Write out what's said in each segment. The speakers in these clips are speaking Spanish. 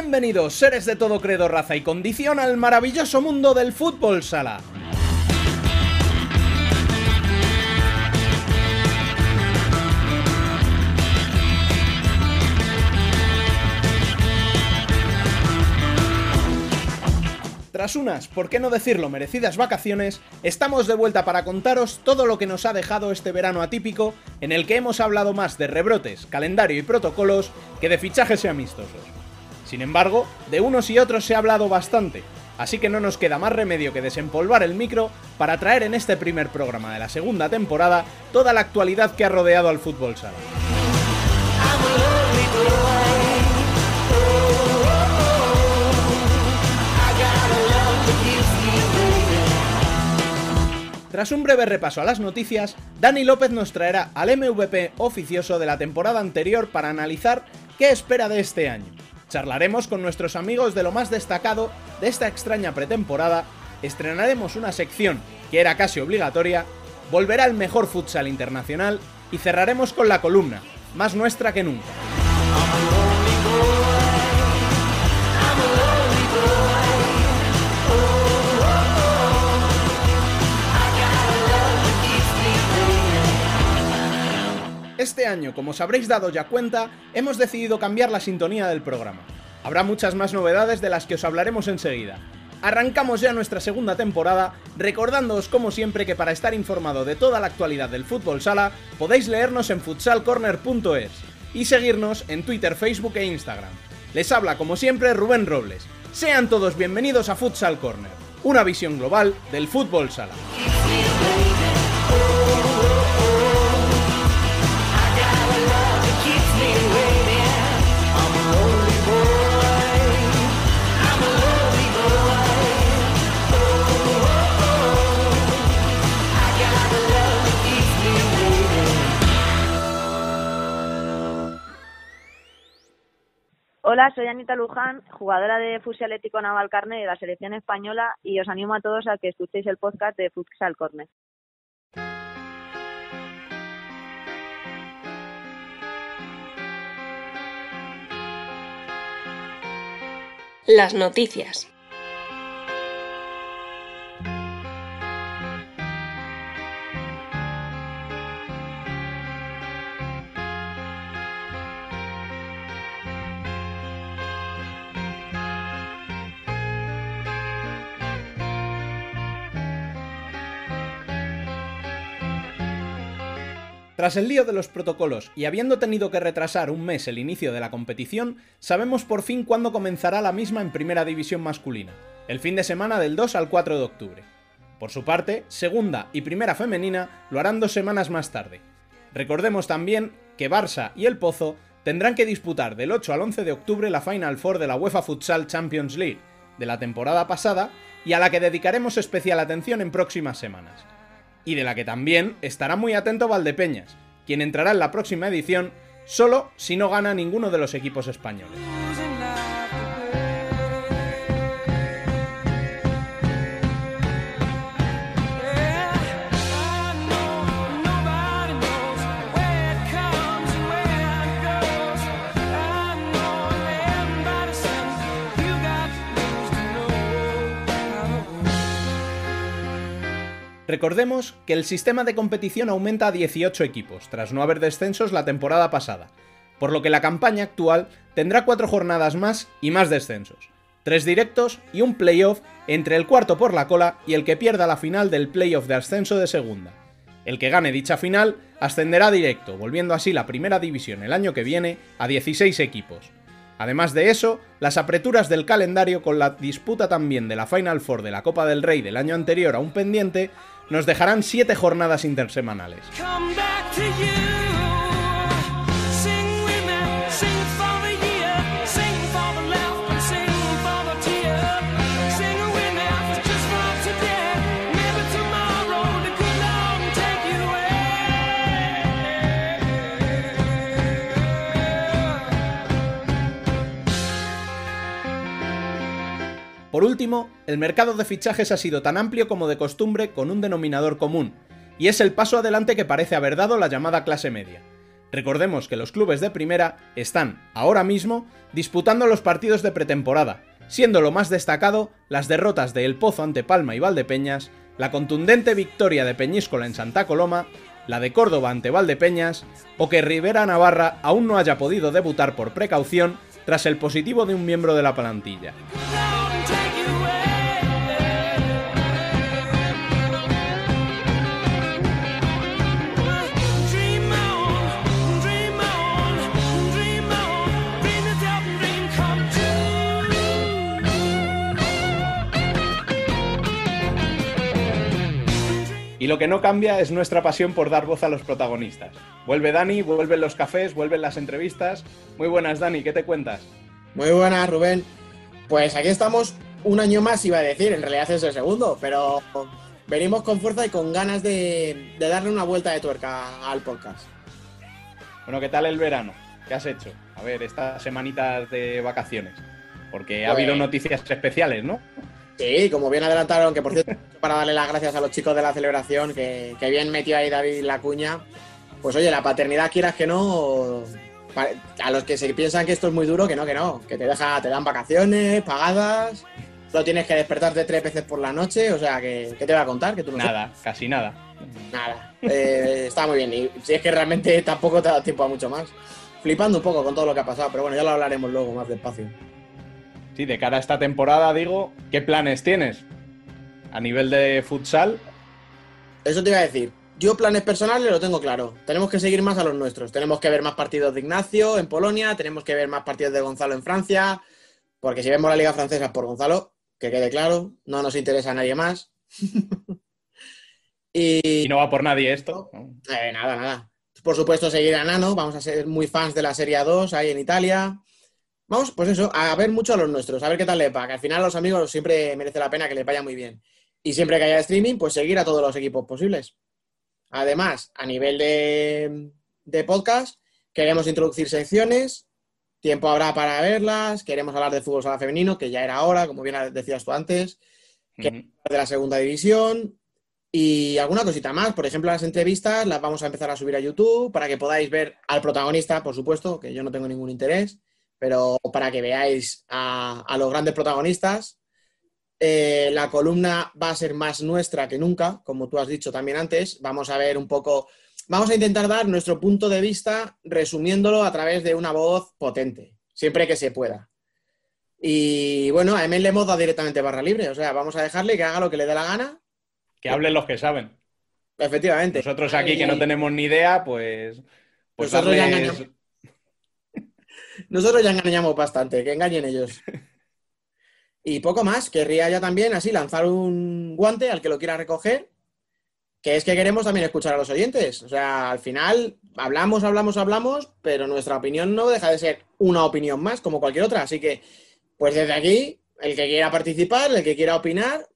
Bienvenidos, seres de todo credo, raza y condición, al maravilloso mundo del fútbol sala. Tras unas, por qué no decirlo, merecidas vacaciones, estamos de vuelta para contaros todo lo que nos ha dejado este verano atípico, en el que hemos hablado más de rebrotes, calendario y protocolos que de fichajes y amistosos. Sin embargo, de unos y otros se ha hablado bastante, así que no nos queda más remedio que desempolvar el micro para traer en este primer programa de la segunda temporada toda la actualidad que ha rodeado al fútbol sala. Tras un breve repaso a las noticias, Dani López nos traerá al MVP oficioso de la temporada anterior para analizar qué espera de este año. Charlaremos con nuestros amigos de lo más destacado de esta extraña pretemporada, estrenaremos una sección que era casi obligatoria, volverá el mejor futsal internacional y cerraremos con la columna, más nuestra que nunca. Este año, como os habréis dado ya cuenta, hemos decidido cambiar la sintonía del programa. Habrá muchas más novedades de las que os hablaremos enseguida. Arrancamos ya nuestra segunda temporada, recordándoos como siempre que para estar informado de toda la actualidad del fútbol sala, podéis leernos en futsalcorner.es y seguirnos en Twitter, Facebook e Instagram. Les habla como siempre Rubén Robles. Sean todos bienvenidos a Futsal Corner, una visión global del fútbol sala. Hola, soy Anita Luján, jugadora de Futsal Atlético Navalcarne de la selección española y os animo a todos a que escuchéis el podcast de Futsal Corner. Las noticias. Tras el lío de los protocolos y habiendo tenido que retrasar un mes el inicio de la competición, sabemos por fin cuándo comenzará la misma en Primera División masculina, el fin de semana del 2 al 4 de octubre. Por su parte, Segunda y Primera Femenina lo harán dos semanas más tarde. Recordemos también que Barça y El Pozo tendrán que disputar del 8 al 11 de octubre la Final Four de la UEFA Futsal Champions League de la temporada pasada y a la que dedicaremos especial atención en próximas semanas y de la que también estará muy atento Valdepeñas, quien entrará en la próxima edición solo si no gana ninguno de los equipos españoles. Recordemos que el sistema de competición aumenta a 18 equipos, tras no haber descensos la temporada pasada, por lo que la campaña actual tendrá 4 jornadas más y más descensos, 3 directos y un playoff entre el cuarto por la cola y el que pierda la final del playoff de ascenso de segunda. El que gane dicha final ascenderá directo, volviendo así la primera división el año que viene a 16 equipos. Además de eso, las apreturas del calendario con la disputa también de la Final Four de la Copa del Rey del año anterior a un pendiente nos dejarán 7 jornadas intersemanales. Por último, el mercado de fichajes ha sido tan amplio como de costumbre con un denominador común, y es el paso adelante que parece haber dado la llamada clase media. Recordemos que los clubes de primera están, ahora mismo, disputando los partidos de pretemporada, siendo lo más destacado las derrotas de El Pozo ante Palma y Valdepeñas, la contundente victoria de Peñíscola en Santa Coloma, la de Córdoba ante Valdepeñas, o que Rivera Navarra aún no haya podido debutar por precaución tras el positivo de un miembro de la plantilla. Y lo que no cambia es nuestra pasión por dar voz a los protagonistas. Vuelve Dani, vuelven los cafés, vuelven las entrevistas. Muy buenas, Dani, ¿qué te cuentas? Muy buenas, Rubén. Pues aquí estamos un año más, iba a decir, en realidad es el segundo, pero venimos con fuerza y con ganas de, darle una vuelta de tuerca al podcast. Bueno, ¿qué tal el verano? ¿Qué has hecho? A ver, estas semanitas de vacaciones. Porque ha habido pues noticias especiales, ¿no? Sí, como bien adelantaron, que por cierto, para darle las gracias a los chicos de la celebración, que, bien metió ahí David la cuña. Pues oye, la paternidad quieras que no, a los que se piensan que esto es muy duro, que no, que no, que te deja, te dan vacaciones pagadas, no tienes que despertarte tres veces por la noche, o sea, que ¿qué te va a contar? Que tú nada, casi nada. Nada, eh, está muy bien, y si es que realmente tampoco te da tiempo a mucho más. Flipando un poco con todo lo que ha pasado, pero bueno, ya lo hablaremos luego más despacio. Sí, de cara a esta temporada, digo, ¿qué planes tienes? A nivel de futsal. Eso te iba a decir. Yo planes personales lo tengo claro. Tenemos que seguir más a los nuestros. Tenemos que ver más partidos de Ignacio en Polonia, tenemos que ver más partidos de Gonzalo en Francia, porque si vemos la liga francesa por Gonzalo, que quede claro, no nos interesa a nadie más. y... no va por nadie esto. Eh, nada, nada. Por supuesto, seguir a Nano. Vamos a ser muy fans de la Serie 2 ahí en Italia. Vamos, pues eso, a ver mucho a los nuestros, a ver qué tal le va, que al final a los amigos siempre merece la pena que les vaya muy bien. Y siempre que haya streaming, pues seguir a todos los equipos posibles. Además, a nivel de, podcast, queremos introducir secciones, tiempo habrá para verlas, queremos hablar de fútbol sala femenino, que ya era hora, como bien decías tú antes, de la segunda división y alguna cosita más. Por ejemplo, las entrevistas las vamos a empezar a subir a YouTube para que podáis ver al protagonista, por supuesto, que yo no tengo ningún interés pero para que veáis a, los grandes protagonistas. Eh, la columna va a ser más nuestra que nunca, como tú has dicho también antes. Vamos a ver un poco, vamos a intentar dar nuestro punto de vista resumiéndolo a través de una voz potente, siempre que se pueda. Y bueno, a Emel le hemos dado directamente barra libre, o sea, vamos a dejarle que haga lo que le dé la gana. Que hablen los que saben. Efectivamente. Nosotros aquí que no tenemos ni idea, pues, pues Nosotros ya nosotros ya engañamos bastante, que engañen ellos. Y poco más, querría ya también así lanzar un guante al que lo quiera recoger, que es que queremos también escuchar a los oyentes. O sea, al final hablamos, hablamos, hablamos, pero nuestra opinión no deja de ser una opinión más, como cualquier otra. Así que, pues desde aquí, el que quiera participar, el que quiera opinar,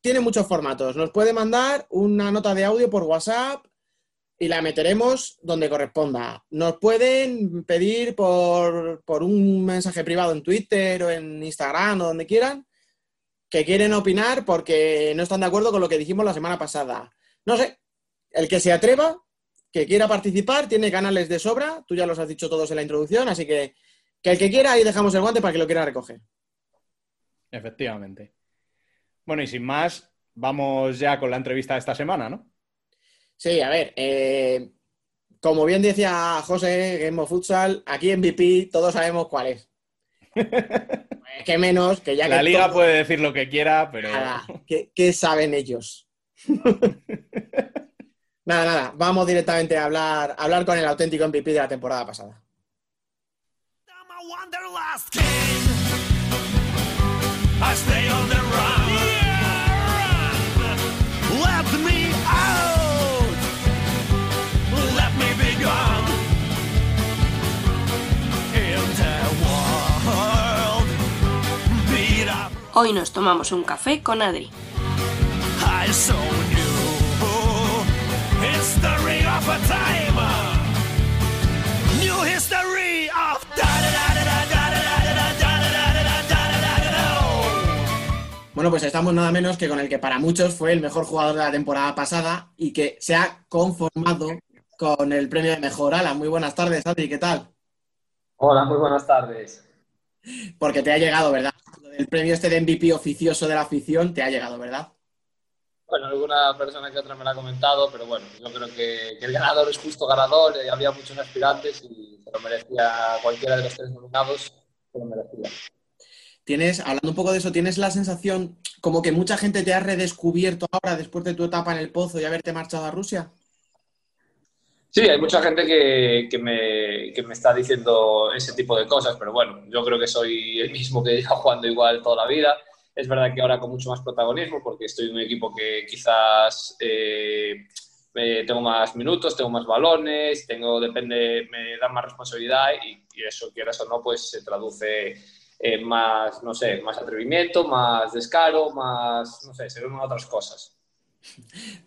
tiene muchos formatos. Nos puede mandar una nota de audio por WhatsApp, y la meteremos donde corresponda. Nos pueden pedir por, un mensaje privado en Twitter o en Instagram o donde quieran que quieren opinar porque no están de acuerdo con lo que dijimos la semana pasada. No sé, el que se atreva, que quiera participar, tiene canales de sobra, tú ya los has dicho todos en la introducción, así que que el que quiera, ahí dejamos el guante para que lo quiera recoger. Efectivamente. Bueno, y sin más, vamos ya con la entrevista de esta semana, ¿no? Sí, a ver, eh, como bien decía José Game of Futsal, aquí en VP todos sabemos cuál es. pues que menos que ya La liga puede decir lo que quiera, pero. Nada, ¿qué, saben ellos? nada, nada, vamos directamente a hablar, a hablar con el auténtico MVP de la temporada pasada. Hoy nos tomamos un café con Adri. Bueno, pues estamos nada menos que con el que para muchos fue el mejor jugador de la temporada pasada y que se ha conformado con el premio de mejor ala. Muy buenas tardes, Adri, ¿qué tal? Hola, muy buenas tardes. Porque te ha llegado, ¿verdad? El premio este de MVP oficioso de la afición te ha llegado, ¿verdad? Bueno, alguna persona que otra me lo ha comentado, pero bueno, yo creo que, el ganador es justo ganador, y había muchos aspirantes y se lo merecía cualquiera de los tres nominados, se lo merecía. Tienes, hablando un poco de eso, ¿tienes la sensación como que mucha gente te ha redescubierto ahora después de tu etapa en el pozo y haberte marchado a Rusia? Sí, hay mucha gente que, que, me, que, me, está diciendo ese tipo de cosas, pero bueno, yo creo que soy el mismo que lleva jugando igual toda la vida. Es verdad que ahora con mucho más protagonismo, porque estoy en un equipo que quizás eh, tengo más minutos, tengo más balones, tengo, depende, me dan más responsabilidad y, eso, quieras o no, pues se traduce en más, no sé, más atrevimiento, más descaro, más, no sé, se ven otras cosas.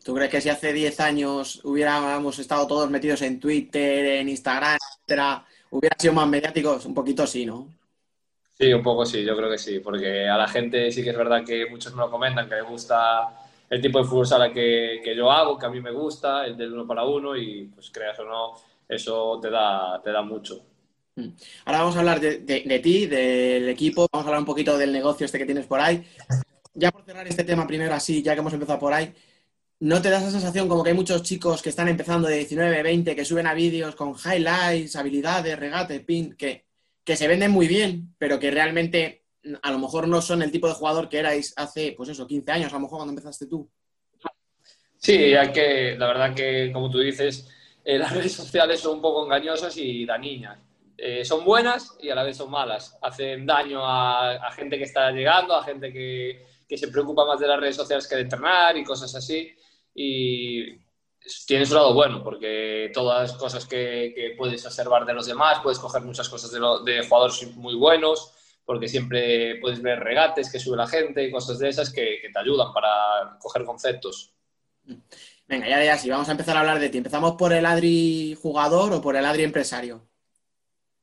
¿Tú crees que si hace 10 años hubiéramos estado todos metidos en Twitter, en Instagram, etcétera, hubiera sido más mediáticos? Un poquito sí, ¿no? Sí, un poco sí, yo creo que sí, porque a la gente sí que es verdad que muchos me lo comentan, que les gusta el tipo de fútbol sala que, que yo hago, que a mí me gusta, el del uno para uno, y pues creas o no, eso te da, te da mucho. Mm. Ahora vamos a hablar de, de, ti, del equipo, vamos a hablar un poquito del negocio este que tienes por ahí ya por cerrar este tema primero así, ya que hemos empezado por ahí, ¿no te da esa sensación como que hay muchos chicos que están empezando de 19, 20, que suben a vídeos con highlights, habilidades, regate, pin, que, que se venden muy bien, pero que realmente a lo mejor no son el tipo de jugador que erais hace, pues eso, 15 años, a lo mejor cuando empezaste tú? Sí, hay que, la verdad que, como tú dices, eh, las redes sociales son un poco engañosas y dañinas. Eh, son buenas y a la vez son malas. Hacen daño a gente que está llegando, a gente que, que se preocupa más de las redes sociales que de entrenar y cosas así. Y tiene su lado bueno, porque todas las cosas que, puedes observar de los demás, puedes coger muchas cosas de, de, jugadores muy buenos, porque siempre puedes ver regates que sube la gente y cosas de esas que, te ayudan para coger conceptos. Venga, ya, ya, sí, vamos a empezar a hablar de ti. ¿Empezamos por el Adri jugador o por el Adri empresario?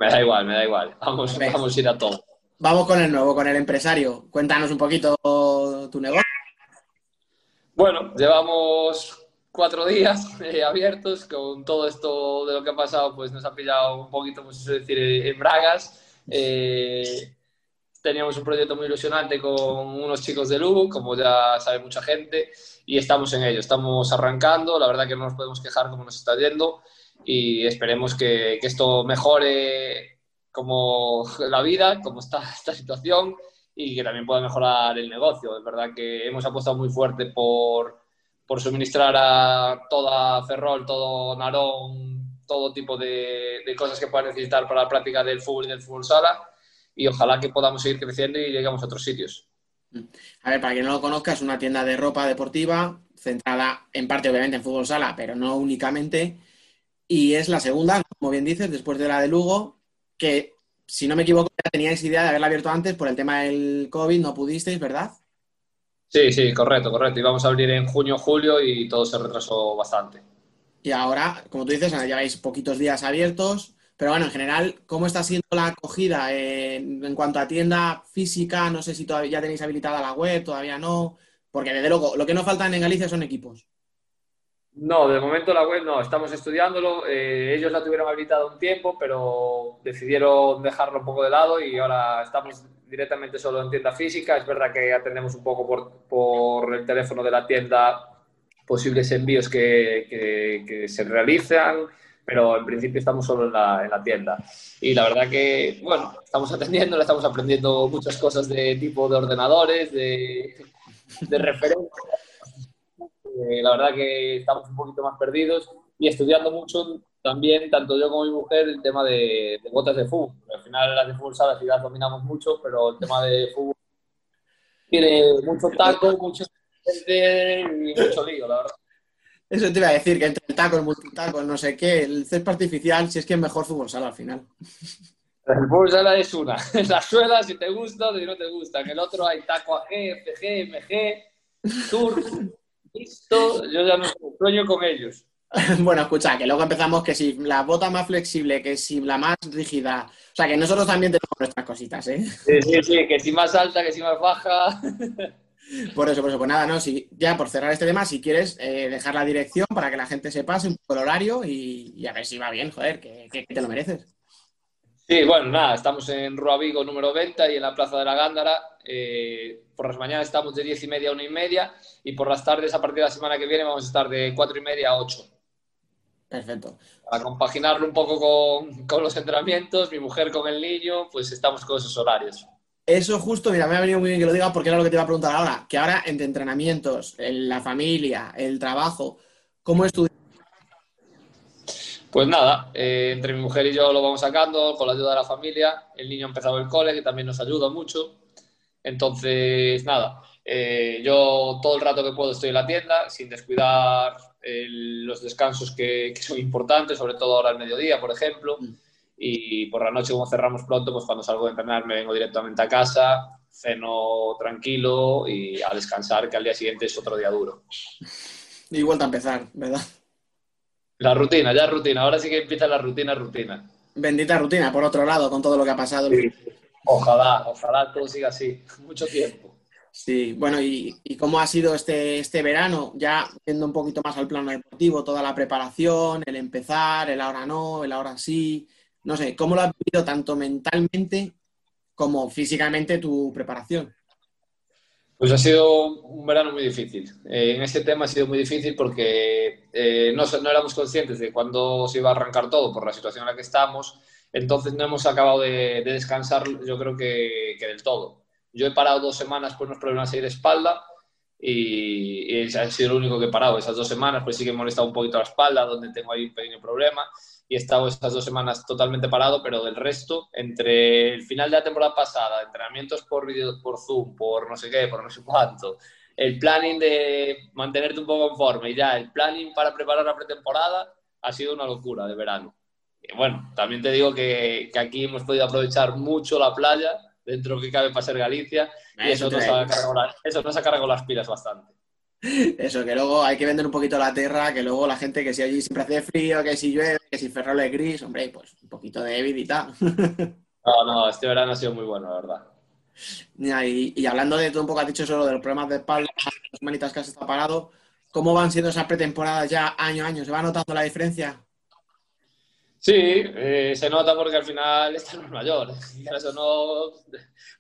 Me da igual, me da igual. Vamos, vamos a ir a todo. Vamos con el nuevo, con el empresario. Cuéntanos un poquito tu negocio. Bueno, llevamos cuatro días eh, abiertos con todo esto de lo que ha pasado, pues nos ha pillado un poquito, pues eso decir, en bragas. Eh, teníamos un proyecto muy ilusionante con unos chicos de Lugo, como ya sabe mucha gente, y estamos en ello, estamos arrancando, la verdad que no nos podemos quejar como nos está yendo y esperemos que esto mejore como la vida, como está esta situación y que también pueda mejorar el negocio. Es verdad que hemos apostado muy fuerte por, por suministrar a toda Ferrol, todo Narón, todo tipo de, de, cosas que puedan necesitar para la práctica del fútbol y del fútbol sala y ojalá que podamos seguir creciendo y lleguemos a otros sitios. A ver, para quien no lo conozca, es una tienda de ropa deportiva centrada en parte obviamente en fútbol sala, pero no únicamente. Y es la segunda, como bien dices, después de la de Lugo, que, si no me equivoco, ya teníais idea de haberla abierto antes por el tema del COVID, no pudisteis, ¿verdad? Sí, sí, correcto, correcto. Íbamos a abrir en junio, julio y todo se retrasó bastante. Y ahora, como tú dices, lleváis poquitos días abiertos, pero bueno, en general, ¿cómo está siendo la acogida en, cuanto a tienda física? No sé si todavía ya tenéis habilitada la web, todavía no, porque desde luego lo que no faltan en Galicia son equipos. No, de momento la web no, estamos estudiándolo. Eh, ellos la tuvieron habilitada un tiempo, pero decidieron dejarlo un poco de lado y ahora estamos directamente solo en tienda física. Es verdad que atendemos un poco por, por el teléfono de la tienda posibles envíos que, que, se realizan, pero en principio estamos solo en la, en la, tienda. Y la verdad que, bueno, estamos atendiendo, estamos aprendiendo muchas cosas de tipo de ordenadores, de, de referencias eh, la verdad que estamos un poquito más perdidos y estudiando mucho también, tanto yo como mi mujer, el tema de, botas de fútbol. Al final las de fútbol sala sí las dominamos mucho, pero el tema de fútbol tiene mucho taco, mucho y mucho lío, la verdad. Eso te iba a decir, que entre el taco, el multitaco, no sé qué, el césped artificial, si es que es mejor fútbol sala al final. El fútbol sala es una. La suela, si te gusta, si no te gusta. En el otro hay taco AG, FG, MG, Tour. Listo, yo ya no sueño con ellos. Bueno, escucha, que luego empezamos que si la bota más flexible, que si la más rígida. O sea, que nosotros también tenemos nuestras cositas, ¿eh? Sí, sí, sí, que si más alta, que si más baja. Por eso, por eso, pues nada, no, si, ya por cerrar este tema, si quieres eh, dejar la dirección para que la gente se pase un poco el horario y, a ver si va bien, joder, que, te lo mereces. Sí, bueno, nada, estamos en Rua Vigo número 20 y en la Plaza de la Gándara. Eh, por las mañanas estamos de 10 y media a 1 y media y por las tardes, a partir de la semana que viene, vamos a estar de 4 y media a 8. Perfecto. Para compaginarlo un poco con, con los entrenamientos, mi mujer con el niño, pues estamos con esos horarios. Eso justo, mira, me ha venido muy bien que lo diga porque era lo que te iba a preguntar ahora, que ahora entre entrenamientos, la familia, el trabajo, ¿cómo estudias? Pues nada, eh, entre mi mujer y yo lo vamos sacando con la ayuda de la familia. El niño ha empezado el cole, que también nos ayuda mucho. Entonces, nada, eh, yo todo el rato que puedo estoy en la tienda, sin descuidar los descansos que, que, son importantes, sobre todo ahora al mediodía, por ejemplo. Mm y por la noche como cerramos pronto, pues cuando salgo de entrenar me vengo directamente a casa, ceno tranquilo y a descansar, que al día siguiente es otro día duro. Y vuelta a empezar, ¿verdad? La rutina, ya rutina, ahora sí que empieza la rutina, rutina. Bendita rutina, por otro lado, con todo lo que ha pasado. Ojalá, ojalá todo siga así, mucho tiempo. Sí, bueno, ¿y, ¿y, cómo ha sido este, este verano? Ya yendo un poquito más al plano deportivo, toda la preparación, el empezar, el ahora no, el ahora sí, no sé, ¿cómo lo has vivido tanto mentalmente como físicamente tu preparación? Pues ha sido un verano muy difícil. Eh, en este tema ha sido muy difícil porque eh, no, éramos conscientes de cuándo se iba a arrancar todo por la situación en la que estamos. Entonces no hemos acabado de, descansar, yo creo que, que, del todo. Yo he parado dos semanas por unos problemas ahí de espalda y, y ha sido lo único que he parado. Esas dos semanas pues sí que he molestado un poquito la espalda, donde tengo ahí un pequeño problema y he estado estas dos semanas totalmente parado, pero del resto, entre el final de la temporada pasada, entrenamientos por vídeo, por Zoom, por no sé qué, por no sé cuánto, el planning de mantenerte un poco en forma y ya el planning para preparar la pretemporada ha sido una locura de verano. Y bueno, también te digo que, que aquí hemos podido aprovechar mucho la playa, dentro que cabe para ser Galicia, y eso, nos ha, eso nos ha cargado las pilas bastante. Eso, que luego hay que vender un poquito la tierra, que luego la gente que si allí siempre hace frío, que si llueve, que si Ferrol es gris, hombre, pues un poquito de Evid y tal. No, no, este verano ha sido muy bueno, la verdad. Y, y, hablando de todo un poco, has dicho solo de los problemas de espalda, las manitas que has estado parado, ¿cómo van siendo esas pretemporadas ya año a año? ¿Se va notando la diferencia? Sí, eh, se nota porque al final estamos mayores. Eso no,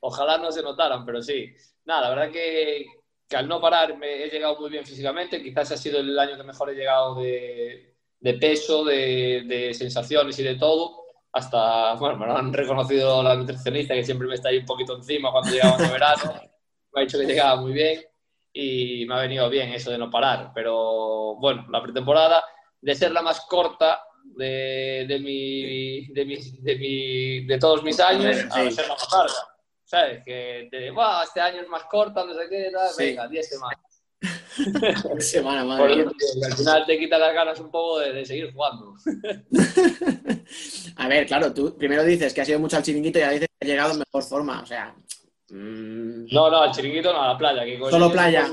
ojalá no se notaran, pero sí. Nada, la verdad que, que al no parar me he llegado muy bien físicamente, quizás ha sido el año que mejor he llegado de, de peso, de, de, sensaciones y de todo, hasta, bueno, me lo han reconocido la nutricionista que siempre me está ahí un poquito encima cuando llegaba el verano, me ha dicho que llegaba muy bien y me ha venido bien eso de no parar, pero bueno, la pretemporada, de ser la más corta de, de, mi, de, mi, de, mi, de todos mis años, a ser más larga. ¿sabes? Que te este año es más corta, no sé qué, tal, venga, 10 semanas. semana, madre al final te quita las ganas un poco de, de seguir jugando. a ver, claro, tú primero dices que ha sido mucho al chiringuito y ya dices que ha llegado en mejor forma, o sea... Mmm... No, no, al chiringuito no, a la playa. Que Solo playa.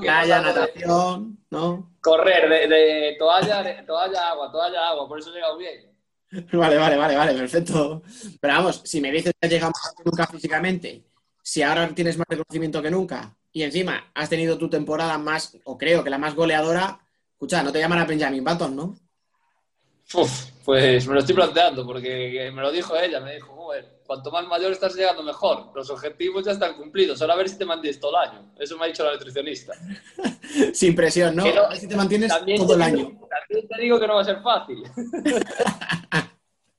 Playa, natación, ¿no? Correr de, de toalla, de, toalla, agua, toalla, agua, por eso he llegado bien. Vale, vale, vale, vale, perfecto. Pero vamos, si me dices que has llegado más que nunca físicamente, si ahora tienes más reconocimiento que nunca y encima has tenido tu temporada más, o creo que la más goleadora, escucha, no te llaman a Benjamin Button, ¿no? Uf, pues me lo estoy planteando porque me lo dijo ella, me dijo, joder, cuanto más mayor estás llegando mejor, los objetivos ya están cumplidos, ahora a ver si te mantienes todo el año. Eso me ha dicho la nutricionista. Sin presión, ¿no? a ver si te mantienes todo el año. También te digo que no va a ser fácil.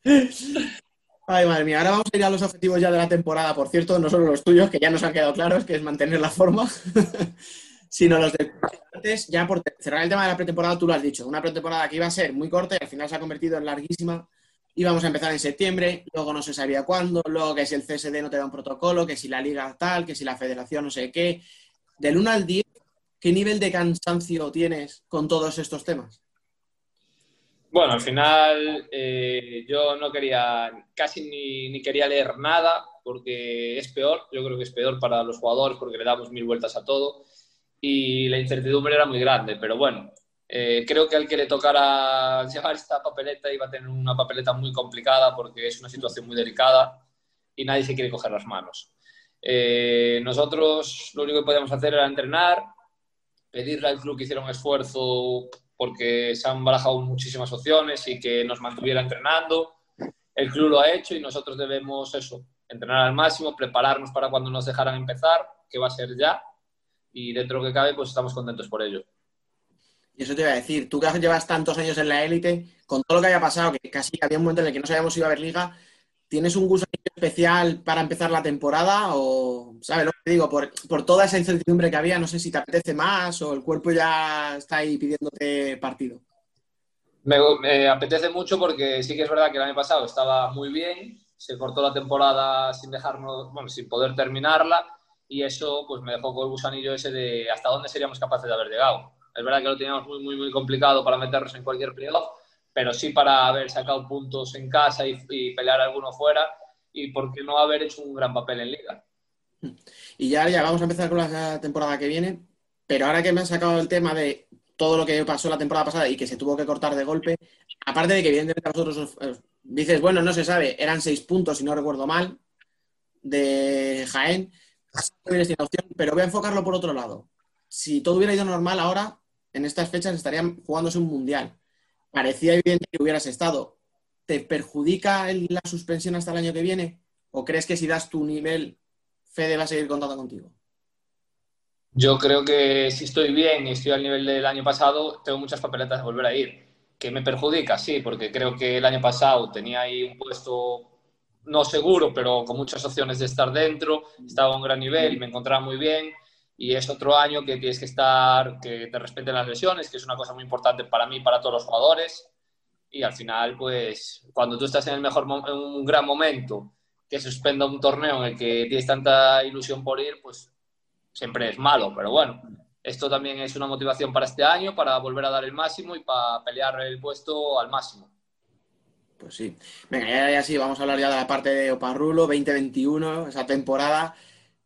Ay, madre mía, ahora vamos a ir a los objetivos ya de la temporada, por cierto, no solo los tuyos, que ya nos han quedado claros, que es mantener la forma, sino los de antes, ya por cerrar el tema de la pretemporada, tú lo has dicho, una pretemporada que iba a ser muy corta y al final se ha convertido en larguísima. Íbamos a empezar en septiembre, luego no se sabía cuándo, luego que si el CSD no te da un protocolo, que si la liga tal, que si la federación no sé qué. Del 1 al 10, ¿qué nivel de cansancio tienes con todos estos temas? Bueno, al final eh, yo no quería, casi ni, ni, quería leer nada porque es peor, yo creo que es peor para los jugadores porque le damos mil vueltas a todo y la incertidumbre era muy grande, pero bueno, eh, creo que al que le tocara llevar esta papeleta iba a tener una papeleta muy complicada porque es una situación muy delicada y nadie se quiere coger las manos. Eh, nosotros lo único que podíamos hacer era entrenar, pedirle al club que hiciera un esfuerzo porque se han barajado muchísimas opciones y que nos mantuviera entrenando. El club lo ha hecho y nosotros debemos eso, entrenar al máximo, prepararnos para cuando nos dejaran empezar, que va a ser ya, y dentro de lo que cabe, pues estamos contentos por ello. Y eso te iba a decir, tú que llevas tantos años en la élite, con todo lo que haya pasado, que casi había un momento en el que no sabíamos si iba a haber liga, ¿tienes un gusto especial para empezar la temporada? O, ¿sabes lo que digo? Por, por, toda esa incertidumbre que había, no sé si te apetece más o el cuerpo ya está ahí pidiéndote partido. Me, me apetece mucho porque sí que es verdad que el año pasado estaba muy bien, se cortó la temporada sin dejarnos, bueno, sin poder terminarla y eso pues me dejó con el gusanillo ese de hasta dónde seríamos capaces de haber llegado. Es verdad que lo teníamos muy, muy, muy complicado para meternos en cualquier playoff, pero sí para haber sacado puntos en casa y, pelear alguno fuera y por qué no haber hecho un gran papel en liga. Y ya, ya vamos a empezar con la temporada que viene, pero ahora que me han sacado el tema de todo lo que pasó la temporada pasada y que se tuvo que cortar de golpe, aparte de que evidentemente a vosotros dices, bueno, no se sabe, eran seis puntos, si no recuerdo mal, de Jaén, pero voy a enfocarlo por otro lado. Si todo hubiera ido normal ahora, en estas fechas estarían jugándose un mundial. Parecía evidente que hubieras estado. ¿Te perjudica la suspensión hasta el año que viene? ¿O crees que si das tu nivel, Fede va a seguir contando contigo? Yo creo que si estoy bien y estoy al nivel del año pasado, tengo muchas papeletas de volver a ir. ¿Que me perjudica? Sí, porque creo que el año pasado tenía ahí un puesto no seguro, pero con muchas opciones de estar dentro, estaba a un gran nivel, me encontraba muy bien. Y es otro año que tienes que estar, que te respeten las lesiones, que es una cosa muy importante para mí, para todos los jugadores. Y al final, pues cuando tú estás en el mejor, en un gran momento, que suspenda un torneo en el que tienes tanta ilusión por ir, pues siempre es malo, pero bueno, esto también es una motivación para este año, para volver a dar el máximo y para pelear el puesto al máximo. Pues sí. Venga, ya, sí, vamos a hablar ya de la parte de Oparrulo 2021, esa temporada.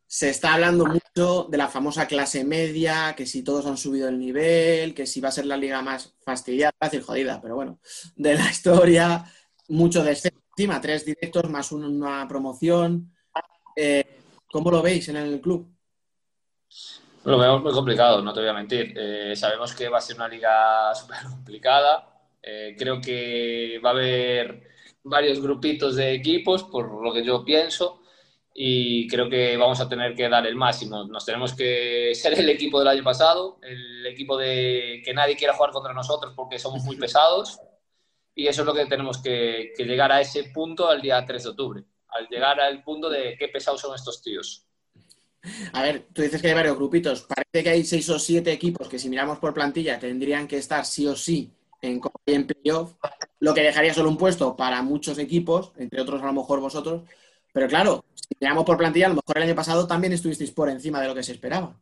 Se está hablando mucho de la famosa clase media, que si todos han subido el nivel, que si va a ser la liga más fastidiada, fácil jodida, pero bueno, de la historia, mucho de encima, tres directos más una promoción. Eh, ¿Cómo lo veis en el club? Lo vemos muy complicado, no te voy a mentir. Eh, sabemos que va a ser una liga súper complicada, eh, creo que va a haber varios grupitos de equipos, por lo que yo pienso, y creo que vamos a tener que dar el máximo. Nos tenemos que ser el equipo del año pasado, el equipo de que nadie quiera jugar contra nosotros porque somos muy pesados, y eso es lo que tenemos que, que llegar a ese punto al día 3 de octubre, al llegar al punto de qué pesados son estos tíos. A ver, tú dices que hay varios grupitos. Parece que hay seis o siete equipos que si miramos por plantilla tendrían que estar sí o sí en playoff, lo que dejaría solo un puesto para muchos equipos, entre otros a lo mejor vosotros. Pero claro, si miramos por plantilla, a lo mejor el año pasado también estuvisteis por encima de lo que se esperaba.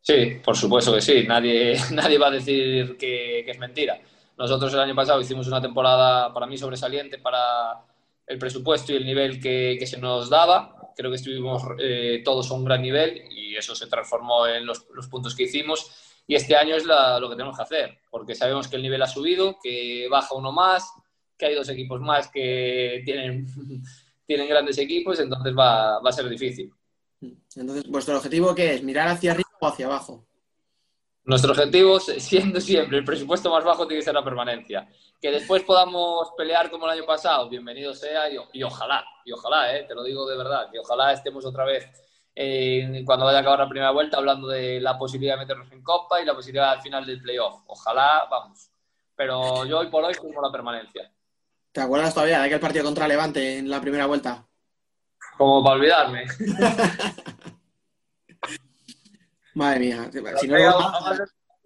Sí, por supuesto que sí. Nadie, nadie va a decir que, es mentira. Nosotros el año pasado hicimos una temporada para mí sobresaliente para el presupuesto y el nivel que, se nos daba. Creo que estuvimos eh, todos a un gran nivel y eso se transformó en los puntos que hicimos y este año es lo que tenemos que hacer, porque sabemos que el nivel ha subido, que baja uno más, que hay dos equipos más que tienen, tienen grandes equipos, entonces va, va a ser difícil. Entonces, ¿vuestro objetivo qué es? ¿Mirar hacia arriba o hacia abajo? Nuestro objetivo, siendo siempre el presupuesto más bajo, tiene que ser la permanencia. Que después podamos pelear como el año pasado, bienvenido sea y, y ojalá, y ojalá, eh, te lo digo de verdad, que ojalá estemos otra vez cuando vaya a acabar la primera vuelta, hablando de la posibilidad de meternos en Copa y la posibilidad al final del playoff. Ojalá, vamos. Pero yo hoy por hoy firmo la permanencia. ¿Te acuerdas todavía de aquel partido contra Levante en la primera vuelta? Como para olvidarme. Madre mía. Si no,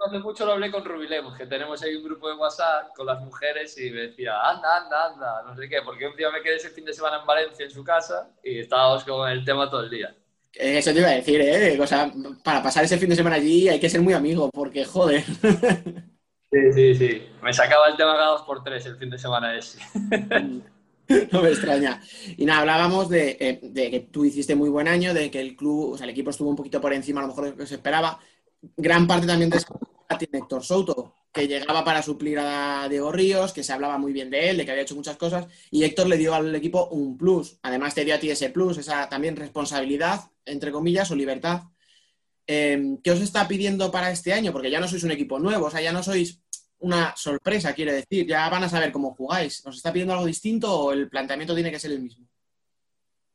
hace mucho lo hablé con Rubilemos, que tenemos ahí un grupo de WhatsApp con las mujeres y me decía, anda, anda, anda, no sé qué, porque un día me quedé ese fin de semana en Valencia en su casa y estábamos con el tema todo el día. Eso te iba a decir, ¿eh? O sea, para pasar ese fin de semana allí hay que ser muy amigo, porque joder. Sí, sí, sí. Me sacaba el tema cada dos por tres el fin de semana ese. No me extraña. Y nada, hablábamos de, eh, de, que tú hiciste muy buen año, de que el club, o sea, el equipo estuvo un poquito por encima a lo mejor de lo que se esperaba. Gran parte también de eso tiene Héctor Souto, que llegaba para suplir a Diego Ríos, que se hablaba muy bien de él, de que había hecho muchas cosas, y Héctor le dio al equipo un plus. Además te dio a ti ese plus, esa también responsabilidad, entre comillas, o libertad. Eh, ¿Qué os está pidiendo para este año? Porque ya no sois un equipo nuevo, o sea, ya no sois una sorpresa, quiere decir, ya van a saber cómo jugáis. ¿Os está pidiendo algo distinto o el planteamiento tiene que ser el mismo?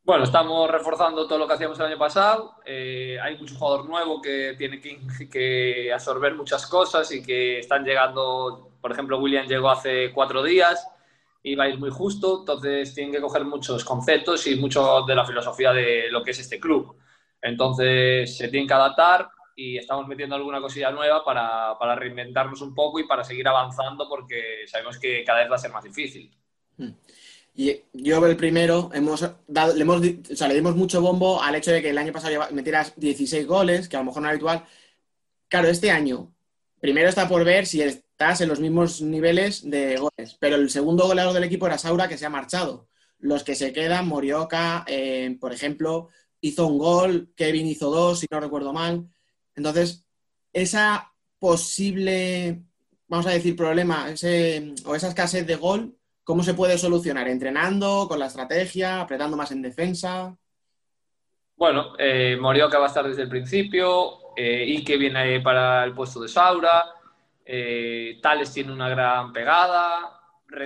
Bueno, estamos reforzando todo lo que hacíamos el año pasado. Eh, hay mucho jugador nuevo que tiene que, que, absorber muchas cosas y que están llegando. Por ejemplo, William llegó hace cuatro días y a ir muy justo. Entonces, tienen que coger muchos conceptos y mucho de la filosofía de lo que es este club. Entonces, se tienen que adaptar y estamos metiendo alguna cosilla nueva para, para reinventarnos un poco y para seguir avanzando porque sabemos que cada vez va a ser más difícil. Hmm. Y yo el primero, hemos dado, le, hemos, o sea, le dimos mucho bombo al hecho de que el año pasado metieras 16 goles, que a lo mejor no es habitual. Claro, este año, primero está por ver si estás en los mismos niveles de goles, pero el segundo goleador del equipo era Saura, que se ha marchado. Los que se quedan, Morioka, eh, por ejemplo, hizo un gol, Kevin hizo dos, si no recuerdo mal. Entonces, esa posible, vamos a decir, problema, ese, o esa escasez de gol, ¿Cómo se puede solucionar? ¿Entrenando, con la estrategia, apretando más en defensa? Bueno, eh, Morioka va a estar desde el principio, eh, Ike viene para el puesto de Saura, eh, Tales tiene una gran pegada,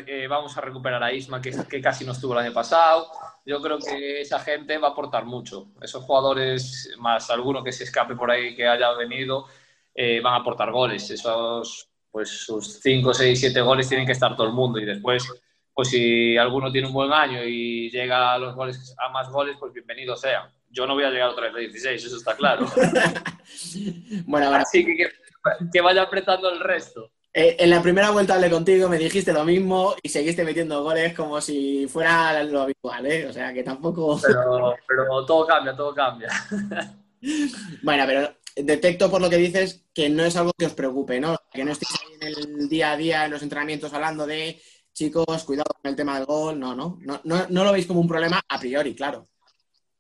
eh, vamos a recuperar a Isma, que, que, casi no estuvo el año pasado. Yo creo que esa gente va a aportar mucho. Esos jugadores, más alguno que se escape por ahí que haya venido, van a aportar goles. Esos, pues sus 5, 6, 7 goles tienen que estar todo el mundo y después pues si alguno tiene un buen año y llega a los goles a más goles, pues bienvenido sea. Yo no voy a llegar otra vez a 16, eso está claro. bueno, ahora... Así que, que, vaya apretando el resto. Eh, en la primera vuelta hablé contigo, me dijiste lo mismo y seguiste metiendo goles como si fuera lo habitual, ¿eh? O sea, que tampoco... Pero, pero todo cambia, todo cambia. bueno, pero detecto por lo que dices que no es algo que os preocupe, ¿no? Que no estéis ahí en el día a día, en los entrenamientos, hablando de chicos, cuidado con el tema del gol, no, no, no, no, lo veis como un problema a priori, claro.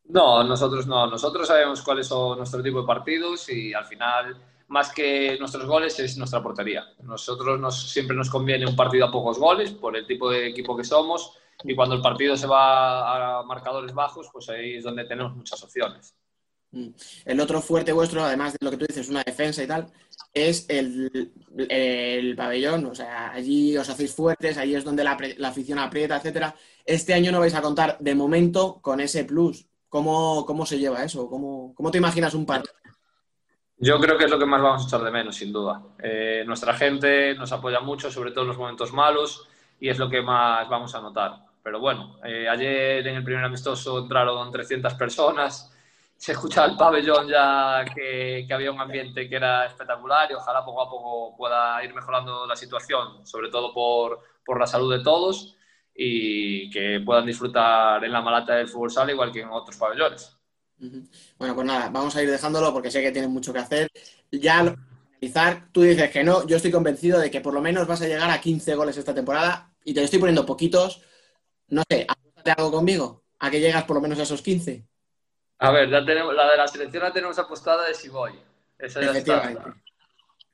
No, nosotros no, nosotros sabemos cuáles son nuestro tipo de partidos y al final, más que nuestros goles, es nuestra portería. Nosotros nos, siempre nos conviene un partido a pocos goles por el tipo de equipo que somos y cuando el partido se va a marcadores bajos, pues ahí es donde tenemos muchas opciones. Mm. El otro fuerte vuestro, además de lo que tú dices, una defensa y tal, es el, el pabellón. O sea, allí os hacéis fuertes, allí es donde la, la, afición aprieta, etcétera. Este año no vais a contar de momento con ese plus. ¿Cómo, cómo se lleva eso? ¿Cómo, ¿Cómo, te imaginas un partido? Yo creo que es lo que más vamos a echar de menos, sin duda. Eh, nuestra gente nos apoya mucho, sobre todo en los momentos malos, y es lo que más vamos a notar. Pero bueno, eh, ayer en el primer amistoso entraron 300 personas se escuchaba el pabellón ya que, que, había un ambiente que era espectacular y ojalá poco a poco pueda ir mejorando la situación, sobre todo por, por la salud de todos y que puedan disfrutar en la malata del fútbol sala igual que en otros pabellones. Bueno, pues nada, vamos a ir dejándolo porque sé que tienen mucho que hacer. Ya finalizar, tú dices que no, yo estoy convencido de que por lo menos vas a llegar a 15 goles esta temporada y te estoy poniendo poquitos. No sé, ¿te algo conmigo? ¿A que llegas por lo menos a esos 15? A ver, ya tenemos, la de la selección la tenemos apostada de si voy. Esa ya está.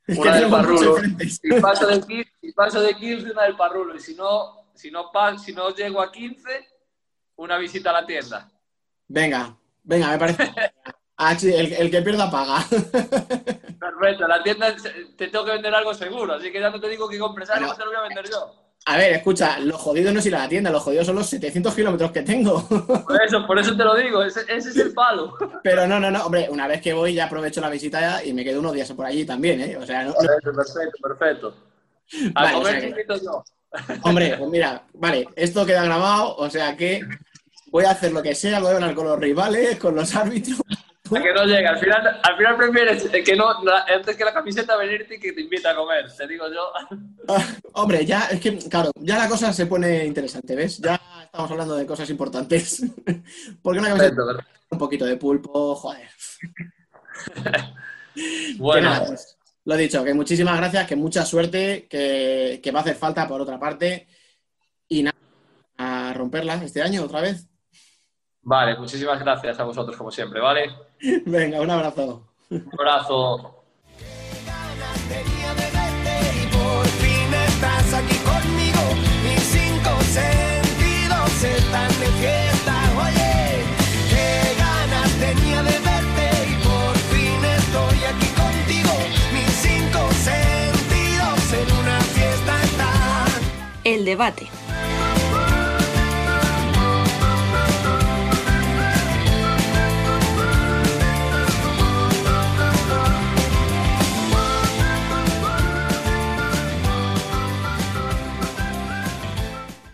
Una del Parrulo. Si paso de 15, si paso de 15 una del Parrulo. Y si no, si no, si no llego a 15, una visita a la tienda. Venga, venga, me parece. Ah, sí, el, el, que pierda paga. Perfecto, la tienda te tengo que vender algo seguro, así que ya no te digo que compres algo, te lo voy a vender yo. A ver, escucha, lo jodido no es ir a la tienda, lo jodido son los 700 kilómetros que tengo. Por eso, por eso te lo digo, ese, es el palo. Pero no, no, no, hombre, una vez que voy ya aprovecho la visita y me quedo unos días por allí también, ¿eh? O sea, no, perfecto, perfecto, perfecto. A vale, comer o sea yo. Hombre, pues mira, vale, esto queda grabado, o sea que voy a hacer lo que sea, voy a hablar con los rivales, con los árbitros, a que no llegue. Al final, al final prefieres que no, antes que la camiseta venirte y que te invita a comer, te digo yo. Ah, hombre, ya, es que, claro, ya la cosa se pone interesante, ¿ves? Ya estamos hablando de cosas importantes. Porque una camiseta, un poquito de pulpo, joder. bueno. Pues, lo dicho, que muchísimas gracias, que mucha suerte, que, que va a hacer falta por otra parte. Y nada, a romperla este año otra vez. Vale, muchísimas gracias a vosotros como siempre, ¿vale? Venga, un abrazo. Un abrazo. aquí conmigo, mis cinco sentidos están de fiesta, oye, qué ganas tenía de verte y por fin estoy aquí contigo, mis cinco sentidos en una fiesta están. El debate.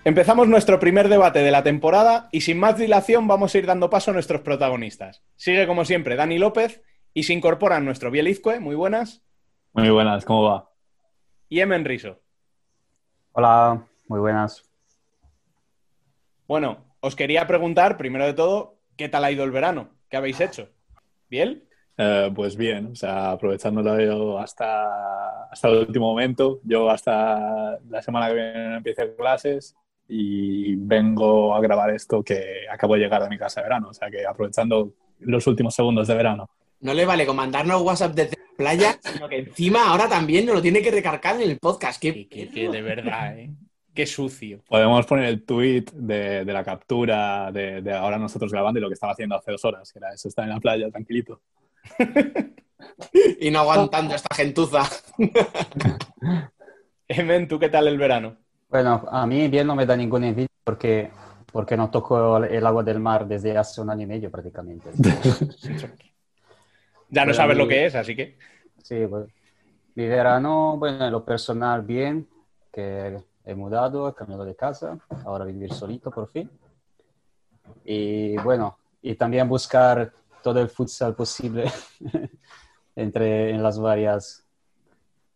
Empezamos nuestro primer debate de la temporada y sin más dilación vamos a ir dando paso a nuestros protagonistas. Sigue como siempre Dani López y se incorpora nuestro Bielizque, muy buenas. Muy buenas, ¿cómo va? Y Emen Riso. Hola, muy buenas. Bueno, os quería preguntar, primero de todo, ¿qué tal ha ido el verano? ¿Qué habéis hecho? ¿Bien? Eh, pues bien, o sea, aprovechándolo hasta, hasta el último momento. Yo hasta la semana que viene empiezo clases y vengo a grabar esto que acabo de llegar a mi casa de verano, o sea que aprovechando los últimos segundos de verano. No le vale con mandarnos WhatsApp desde la playa, sino que encima ahora también nos lo tiene que recargar en el podcast. Qué, Que, que de verdad, ¿eh? Qué sucio. Podemos poner el tweet de, de la captura de, de ahora nosotros grabando y lo que estaba haciendo hace dos horas, que era eso, estar en la playa tranquilito. y no aguantando esta gentuza. Emen, ¿tú qué tal el verano? Bueno, a mí bien no me da ninguna envidia porque, porque no toco el agua del mar desde hace un año y medio prácticamente. Ya no sabes lo que es, así que. Sí, pues, mi verano, bueno, en lo personal bien, que he mudado, he cambiado de casa, ahora vivir solito por fin. Y bueno, y también buscar todo el futsal posible entre en las varias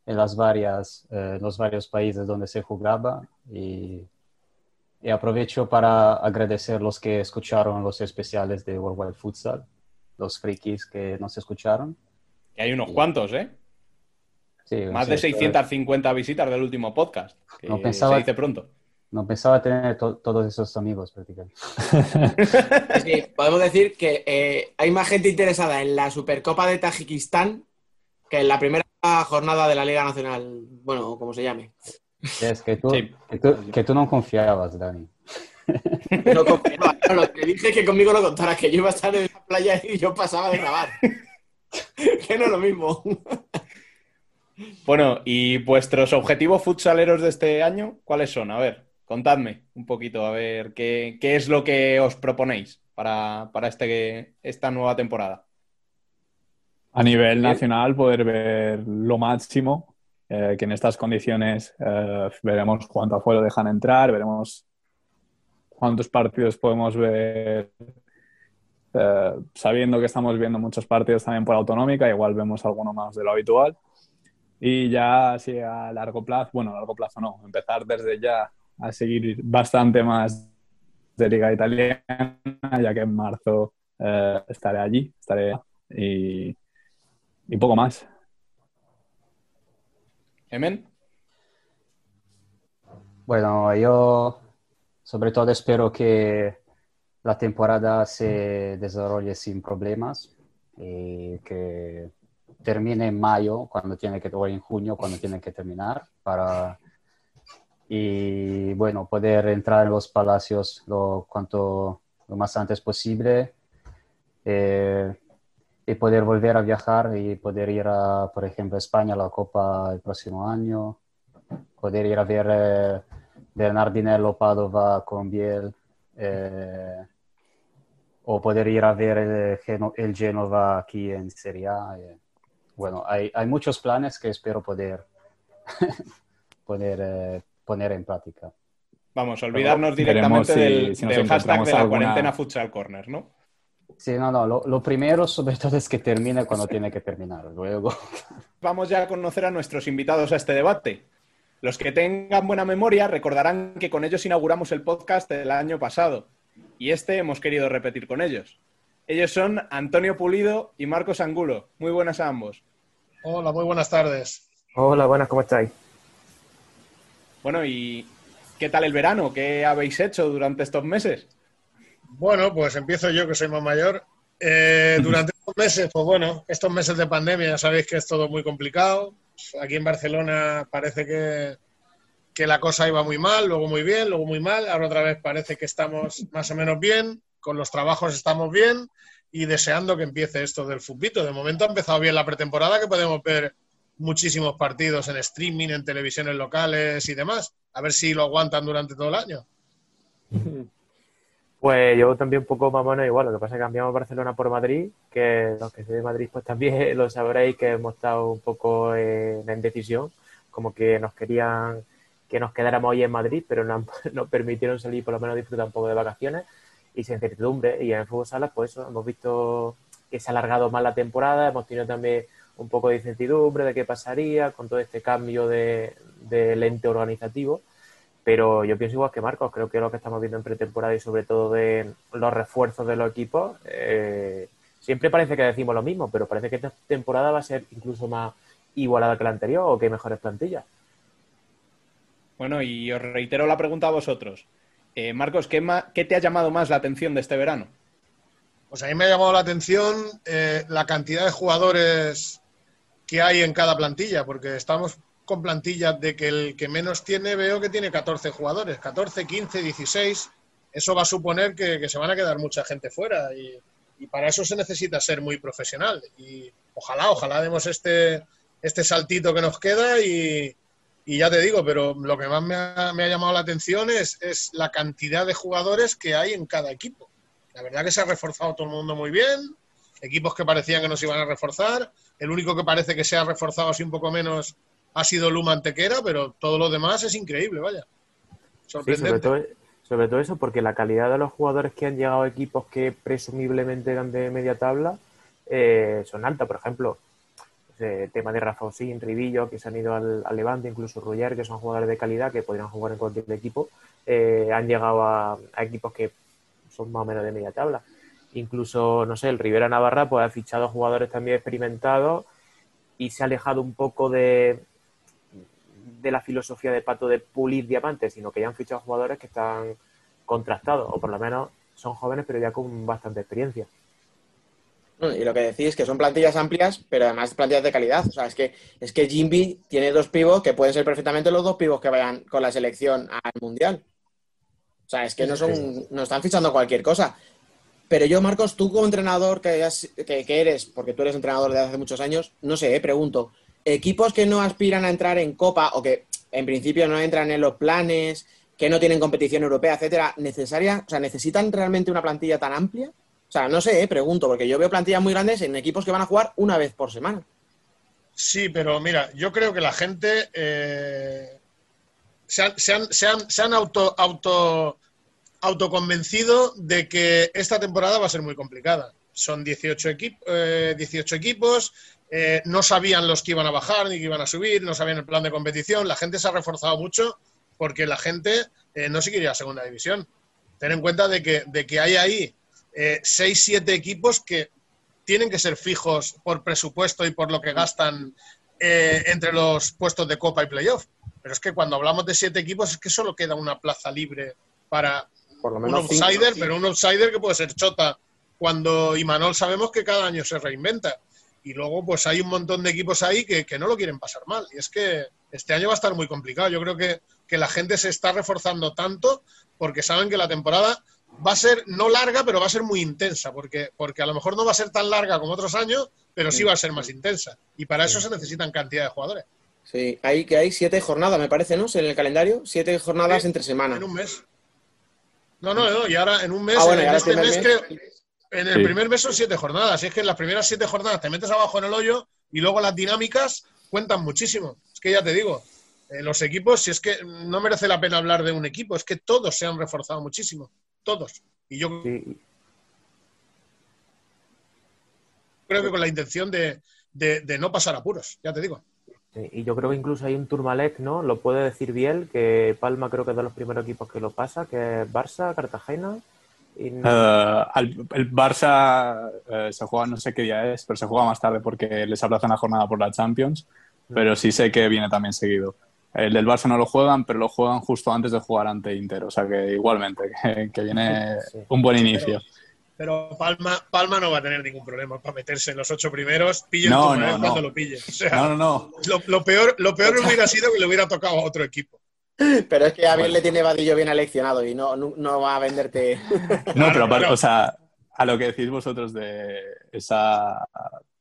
en las varias eh, los varios países donde se jugaba y, y aprovecho para agradecer los que escucharon los especiales de World Wide Futsal, los frikis que nos escucharon. que hay unos cuantos, ¿eh? Sí, Más sí, de 650 visitas del último podcast. Que No pensaba- se dice pronto. No pensaba tener to- todos esos amigos prácticamente. Sí, podemos decir que eh, hay más gente interesada en la Supercopa de Tajikistán que en la primera jornada de la Liga Nacional, bueno, o como se llame. Es que tú, Sí. que tú, que tú no confiabas, Dani. No confiaba. No, lo que dije es que conmigo lo contara, que yo iba a estar en la playa y yo pasaba de grabar. que no es lo mismo. Bueno, ¿y vuestros objetivos futsaleros de este año cuáles son? A ver, contadme un poquito, a ver qué, qué es lo que os proponéis para, para este, esta nueva temporada. A nivel nacional, poder ver lo máximo, eh, que en estas condiciones eh, veremos cuánto afuera dejan entrar, veremos cuántos partidos podemos ver, eh, sabiendo que estamos viendo muchos partidos también por autonómica, igual vemos alguno más de lo habitual. Y ya así a largo plazo, bueno, a largo plazo no, empezar desde ya a seguir bastante más de Liga Italiana, ya que en marzo eh, estaré allí, estaré y, y poco más. ¿Emen? Bueno, yo sobre todo espero que la temporada se desarrolle sin problemas y que termine en mayo, cuando tiene que, o en junio, cuando tiene que terminar, para y bueno, poder entrar en los palacios lo, cuanto, lo más antes posible eh, y poder volver a viajar y poder ir a, por ejemplo, a España a la Copa el próximo año, poder ir a ver eh, Bernardinello Padova con Biel eh, o poder ir a ver el, Geno- el Genova aquí en Serie A. eh. Bueno, hay, hay muchos planes que espero poder, poder eh, poner en práctica. Vamos, olvidarnos Veremos directamente del, si del hashtag de la alguna- cuarentena futsal corner, ¿no? Sí, no, no, lo, lo primero sobre todo es que termine cuando tiene que terminar. Luego, Vamos ya a conocer a nuestros invitados a este debate. Los que tengan buena memoria recordarán que con ellos inauguramos el podcast del año pasado y este hemos querido repetir con ellos. Ellos son Antonio Pulido y Marcos Angulo. Muy buenas a ambos. Hola, muy buenas tardes. Hola, buenas, ¿cómo estáis? Bueno, ¿y qué tal el verano? ¿Qué habéis hecho durante estos meses? Bueno, pues empiezo yo, que soy más mayor. Eh, durante estos meses, pues bueno, estos meses de pandemia ya sabéis que es todo muy complicado. Aquí en Barcelona parece que, que la cosa iba muy mal, luego muy bien, luego muy mal. Ahora otra vez parece que estamos más o menos bien, con los trabajos estamos bien y deseando que empiece esto del futbito. De momento ha empezado bien la pretemporada, que podemos ver muchísimos partidos en streaming, en televisiones locales y demás. A ver si lo aguantan durante todo el año. Pues yo también un poco más o menos igual. Lo que pasa es que cambiamos Barcelona por Madrid, que los que sois de Madrid pues también lo sabréis que hemos estado un poco en indecisión, como que nos querían que nos quedáramos hoy en Madrid, pero no nos permitieron salir por lo menos disfrutar un poco de vacaciones y sin incertidumbre. Y en fútbol sala, pues eso, hemos visto que se ha alargado más la temporada, hemos tenido también un poco de incertidumbre de qué pasaría con todo este cambio de, del ente organizativo. Pero yo pienso igual que Marcos, creo que lo que estamos viendo en pretemporada y sobre todo de los refuerzos de los equipos, eh, siempre parece que decimos lo mismo, pero parece que esta temporada va a ser incluso más igualada que la anterior o que hay mejores plantillas. Bueno, y os reitero la pregunta a vosotros. Eh, Marcos, ¿qué, ¿qué, te ha llamado más la atención de este verano? Pues a mí me ha llamado la atención eh, la cantidad de jugadores que hay en cada plantilla, porque estamos con plantillas de que el que menos tiene veo que tiene 14 jugadores, 14, 15, 16. Eso va a suponer que, se van a quedar mucha gente fuera y, para eso se necesita ser muy profesional. Y ojalá, ojalá demos este, este saltito que nos queda y, ya te digo, pero lo que más me ha, llamado la atención es, es la cantidad de jugadores que hay en cada equipo. La verdad que se ha reforzado todo el mundo muy bien, equipos que parecían que nos iban a reforzar. El único que parece que se ha reforzado así un poco menos ha sido Luma Antequera, pero todo lo demás es increíble, vaya. Sorprendente. sobre, todo, eso, porque la calidad de los jugadores que han llegado a equipos que presumiblemente eran de media tabla eh, son altas. Por ejemplo, el tema de Rafa Osín, Ribillo, que se han ido al, Levante, incluso Ruller, que son jugadores de calidad que podrían jugar en cualquier equipo, eh, han llegado a, equipos que son más o menos de media tabla. Incluso, no sé, el Rivera Navarra pues ha fichado jugadores también experimentados y se ha alejado un poco de, de la filosofía de Pato de pulir diamantes, sino que ya han fichado jugadores que están contrastados, o por lo menos son jóvenes, pero ya con bastante experiencia. Y lo que decís es que son plantillas amplias, pero además plantillas de calidad. O sea, es que, es que Jimby tiene dos pivos que pueden ser perfectamente los dos pivos que vayan con la selección al Mundial. O sea, es que no son, no están fichando cualquier cosa. Pero yo, Marcos, tú como entrenador que, eres, porque tú eres entrenador de hace muchos años, no sé, eh, pregunto, equipos que no aspiran a entrar en Copa o que en principio no entran en los planes, que no tienen competición europea, etcétera, necesaria, o sea, necesitan realmente una plantilla tan amplia? O sea, no sé, eh, pregunto, porque yo veo plantillas muy grandes en equipos que van a jugar una vez por semana. Sí, pero mira, yo creo que la gente eh, se, han, auto, auto autoconvencido de que esta temporada va a ser muy complicada. Son 18, eh, equipos, eh, no sabían los que iban a bajar ni que iban a subir, no sabían el plan de competición. La gente se ha reforzado mucho porque la gente eh, no se quería a segunda división. Ten en cuenta de que, de que hay ahí 6, 7 equipos que tienen que ser fijos por presupuesto y por lo que gastan entre los puestos de Copa y Playoff. Pero es que cuando hablamos de siete equipos es que solo queda una plaza libre para, por lo menos un outsider, pero un outsider que puede ser chota cuando Imanol sabemos que cada año se reinventa. Y luego, pues hay un montón de equipos ahí que, no lo quieren pasar mal. Y es que este año va a estar muy complicado. Yo creo que, la gente se está reforzando tanto porque saben que la temporada va a ser no larga, pero va a ser muy intensa. Porque, porque a lo mejor no va a ser tan larga como otros años, pero sí va a ser más intensa. Y para eso se necesitan cantidad de jugadores. Sí, hay que hay siete jornadas, me parece, ¿no? En el calendario, siete jornadas entre semanas. En un mes. No, no, no, y ahora en un mes, ah, en este mes, creo, en el primer mes son siete jornadas. Y es que en las primeras siete jornadas te metes abajo en el hoyo y luego las dinámicas cuentan muchísimo. Es que ya te digo, eh, los equipos, si es que no merece la pena hablar de un equipo, es que todos se han reforzado muchísimo. Todos. Y yo creo que con la intención de, de no pasar apuros, ya te digo y yo creo que incluso hay un Turmalec, ¿no? Lo puede decir bien, que Palma creo que es de los primeros equipos que lo pasa, que es Barça, Cartagena. Eh, el, Barça eh, se juega, no sé qué día es, pero se juega más tarde porque les aplazan la jornada por la Champions, mm. pero sí sé que viene también seguido. El del Barça no lo juegan, pero lo juegan justo antes de jugar ante Inter, o sea que igualmente, que, viene un buen inicio. Pero Palma, Palma no va a tener ningún problema para meterse en los ocho primeros, pille no, no, cuando lo pille. no, no, no. Lo, peor, lo peor hubiera sido que le hubiera tocado a otro equipo. Pero es que a bien le tiene Vadillo bien aleccionado y no, no, va a venderte. No, pero aparte, o sea, a lo que decís vosotros de esa,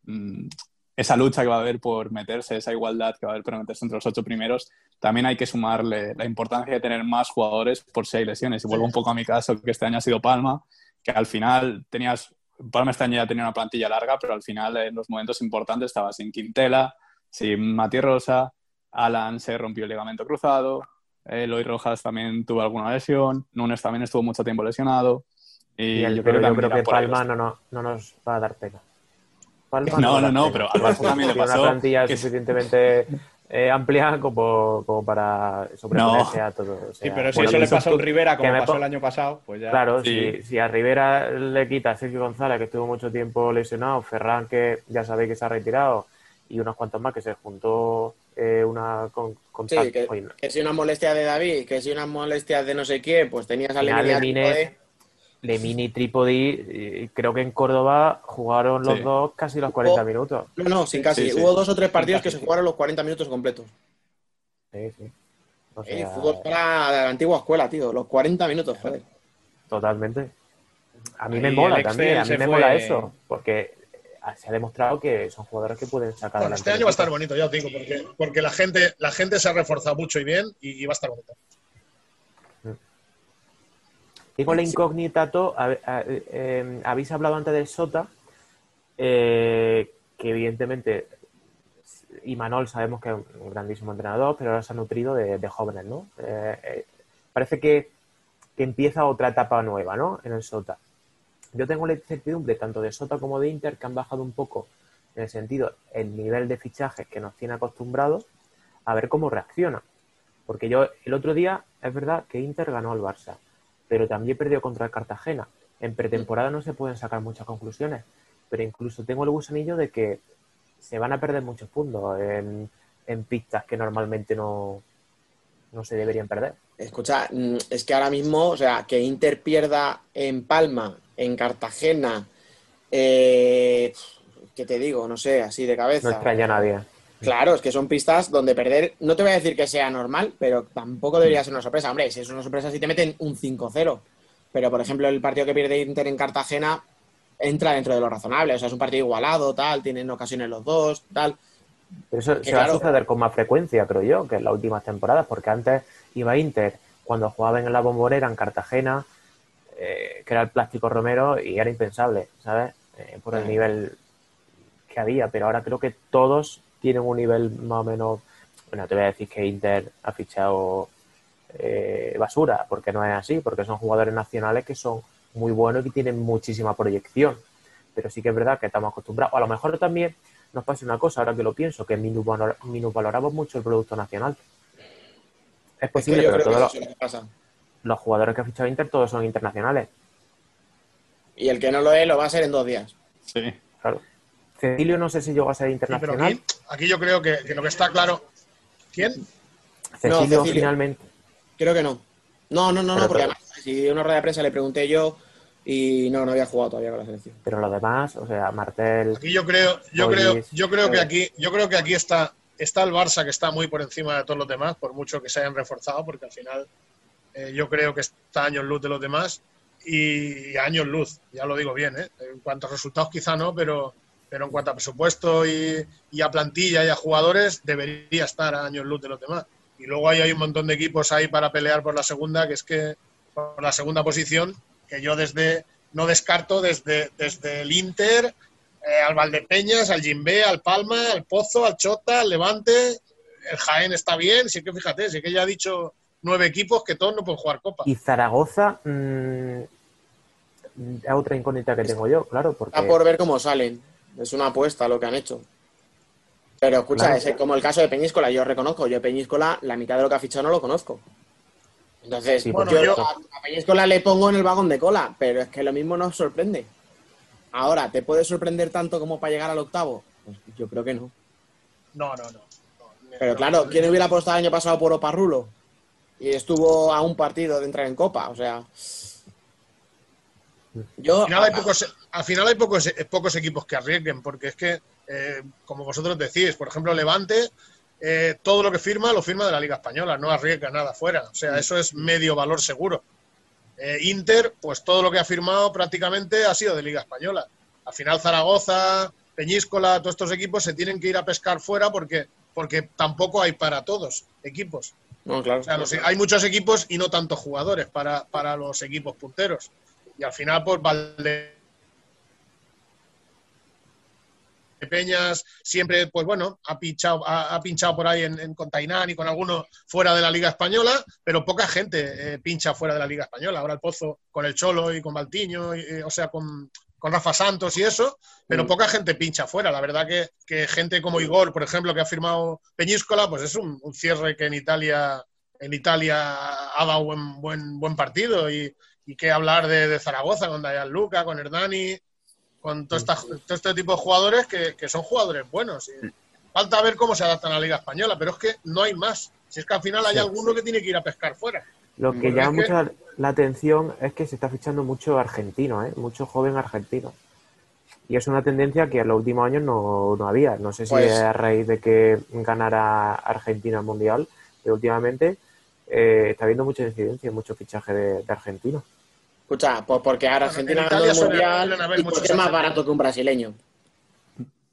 mm, esa lucha que va a haber por meterse, esa igualdad que va a haber por meterse entre los ocho primeros, también hay que sumarle la importancia de tener más jugadores por si hay lesiones. Y vuelvo un poco a mi caso, que este año ha sido Palma, que al final tenías, Palma este año ya tenía una plantilla larga, pero al final en los momentos importantes estaba sin Quintela, sin Mati Rosa, Alan se rompió el ligamento cruzado, Eloy Rojas también tuvo alguna lesión, Nunes también estuvo mucho tiempo lesionado. Y, yo, creo, que Palma no, no, no, nos va a dar pena. Palma no, no, no, pero al Barça también le pasó. una plantilla suficientemente eh, amplia como, como para sobreponerse a todo. sí, pero si eso le pasa a un Rivera como pasó el año pasado, pues ya. Claro, si, si, a Rivera le quita a Sergio González, que estuvo mucho tiempo lesionado, Ferran, que ya sabéis que se ha retirado, y unos cuantos más que se juntó eh, una con, sí, que, si una molestia de David, que si una molestia de no sé quién, pues tenías a Lemine, Lemine y Trípodi, creo que en Córdoba jugaron los dos casi los 40 minutos. No, no, sin casi. Hubo dos o tres partidos que se jugaron los 40 minutos completos. Sí, sí. O sea, fútbol para la antigua escuela, tío. Los 40 minutos, joder. Totalmente. A mí me mola también, a mí me mola eso. Porque se ha demostrado que son jugadores que pueden sacar bueno, Este año va a estar bonito, ya os digo, porque, porque la, gente, la gente se ha reforzado mucho y bien y, va a estar bonito. Y con la incógnita, eh, habéis hablado antes del Sota, eh, que evidentemente y Manol sabemos que es un grandísimo entrenador, pero ahora se ha nutrido de, jóvenes, ¿no? Eh, parece que, que, empieza otra etapa nueva, ¿no? En el Sota. Yo tengo la incertidumbre tanto de Sota como de Inter que han bajado un poco en el sentido el nivel de fichajes que nos tiene acostumbrados a ver cómo reacciona. Porque yo el otro día es verdad que Inter ganó al Barça, pero también perdió contra el Cartagena. En pretemporada no se pueden sacar muchas conclusiones, pero incluso tengo el gusanillo de que se van a perder muchos puntos en, en pistas que normalmente no, no se deberían perder. Escucha, mm, es que ahora mismo, o sea, que Inter pierda en Palma en Cartagena, eh, ¿qué te digo? No sé, así de cabeza. No extraña a nadie. Claro, es que son pistas donde perder, no te voy a decir que sea normal, pero tampoco debería ser una sorpresa. Hombre, si es una sorpresa, si te meten un 5-0. Pero, por ejemplo, el partido que pierde Inter en Cartagena entra dentro de lo razonable. O sea, es un partido igualado, tal, tienen ocasiones los dos, tal. Pero eso se va a suceder con más frecuencia, creo yo, que en las últimas temporadas, porque antes iba Inter cuando jugaba en la bombonera en Cartagena, eh, que era el plástico Romero y era impensable, ¿sabes? Eh, por el nivel que había, pero ahora creo que todos tienen un nivel más o menos. Bueno, te voy a decir que Inter ha fichado eh, basura, porque no es así, porque son jugadores nacionales que son muy buenos y que tienen muchísima proyección. Pero sí que es verdad que estamos acostumbrados. A lo mejor también nos pasa una cosa, ahora que lo pienso, que minusvaloramos mucho el producto nacional. Es posible, pero todos los, los jugadores que ha fichado Inter todos son internacionales. Y el que no lo es, lo va a ser en dos días. Sí. Claro. Cecilio no sé si llegó a ser internacional. aquí, yo creo que, lo que está claro. ¿Quién? Cecilio, finalmente. Creo que no. No, no, no, no, porque además, si una rueda de prensa le pregunté yo y no, no había jugado todavía con la selección. Pero lo demás, o sea, Martel. Aquí yo creo, yo creo, yo creo que aquí, yo creo que aquí está, está el Barça que está muy por encima de todos los demás, por mucho que se hayan reforzado, porque al final eh, yo creo que está años luz de los demás y años luz, ya lo digo bien, ¿eh? en cuanto a resultados quizá no, pero, pero en cuanto a presupuesto y, a plantilla y a jugadores debería estar a años luz de los demás. Y luego hay, hay un montón de equipos ahí para pelear por la segunda, que es que por la segunda posición, que yo desde no descarto desde, desde el Inter eh, al Valdepeñas, al Jimbe, al Palma, al Pozo, al Chota, al Levante, el Jaén está bien, sí que fíjate, sí que ya ha dicho nueve equipos que todos no pueden jugar Copa. Y Zaragoza mm, es otra incógnita que tengo yo, claro. Porque... Está por ver cómo salen. Es una apuesta lo que han hecho. Pero escucha, es como el caso de Peñíscola, yo reconozco, yo Peñíscola, la mitad de lo que ha fichado no lo conozco. Entonces, yo, a, Peñíscola le pongo en el vagón de cola, pero es que lo mismo nos sorprende. Ahora, ¿te puede sorprender tanto como para llegar al octavo? Pues yo creo que no. No, no, no. pero claro, ¿quién hubiera apostado el año pasado por Oparrulo? Y estuvo a un partido de entrar en Copa. O sea, yo, al final hay pocos, al final hay pocos, pocos equipos que arriesguen, porque es que, eh, como vosotros decís, por ejemplo, Levante, eh, todo lo que firma lo firma de la Liga Española, no arriesga nada fuera. O sea, eso es medio valor seguro. Eh, Inter, pues todo lo que ha firmado prácticamente ha sido de Liga Española. Al final Zaragoza, Peñíscola, todos estos equipos se tienen que ir a pescar fuera porque, porque tampoco hay para todos equipos. Claro. O sea, hay muchos equipos y no tantos jugadores para, para los equipos punteros. Y al final, pues Valde Peñas siempre, pues bueno, ha pinchado, ha, ha pinchado por ahí en, en- con Tainán y con alguno fuera de la Liga Española, pero poca gente eh, pincha fuera de la Liga Española. Ahora el Pozo con el Cholo y con Baltiño, eh, o sea, con, con Rafa Santos y eso, pero Mm. poca gente pincha fuera. La verdad que, que gente como Igor, por ejemplo, que ha firmado Peñíscola, pues es un, un cierre que en Italia, en Italia ha dado buen, buen, buen partido y, y qué hablar de, de Zaragoza con Dayan Luca, con Hernani, con todo, esta- todo este tipo de jugadores que, que son jugadores buenos. Y falta ver cómo se adaptan a la Liga Española, pero es que no hay más. Si es que al final hay alguno que tiene que ir a pescar fuera. Lo que llama mucho la- atención es que se está fichando mucho argentino, ¿eh? mucho joven argentino. Y es una tendencia que en los últimos años no, no había. No sé si Pues- es a raíz de que ganara Argentina el Mundial, pero últimamente eh, está habiendo mucha incidencia, mucho fichaje de, de argentinos. Escucha, pues porque ahora Argentina en ganó el mundial y porque es más barato que un brasileño.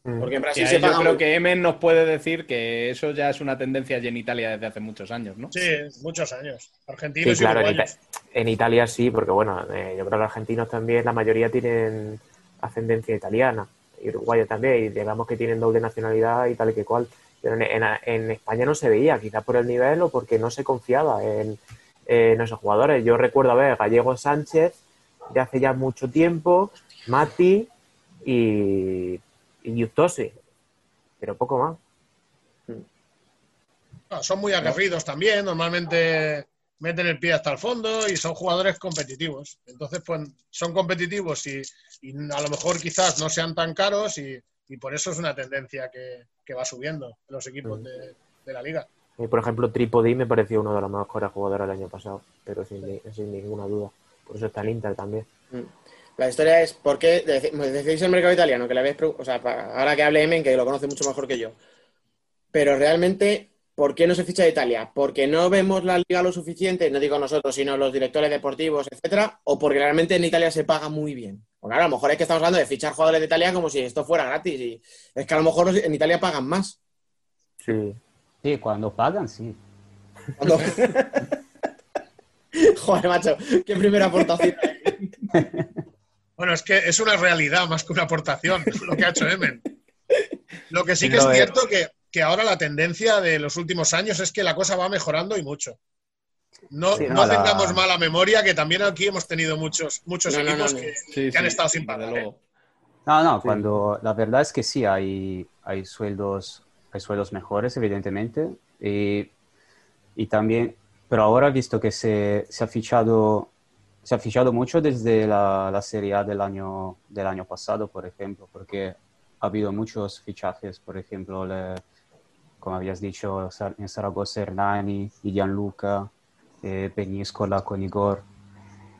Mm. Porque en Brasil se yo creo muy- que Emen nos puede decir que eso ya es una tendencia allí en Italia desde hace muchos años, ¿no? Sí, muchos años. Sí, Argentinos claro, y en. Ita- en Italia sí, porque bueno, eh, yo creo que los argentinos también, la mayoría tienen ascendencia italiana, y uruguaya también, y digamos que tienen doble nacionalidad y tal y que cual. Pero en, en- en España no se veía, quizás por el nivel o porque no se confiaba en, en esos jugadores. Yo recuerdo a ver Gallego Sánchez de hace ya mucho tiempo, Mati y, y Justosi, pero poco más. No, son muy aguerridos también, normalmente meten el pie hasta el fondo y son jugadores competitivos. Entonces, pues son competitivos y, y a lo mejor quizás no sean tan caros y, y por eso es una tendencia que, que va subiendo en los equipos de, de la liga. Y, por ejemplo, Tripodi me pareció uno de los mejores jugadores del año pasado, pero sin, ni- sin ninguna duda. Por eso está el Inter también. La historia es, ¿por qué deci- me decís el mercado italiano? Que le habéis, o sea, ahora que hable Emen, que lo conoce mucho mejor que yo. Pero realmente, ¿por qué no se ficha de Italia? ¿Porque no vemos la liga lo suficiente? No digo nosotros, sino los directores deportivos, etcétera, o porque realmente en Italia se paga muy bien. Porque claro, a lo mejor es que estamos hablando de fichar jugadores de Italia como si esto fuera gratis. Y es que a lo mejor en Italia pagan más. Sí. Sí, cuando pagan, sí. Cuando- Joder, macho, qué primera aportación. Bueno, es que es una realidad más que una aportación lo que ha hecho Emen. Lo que sí que No, es eh. cierto que, que ahora la tendencia de los últimos años es que la cosa va mejorando y mucho. No, Sí, no no, la- tengamos mala memoria, que también aquí hemos tenido muchos, muchos No, equipos no, no. que, Sí, que han sí, estado sin pagar. ¿eh? No, no, Sí. cuando la verdad es que sí, hay, hay sueldos, hay sueldos mejores, evidentemente, y, y también, pero ahora visto que se, se ha fichado, se ha fichado mucho desde la, la Serie A del año, del año pasado, por ejemplo, porque ha habido muchos fichajes, por ejemplo, como habías dicho, en Zaragoza Hernani, y Gianluca, eh, Peñíscola con Igor.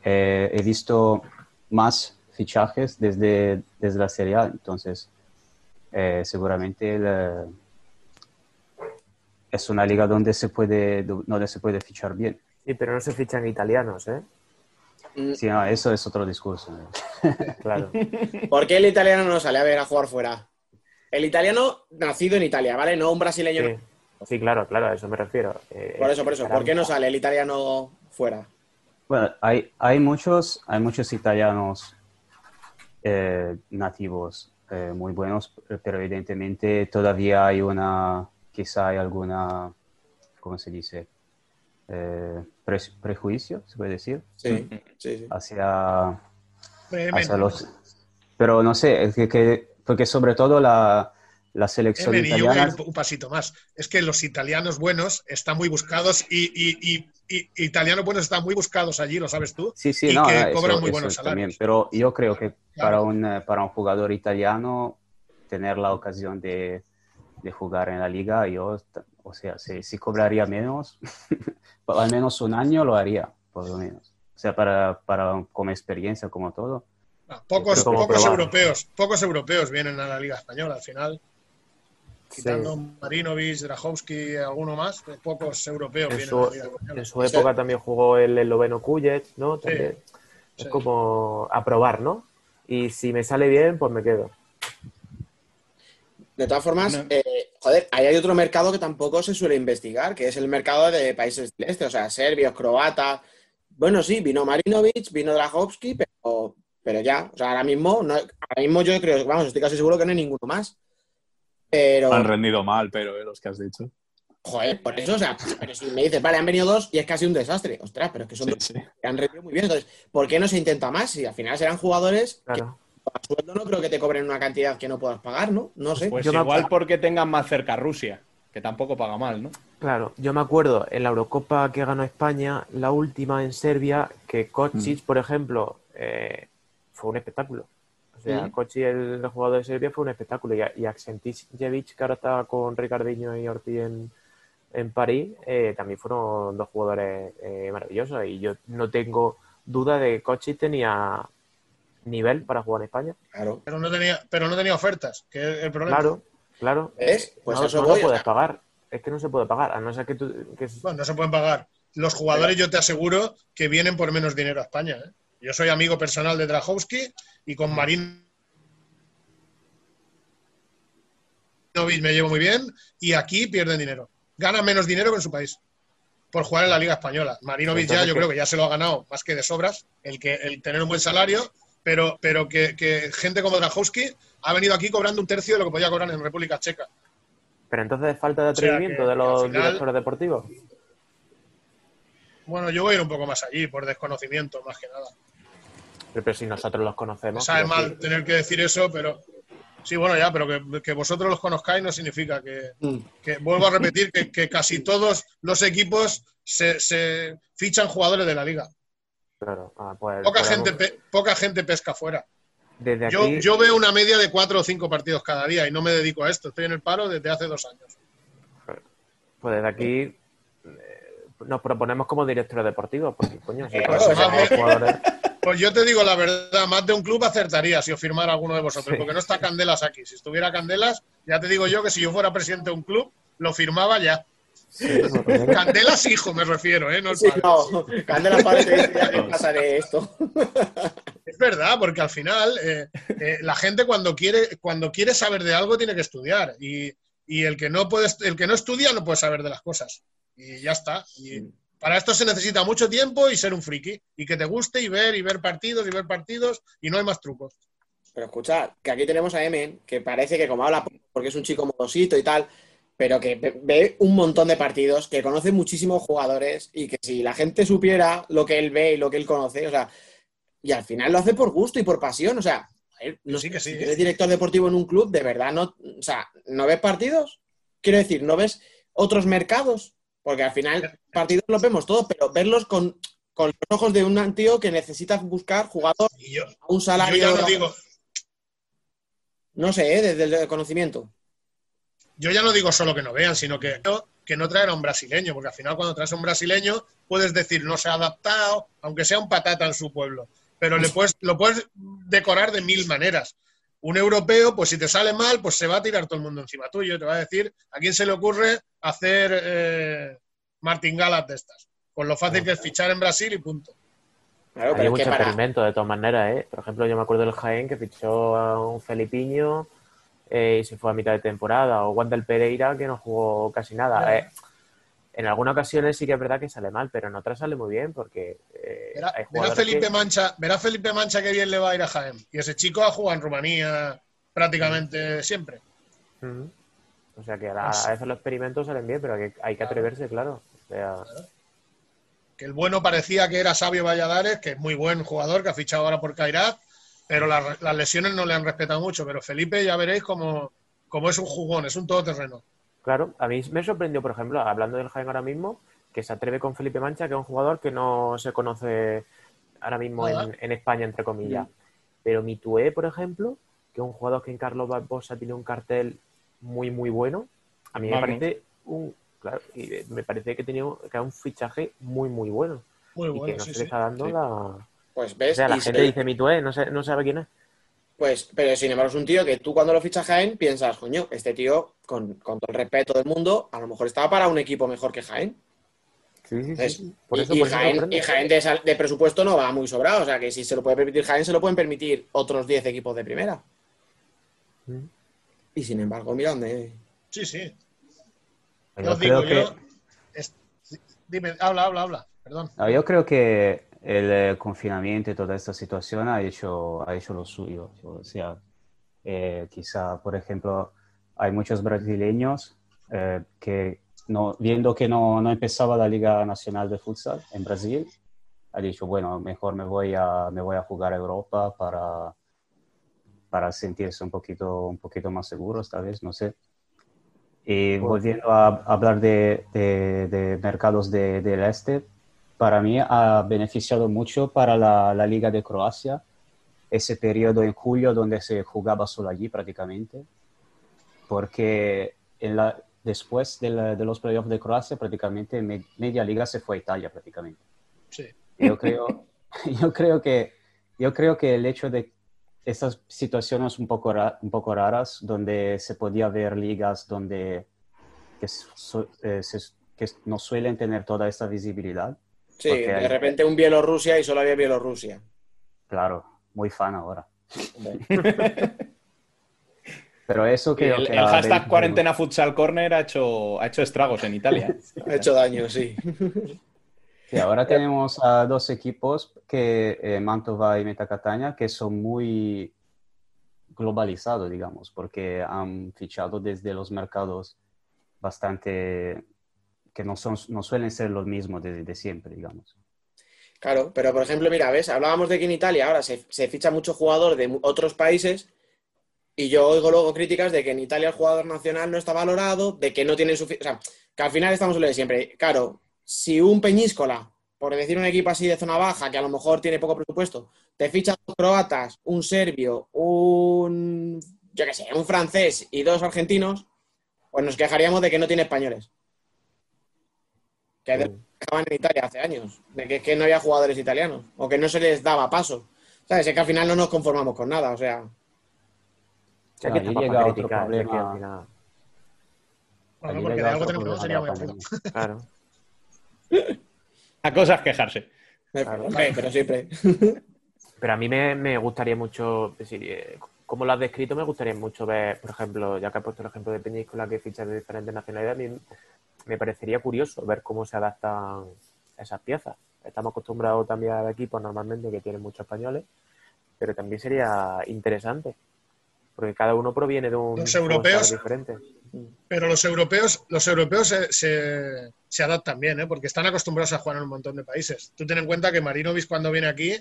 Eh, he visto más fichajes desde, desde la Serie A, entonces eh, seguramente es una liga donde se puede, donde se puede fichar bien. Sí, pero no se fichan italianos, ¿eh? Mm, Sí, no, eso es otro discurso. Claro. ¿Por qué el italiano no sale a ver a jugar fuera? El italiano nacido en Italia, ¿vale? No un brasileño. Sí, Sí, claro, claro, a eso me refiero. Eh, Por eso, por eso. ¿Por qué no sale el italiano fuera? Bueno, hay, hay, muchos, hay muchos italianos eh, nativos eh, muy buenos, pero evidentemente todavía hay una, quizá hay alguna, ¿cómo se dice? Eh, pre- prejuicio, se puede decir, Sí, sí, sí. hacia, hacia los... Pero no sé, es que, que- porque sobre todo la, la selección Emen, y yo voy a italiana... ir un pasito más. Es que los italianos buenos están muy buscados y, y- y- y italianos buenos están muy buscados allí, lo sabes tú. Sí, sí, y no, que eh, cobran eso- muy buenos también. salarios. Pero yo creo que para Claro. un, eh, para un jugador italiano tener la ocasión de, de jugar en la liga, yo, o sea, si, si cobraría menos, al menos un año lo haría, por lo menos. O sea, para, para como experiencia, como todo. Ah, Pocos, pocos europeos, pocos europeos vienen a la Liga Española al final. Sí. Quitando Marinovic, Drahovski, alguno más, pues pocos europeos En vienen su, a la Liga Española. en su época también jugó el esloveno Kujet, ¿no? También. Es sí. como a probar, ¿no? Y si me sale bien, pues me quedo. De todas formas, No. eh, joder, ahí hay otro mercado que tampoco se suele investigar, que es el mercado de países del este, o sea, serbios, croatas. Bueno, sí, vino Marinovic, vino Drahovski, pero, pero ya, o sea, ahora mismo, no, ahora mismo yo creo, vamos, estoy casi seguro que no hay ninguno más. Pero, Han rendido mal, pero eh, los que has dicho. joder, por eso, o sea, pero si me dices, vale, han venido dos y es casi un desastre. Ostras, pero es que son Sí, dos sí. que han rendido muy bien. Entonces, ¿por qué no se intenta más? Si al final serán jugadores que Claro. A sueldo no creo que te cobren una cantidad que no puedas pagar, ¿no? No sé. Pues Yo igual porque tengan más cerca a Rusia, que tampoco paga mal, ¿no? Claro, yo me acuerdo en la Eurocopa que ganó España, la última en Serbia, que Kocic, por ejemplo, eh, fue un espectáculo. O sea, Mm. Kocic, el jugador de Serbia, fue un espectáculo. Y, y que ahora está con Ricardinho y Ortiz en, en París, eh, también fueron dos jugadores eh, maravillosos. Y yo no tengo duda de que Kocic tenía nivel para jugar en España. Claro. Pero no tenía, pero no tenía ofertas, que es el problema. Claro, claro. ¿Ves? Pues no, eso no lo puedes pagar. Es que no se puede pagar, a no ser que tú... que- Bueno, no se pueden pagar. Los jugadores, yo te aseguro que vienen por menos dinero a España. ¿eh? Yo soy amigo personal de Drahovski y con Marín me llevo muy bien y aquí pierden dinero. Ganan menos dinero que en su país por jugar en la Liga Española. Marinovic ya, yo creo que ya se lo ha ganado más que de sobras, el, que, el tener un buen salario, pero, pero que, que gente como Drahovski ha venido aquí cobrando un tercio de lo que podía cobrar en República Checa. Pero entonces es falta de O sea, atrevimiento que- de los final- directores deportivos. Bueno, yo voy a ir un poco más allí, por desconocimiento, más que nada. Pero, pero si nosotros los conocemos. sabe mal tener que decir eso, pero sí, bueno, ya, pero que, que vosotros los conozcáis no significa que, Mm. que- vuelvo a repetir, que, que casi todos los equipos se, se fichan jugadores de la liga. Claro, ah, pues, Poca podemos- gente, poca gente pesca fuera. Desde aquí, Yo, yo veo una media de cuatro o cinco partidos cada día y no me dedico a esto. Estoy en el paro desde hace dos años. pues desde aquí eh, nos proponemos como directores deportivos, porque coño, si jugadores. Pues yo te digo la verdad, más de un club acertaría si os firmara alguno de vosotros, Sí. porque no está Candelas aquí. Si estuviera Candelas, ya te digo yo que si yo fuera presidente de un club, lo firmaba ya. Sí, Candelas hijo, me refiero, ¿eh? No Sí, no, Candela padre te dice ya que pasa de esto. Es verdad, porque al final eh, eh, la gente cuando quiere, cuando quiere saber de algo tiene que estudiar. Y, y el, que no puede, el que no estudia no puede saber de las cosas. Y ya está. Y para esto se necesita mucho tiempo y ser un friki. Y que te guste y ver, y ver partidos, y ver partidos, y no hay más trucos. Pero escuchad, que aquí tenemos a Emen, que parece que como habla porque es un chico modosito y tal, pero que ve- un montón de partidos, que conoce muchísimos jugadores y que si la gente supiera lo que él ve y lo que él conoce, o sea, y al final lo hace por gusto y por pasión, o sea, joder, no Sí, que sí, si eres director deportivo en un club, de verdad no, o sea, ¿no ves partidos? Quiero decir, ¿no ves otros mercados? Porque al final partidos los vemos todos, pero verlos con, con los ojos de un tío que necesita buscar jugador yo, a un yo salario. ya no digo, No sé, ¿eh? desde el conocimiento. Yo ya no digo solo que no vean, sino que, que no traer a un brasileño, porque al final cuando traes a un brasileño puedes decir no se ha adaptado, aunque sea un patata en su pueblo, pero le puedes, lo puedes decorar de mil maneras. Un europeo, pues si te sale mal, pues se va a tirar todo el mundo encima tuyo, te va a decir a quién se le ocurre hacer eh, martingalas de estas, con lo fácil que es fichar en Brasil y punto. Claro, Hay mucho para. experimento de todas maneras, ¿eh? Por ejemplo, yo me acuerdo del Jaén que fichó a un Felipiño eh, y se fue a mitad de temporada, o Wandel Pereira que no jugó casi nada. Eh, en algunas ocasiones sí que es verdad que sale mal, pero en otras sale muy bien porque eh, Verá, hay verá jugadores Felipe que- Mancha, verá Felipe Mancha que bien le va a ir a Jaén. Y ese chico ha jugado en Rumanía prácticamente siempre. Ujú. O sea que a, a veces los experimentos salen bien, pero hay que, hay que atreverse, claro. O sea, que el bueno parecía que era Sabio Valladares, que es muy buen jugador, que ha fichado ahora por Kairat, pero las, las lesiones no le han respetado mucho. Pero Felipe ya veréis como, como es un jugón, es un todoterreno. Claro, a mí me sorprendió, por ejemplo, hablando del Jaén ahora mismo, que se atreve con Felipe Mancha, que es un jugador que no se conoce ahora mismo en, en España, entre comillas. Pero Mitué, por ejemplo, que es un jugador que en Carlos Barbosa tiene un cartel muy, muy bueno, a mí me Vamos. parece un. Claro, y me parece que tenía que un fichaje muy, muy bueno. Muy y que no sí, se sí. le está dando Sí. la. O Pues ves, sea, la y gente se- dice Mitué, no, sé, no sabe quién es. pues, pero sin embargo es un tío que tú cuando lo fichas Jaén piensas, coño, este tío, con, con todo el respeto del mundo, a lo mejor estaba para un equipo mejor que Jaén. Sí, sí, Es- Por y, eso, y por eso Jaén, sorprende. y Jaén de, presupuesto no va muy sobrado, o sea que si se lo puede permitir Jaén, se lo pueden permitir otros 10 equipos de primera. Mm. Y sin embargo, mira dónde. Sí, sí. Yo Yo os digo, creo que- yo. Dime, habla, habla, habla. Perdón. No, yo creo que el eh, confinamiento y toda esta situación ha hecho, ha hecho lo suyo. O sea, eh, quizá, por ejemplo, hay muchos brasileños eh, que, no, viendo que no, no empezaba la Liga Nacional de Futsal en Brasil, ha dicho, bueno, mejor me voy a, me voy a jugar a Europa para, para sentirse un poquito, un poquito más seguro esta vez, no sé. Y volviendo a hablar de, de- de mercados de- del este, para mí ha beneficiado mucho para la, la Liga de Croacia ese periodo en julio donde se jugaba solo allí prácticamente, porque en la, después de, la- de los playoffs de Croacia prácticamente me- media liga se fue a Italia prácticamente. Sí. Yo creo, yo creo que yo creo que el hecho de estas situaciones un poco, un poco raras, donde se podía ver ligas donde que, eh, se- que no suelen tener toda esta visibilidad, Sí, Porque de hay- repente un Bielorrusia y solo había Bielorrusia. claro, muy fan ahora. Pero eso el, que el ha hashtag cuarentena futsal corner ha hecho, ha hecho estragos en Italia. Ha hecho daño, sí. Sí, ahora tenemos a dos equipos, que eh, Mantova y Meta Catania, que son muy globalizados, digamos, porque han fichado desde los mercados bastante que no, son, no suelen ser los mismos desde de siempre, digamos. Claro, pero por ejemplo, mira, ves, hablábamos de que en Italia ahora se, ficha mucho jugador de otros países y yo oigo luego críticas de que en Italia el jugador nacional no está valorado, de que no tiene suficiente... O sea, que al final estamos lo de siempre. Claro, si un Peñíscola, por decir un equipo así de zona baja, que a lo mejor tiene poco presupuesto, te ficha dos croatas, un serbio, un... yo qué sé, un francés y dos argentinos, pues nos quejaríamos de que no tiene españoles. Que estaban en Italia hace años, de que, es que no había jugadores italianos, o que no se les daba paso. ¿Sabes? Es que al final no nos conformamos con nada, o sea. O sea, estamos llega otro problema. al final- Bueno, porque de algo tenemos que sería la muy. Claro. A cosas quejarse. Claro. Pero siempre. Pero a mí me, me gustaría mucho, es decir, eh, como lo has descrito, me gustaría mucho ver, por ejemplo, ya que has puesto el ejemplo de Peñíscola, que ficha de diferentes nacionalidades, a mí me parecería curioso ver cómo se adaptan esas piezas. Estamos acostumbrados también a equipos normalmente que tienen muchos españoles, pero también sería interesante, porque cada uno proviene de un Los europeos- diferente. Pero los europeos, los europeos se, se- se adaptan bien, ¿eh? porque están acostumbrados a jugar en un montón de países. Tú ten en cuenta que Marinovic cuando viene aquí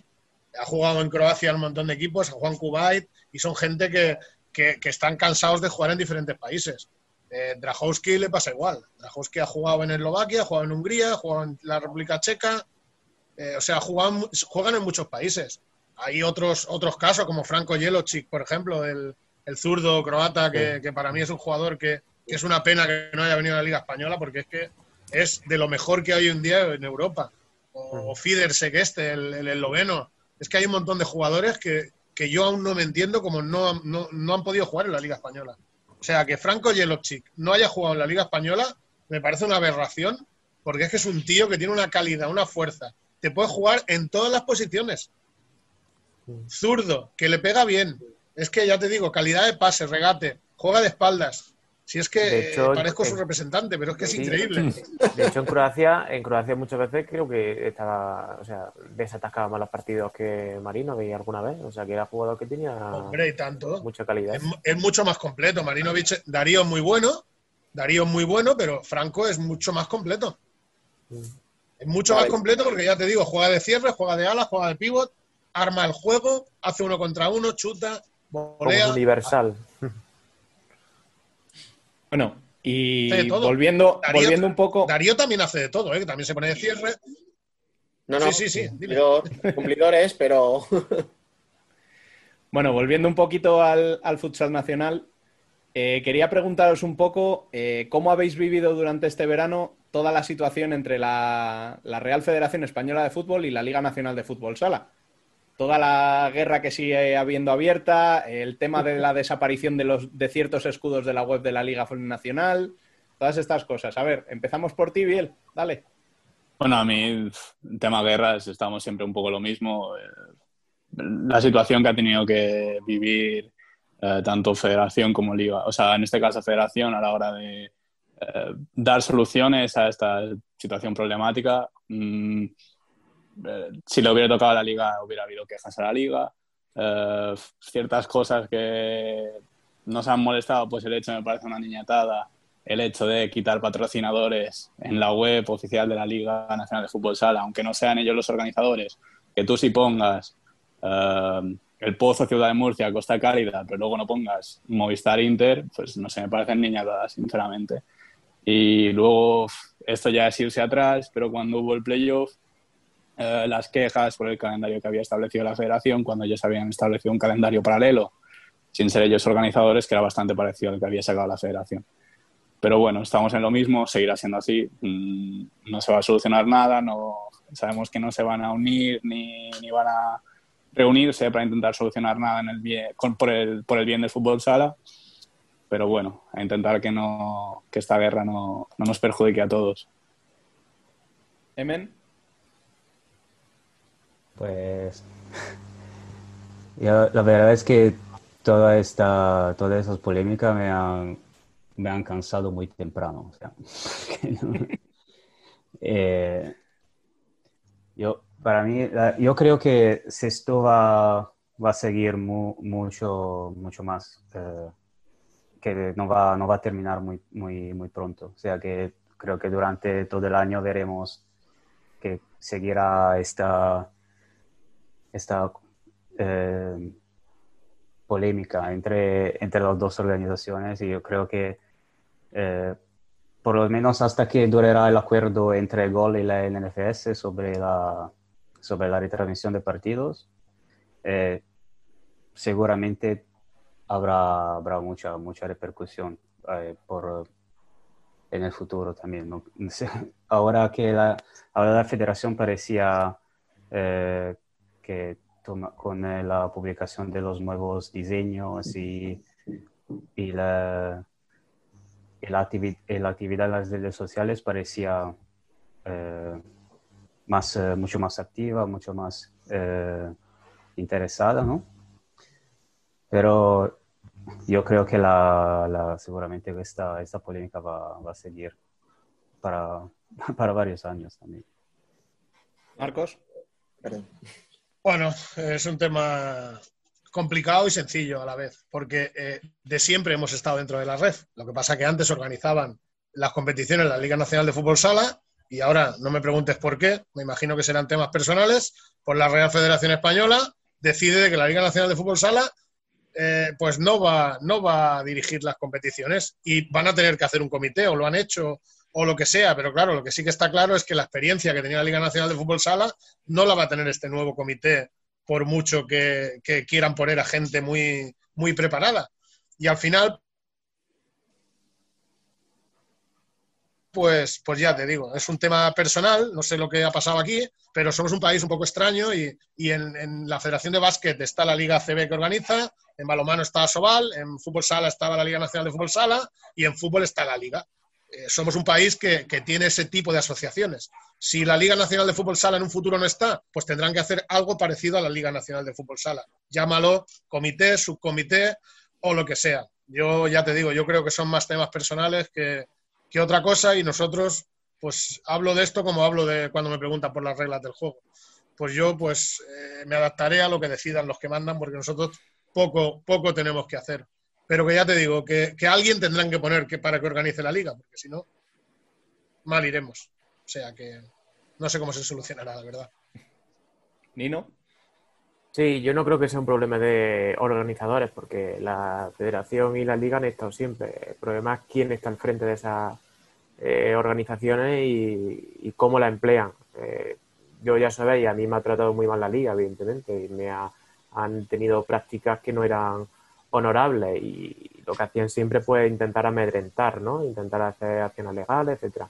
ha jugado en Croacia en un montón de equipos, ha jugado en Kuwait y son gente que, que- que están cansados de jugar en diferentes países. Eh, Drajowski le pasa igual. Drajowski ha jugado en Eslovaquia, ha jugado en Hungría, ha jugado en la República Checa. Eh, o sea, juegan, juegan en muchos países. Hay otros, otros casos como Franco Jelocic, por ejemplo, el, el zurdo croata, que, que para mí es un jugador que, que es una pena que no haya venido a la Liga Española, porque es que es de lo mejor que hay hoy en día en Europa. O, o Fidersek este, el, el esloveno. Es que hay un montón de jugadores que, que yo aún no me entiendo como no, no, no han podido jugar en la Liga Española. O sea, que Franco Jelocic no haya jugado en la Liga Española me parece una aberración, porque es que es un tío que tiene una calidad, una fuerza. Te puede jugar en todas las posiciones. Zurdo, que le pega bien. Es que ya te digo, calidad de pase, regate, juega de espaldas. Si es que De hecho, eh, parezco su representante, pero es que es sí. increíble. De hecho, en Croacia, en Croacia muchas veces creo que estaba, o sea, desatascaba más los partidos que Marino veía alguna vez. O sea, que era jugador que tenía Hombre, y tanto. mucha calidad. Es, mu- es mucho más completo. Marinovic, Darío es muy bueno, Darío es muy bueno, pero Franco es mucho más completo. Es mucho Vale. más completo porque ya te digo, juega de cierre, juega de ala, juega de pivot, arma el juego, hace uno contra uno, chuta, Como volea. es universal. Bueno, y volviendo, Darío- volviendo un poco. Darío también hace de todo, ¿eh? que también se pone de cierre. No, no. Sí, sí, sí. Cumplidor, cumplidores, pero. Bueno, volviendo un poquito al, al futsal nacional, eh, quería preguntaros un poco eh, cómo habéis vivido durante este verano toda la situación entre la, la Real Federación Española de Fútbol y la Liga Nacional de Fútbol Sala. Toda la guerra que sigue habiendo abierta, el tema de la desaparición de, los, de ciertos escudos de la web de la Liga Nacional, todas estas cosas. A ver, empezamos por ti, Biel, dale. Bueno, a mí, el tema guerras, estamos siempre un poco lo mismo. Eh, La situación que ha tenido que vivir eh, tanto federación como liga. O sea, en este caso federación a la hora de eh, dar soluciones a esta situación problemática. Mm, eh, si le hubiera tocado a la liga, hubiera habido quejas a la liga. ciertas cosas que nos han molestado, pues el hecho me parece una niñatada, el hecho de quitar patrocinadores en la web oficial de la Liga Nacional de Fútbol Sala, aunque no sean ellos los organizadores, que tú sí pongas el Pozo, Ciudad de Murcia, Costa Cálida, pero luego no pongas Movistar Inter, pues no sé, me parecen niñadas, sinceramente. Y luego esto ya es irse atrás, pero cuando hubo el playoff, eh, las quejas por el calendario que había establecido la federación, cuando ellos habían establecido un calendario paralelo, sin ser ellos organizadores, que era bastante parecido al que había sacado la federación. Pero bueno, estamos en lo mismo, seguirá siendo así, mm, no se va a solucionar nada, no, sabemos que no se van a unir ni, ni van a reunirse para intentar solucionar nada en el bien, por, el, por el bien del fútbol sala. Pero bueno, a intentar que, no, que esta guerra no, no nos perjudique a todos. Emen. Pues la verdad es que toda esta, todas esas polémicas me han, me han cansado muy temprano. O sea, eh, yo, para mí, yo creo que esto va, va a seguir mucho, mucho más, eh, que no va, no va a terminar muy, muy, muy pronto. O sea que creo que durante todo el año veremos que seguirá esta, esta eh, polémica entre, entre las dos organizaciones y yo creo que eh, por lo menos hasta que durará el acuerdo entre Gol y la NFS sobre la, sobre la retransmisión de partidos, eh, seguramente habrá, habrá mucha, mucha repercusión eh, por, en el futuro también. Ahora que la, ahora la federación parecía eh, que con la publicación de los nuevos diseños y, y la, la, actividad en las redes sociales parecía más, eh, mucho más activa, mucho más eh, interesada, ¿no? Pero yo creo que la, seguramente esta, esta polémica va, va a seguir para, para varios años también. Marcos. Bueno, es un tema complicado y sencillo a la vez, porque eh, de siempre hemos estado dentro de la red. Lo que pasa es que antes organizaban las competiciones en la Liga Nacional de Fútbol Sala y ahora no me preguntes por qué, me imagino que serán temas personales, por la Real Federación Española decide que la Liga Nacional de Fútbol Sala eh, pues no va, no va a dirigir las competiciones y van a tener que hacer un comité o lo han hecho o lo que sea, pero claro, lo que sí que está claro es que la experiencia que tenía la Liga Nacional de Fútbol Sala no la va a tener este nuevo comité por mucho que, quieran poner a gente muy, muy preparada. Y al final, pues, pues ya te digo, es un tema personal, no sé lo que ha pasado aquí, pero somos un país un poco extraño y, en, la Federación de Básquet está la Liga CB que organiza, en balomano está Sobal, en fútbol sala estaba la Liga Nacional de Fútbol Sala y en fútbol está la Liga. Eh, somos un país que, tiene ese tipo de asociaciones. Si la Liga Nacional de Fútbol Sala en un futuro no está, pues tendrán que hacer algo parecido a la Liga Nacional de Fútbol Sala. Llámalo comité, subcomité o lo que sea. Yo ya te digo, yo creo que son más temas personales que, que otra cosa y nosotros, pues hablo de esto como hablo de cuando me preguntan por las reglas del juego. Pues yo pues eh, me adaptaré a lo que decidan los que mandan porque nosotros poco, poco tenemos que hacer. Pero que ya te digo, que, alguien tendrán que poner que, para que organice la liga, porque si no, mal iremos. O sea que no sé cómo se solucionará, la verdad. Nino. Sí, yo no creo que sea un problema de organizadores, porque la federación y la liga han estado siempre. El problema es quién está al frente de esas eh, organizaciones y, cómo la emplean. Eh, yo ya sabéis, a mí me ha tratado muy mal la liga, evidentemente, y me han tenido prácticas que no eran honorables y lo que hacían siempre fue intentar amedrentar, ¿no? Intentar hacer acciones legales, etcétera.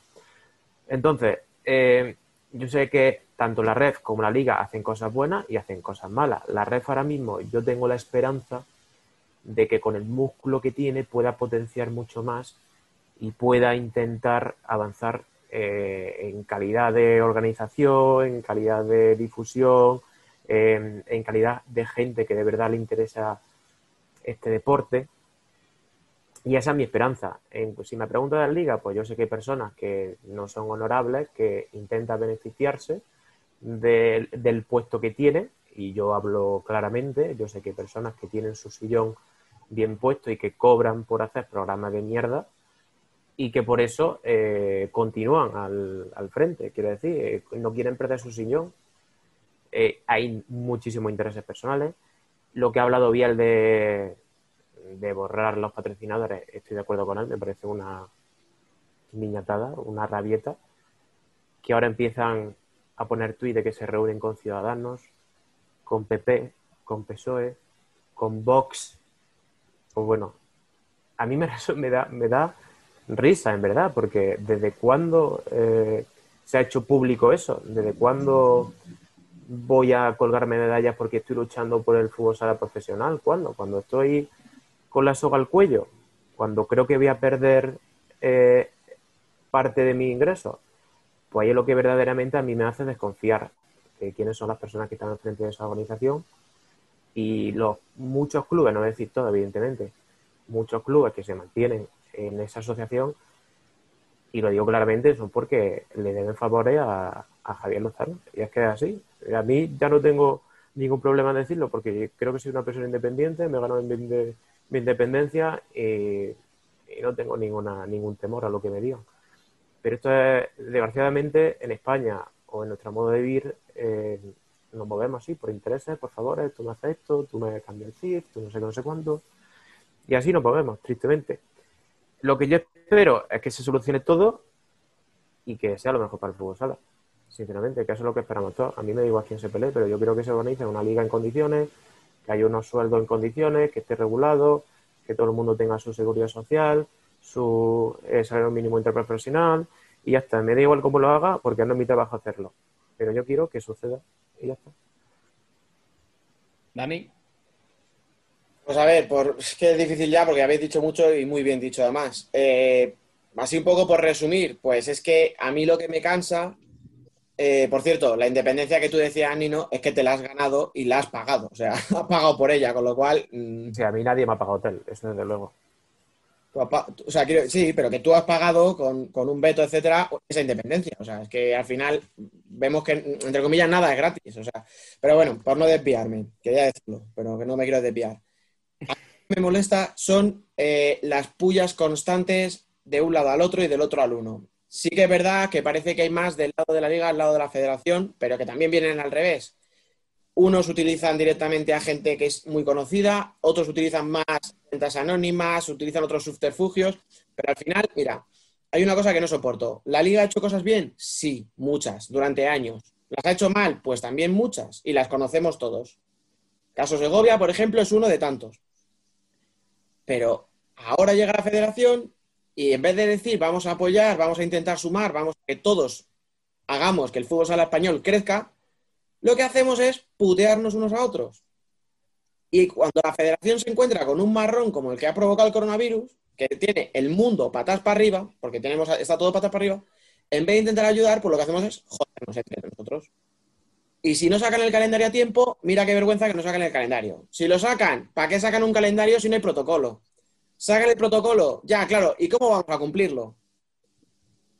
Entonces, eh, yo sé que tanto la red como la liga hacen cosas buenas y hacen cosas malas. La red ahora mismo yo tengo la esperanza de que con el músculo que tiene pueda potenciar mucho más y pueda intentar avanzar eh, en calidad de organización, en calidad de difusión, en calidad de gente que de verdad le interesa este deporte. Y esa es mi esperanza. En- si me preguntas de la liga, pues yo sé que hay personas que no son honorables, que intentan beneficiarse del, puesto que tiene, y yo hablo claramente, yo sé que hay personas que tienen su sillón bien puesto y que cobran por hacer programas de mierda y que por eso eh, continúan al, al frente, quiero decir, eh, no quieren perder su sillón. Eh, hay muchísimos intereses personales. Lo que ha hablado Biel de, de borrar los patrocinadores, estoy de acuerdo con él, me parece una niñatada, una rabieta, que ahora empiezan a poner tuit de que se reúnen con Ciudadanos, con PP, con PSOE, con Vox. Pues bueno, a mí me da, me da risa, en verdad, porque ¿desde cuándo eh, se ha hecho público eso? ¿Desde cuándo voy a colgarme medallas porque estoy luchando por el fútbol sala profesional? ¿Cuándo? Cuando estoy con la soga al cuello, cuando creo que voy a perder eh, parte de mi ingreso. Pues ahí es lo que verdaderamente a mí me hace desconfiar de quiénes son las personas que están al frente de esa organización y los muchos clubes, no voy a decir todo, evidentemente, muchos clubes que se mantienen en esa asociación, y lo digo claramente, son porque le deben favores a, a Javier Lozano. Y es que es así. A mí ya no tengo ningún problema en decirlo, porque creo que soy una persona independiente, me gano mi, mi- independencia y, y no tengo ninguna, ningún temor a lo que me digan. Pero esto es, desgraciadamente, en España o en nuestro modo de vivir, eh, nos movemos así, por intereses, por favores, tú me haces esto, tú me cambias el CIF, tú no sé qué, no sé cuánto. Y así nos movemos, tristemente. Lo que yo espero es que se solucione todo y que sea lo mejor para el fútbol sala. Sinceramente, que eso es lo que esperamos todos. A mí me da igual quién se pelee, pero yo quiero que se organice una liga en condiciones, que haya unos sueldos en condiciones, que esté regulado, que todo el mundo tenga su seguridad social, su eh, salario mínimo interprofesional y ya está. Me da igual cómo lo haga porque no es mi trabajo hacerlo. Pero yo quiero que suceda y ya está. Dani, Pues a ver, por, es que es difícil ya porque habéis dicho mucho y muy bien dicho además. Eh, así un poco por resumir, pues es que a mí lo que me cansa, eh, por cierto, la independencia que tú decías, Nino, es que te la has ganado y la has pagado. O sea, has pagado por ella, con lo cual... mm, Sí, a mí nadie me ha pagado hotel, eso desde luego. o sea, quiero- sí, pero que tú has pagado con, con un veto, etcétera, esa independencia. O sea, es que al final vemos que, entre comillas, nada es gratis. O sea, pero bueno, por no desviarme, quería decirlo, pero que no me quiero desviar. A mí me molesta son eh, las pullas constantes de un lado al otro y del otro al uno. Sí que es verdad que parece que hay más del lado de la liga al lado de la federación, pero que también vienen al revés. Unos utilizan directamente a gente que es muy conocida, otros utilizan más ventas anónimas, utilizan otros subterfugios, pero al final, mira, hay una cosa que no soporto. ¿La liga ha hecho cosas bien? Sí, muchas, durante años. ¿Las ha hecho mal? Pues también muchas, y las conocemos todos. Caso Segovia, por ejemplo, es uno de tantos. Pero ahora llega la federación y en vez de decir vamos a apoyar, vamos a intentar sumar, vamos a que todos hagamos que el fútbol sala español crezca, lo que hacemos es putearnos unos a otros. Y cuando la federación se encuentra con un marrón como el que ha provocado el coronavirus, que tiene el mundo patas para arriba, porque tenemos, está todo patas para arriba, en vez de intentar ayudar, pues lo que hacemos es jodernos entre nosotros. Y si no sacan el calendario a tiempo, mira qué vergüenza que no sacan el calendario. Si lo sacan, ¿para qué sacan un calendario si no hay protocolo? Sacan el protocolo, ya, claro, ¿y cómo vamos a cumplirlo?